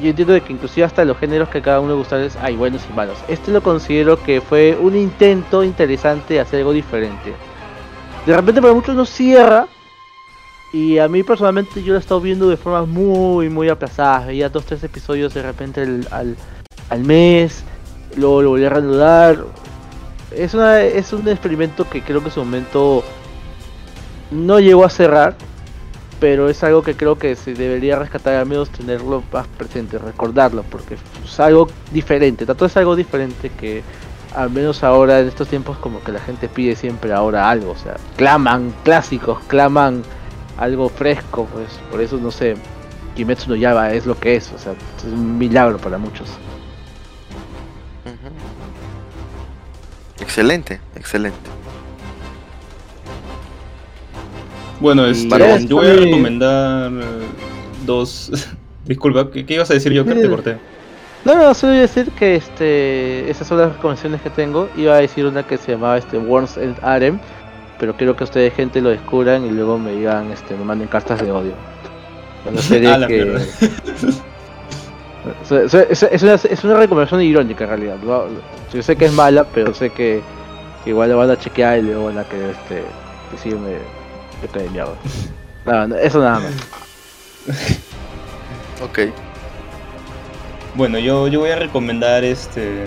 yo entiendo de que inclusive hasta los géneros que a cada uno gustarles hay buenos y malos. Este lo considero que fue un intento interesante de hacer algo diferente. De repente para muchos no cierra. Y a mí personalmente yo lo he estado viendo de forma muy, muy aplazada. Veía dos, tres episodios de repente al, al, al mes. Luego lo volví a reanudar. Es, una, es un experimento que creo que en su momento no llegó a cerrar, pero es algo que creo que se debería rescatar, al menos tenerlo más presente, recordarlo, porque es algo diferente. Tanto es algo diferente que al menos ahora en estos tiempos como que la gente pide siempre ahora algo, o sea, claman clásicos, claman algo fresco, pues por eso no sé, Kimetsu no Yaiba es lo que es, o sea, es un milagro para muchos. Excelente, excelente. Bueno, este, yo voy a recomendar eh, dos. Disculpa, ¿qué, qué ibas a decir yo que te corté? No, no, solo iba a decir que este, esas son las recomendaciones que tengo. Iba a decir una que se llamaba este Worms and Arem, pero quiero que ustedes gente lo descubran y luego me digan, este, me manden cartas de odio. Una serie A la que es, es- es una, es una recomendación irónica en realidad. Yo sé que es mala, pero sé que Igual lo van a chequear y luego van a querer este, decirme que estoy de mierda. Nada, no, eso nada más. Ok. Bueno, yo, yo voy a recomendar este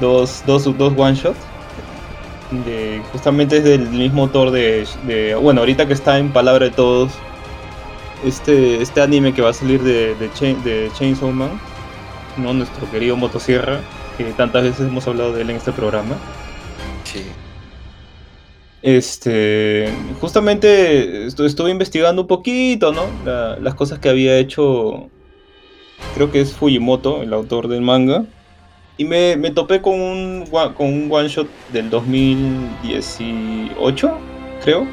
dos, dos, dos one shots. De, justamente es del mismo autor de, de- Bueno, ahorita que está en Palabra de Todos. Este, este anime que va a salir de, de, Chain- de Chainsaw Man. ¿no? Nuestro querido Motosierra. Que tantas veces hemos hablado de él en este programa. Sí. Este, justamente estu- estuve investigando un poquito, ¿no? La- las cosas que había hecho, creo que es Fujimoto, el autor del manga. Y me, me topé con un, con un one shot del 2018, creo,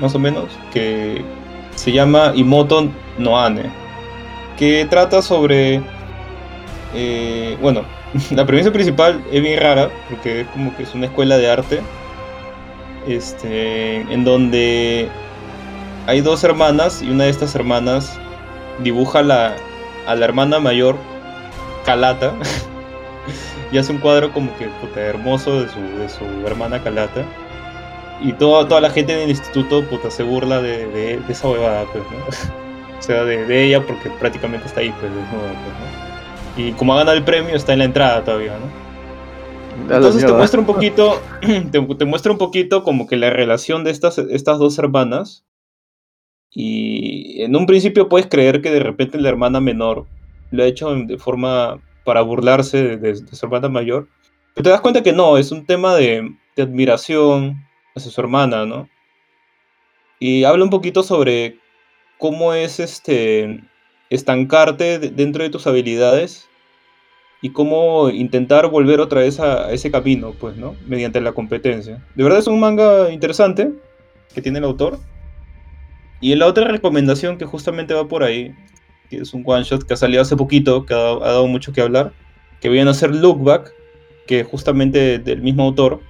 más o menos, que se llama Imoto no Ane, que trata sobre, eh, bueno, la premisa principal es bien rara, porque es como que es una escuela de arte este, en donde hay dos hermanas y una de estas hermanas dibuja la, a la hermana mayor Calata y hace un cuadro como que puta, hermoso de su, de su hermana Calata y toda, toda la gente en el instituto puta, se burla de, de- esa huevada pues, ¿no? o sea de, de ella porque prácticamente está ahí pues, pues, ¿no? y como ha ganado el premio está en la entrada todavía ¿no? Entonces te muestra un poquito, te, te muestra un poquito como que la relación de estas, estas dos hermanas. Y en un principio puedes creer que de repente la hermana menor lo ha hecho de forma para burlarse de, de- de su hermana mayor. Pero te das cuenta que no, es un tema de, de admiración hacia su hermana, ¿no? Y habla un poquito sobre cómo es este estancarte de- dentro de tus habilidades y cómo intentar volver otra vez a, ese camino, pues, ¿no? Mediante la competencia. De verdad es un manga interesante que tiene el autor. Y la otra recomendación que justamente va por ahí, que es un one shot que ha salido hace poquito, que ha, dado- ha dado mucho que hablar, que viene a ser Look Back, que justamente del mismo autor,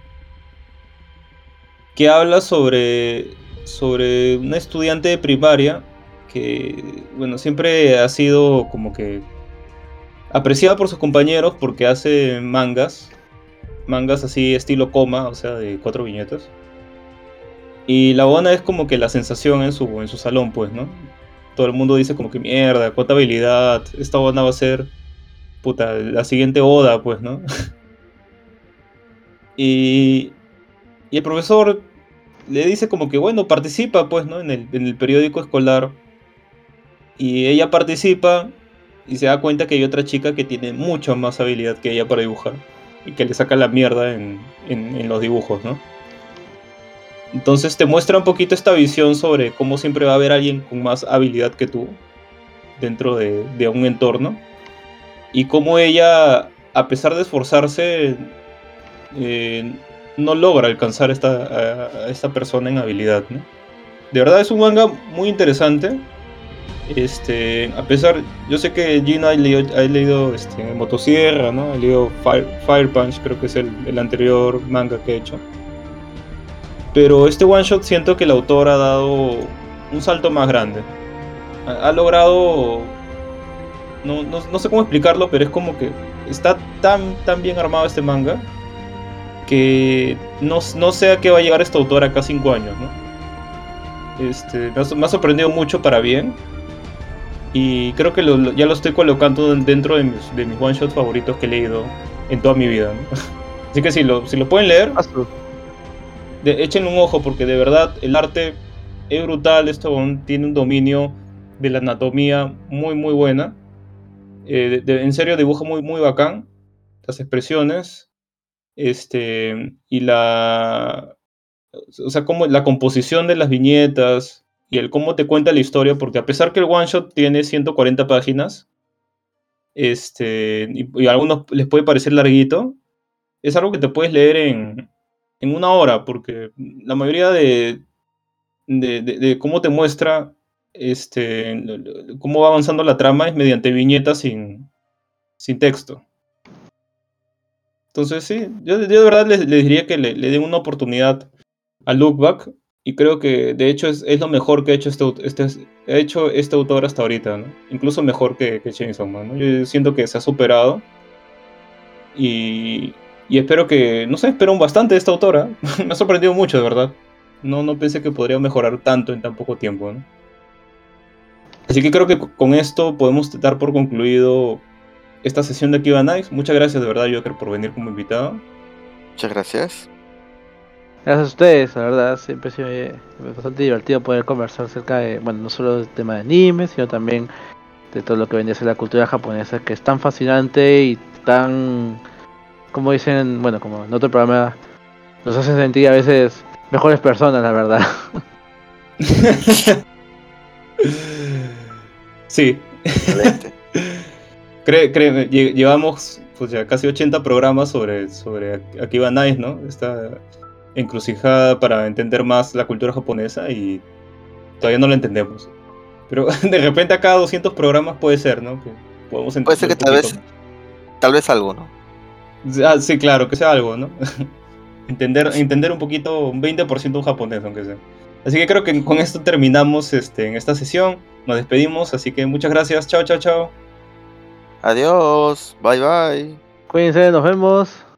que habla sobre, sobre una estudiante de primaria que, bueno, siempre ha sido como que apreciada por sus compañeros porque hace mangas, mangas así estilo coma, o sea, de cuatro viñetas. Y la buena es como que la sensación en su, en su salón, pues, ¿no? Todo el mundo dice como que mierda, cuánta habilidad, esta buena va a ser, puta, la siguiente oda, pues, ¿no? y, y el profesor le dice como que, bueno, participa, pues, ¿no? En el, en el periódico escolar. Y ella participa y se da cuenta que hay otra chica que tiene mucha más habilidad que ella para dibujar y que le saca la mierda en, en- los dibujos, ¿no? Entonces te muestra un poquito esta visión sobre cómo siempre va a haber alguien con más habilidad que tú dentro de, de un entorno y cómo ella, a pesar de esforzarse, eh, no logra alcanzar esta, a, a esta persona en habilidad, ¿no? De verdad es un manga muy interesante. Este, a pesar, yo sé que Gino ha leído, este, Motosierra, ¿no? Ha leído Fire, Punch, creo que es el, anterior manga que he hecho. Pero este one shot siento que el autor ha dado un salto más grande. Ha, logrado. No, sé cómo explicarlo, pero es como que está tan, bien armado este manga que no, no sé a qué va a llegar este autor acá cinco años. Este, me ha sorprendido mucho para bien. Y creo que lo- ya lo estoy colocando dentro de mis, de mis one shots favoritos que he leído en toda mi vida. ¿no? Así que si lo, si lo pueden leer, de, échenle un ojo porque de verdad el arte es brutal. Esto aún tiene un dominio de la anatomía muy, muy buena. Eh, de- de- en serio, dibuja muy, muy bacán. Las expresiones. Este. Y la. O sea, como la composición de las viñetas y el cómo te cuenta la historia, porque a pesar que el one shot tiene 140 páginas, este, y, a algunos les puede parecer larguito, es algo que te puedes leer en, en una hora, porque la mayoría de, de, cómo te muestra este, cómo va avanzando la trama es mediante viñetas sin, sin texto. Entonces, sí, yo, de verdad les, les diría que le, le den una oportunidad a Look Back. Y creo que de hecho es, es lo mejor que ha hecho este, este, ha hecho este autor hasta ahorita, ¿no? Incluso mejor que, que Chainsaw Man, ¿no? Yo siento que se ha superado. Y, Y espero que, no sé, espero bastante de esta autora. Me ha sorprendido mucho, de verdad. No, no pensé que podría mejorar tanto en tan poco tiempo. Así que creo que co- con esto podemos dar por concluido esta sesión de Akiba Nights. Muchas gracias de verdad, Joker, por venir como invitado. Muchas gracias. Gracias a ustedes, la verdad, siempre ha sido eh, bastante divertido poder conversar acerca de, bueno, no solo del tema de anime, sino también de todo lo que vendría a ser la cultura japonesa, que es tan fascinante y tan, como dicen, bueno, como en otro programa, nos hace sentir a veces mejores personas, la verdad. sí, Excelente. Cree, créeme, lle- llevamos pues, ya casi 80 programas sobre, sobre Akiba Nights, ¿no? Esta encrucijada para entender más la cultura japonesa y todavía no la entendemos. Pero de repente a cada 200 programas puede ser, ¿no? Que podemos Puede ser que entender tal vez, tal vez algo, ¿no? Ah, sí, claro, que sea algo, ¿no? entender, entender un poquito, un 20% un japonés, aunque sea. Así que creo que con esto terminamos este, en esta sesión. Nos despedimos, así que muchas gracias. Chao, chao, chao. Adiós. Bye bye. Cuídense, nos vemos.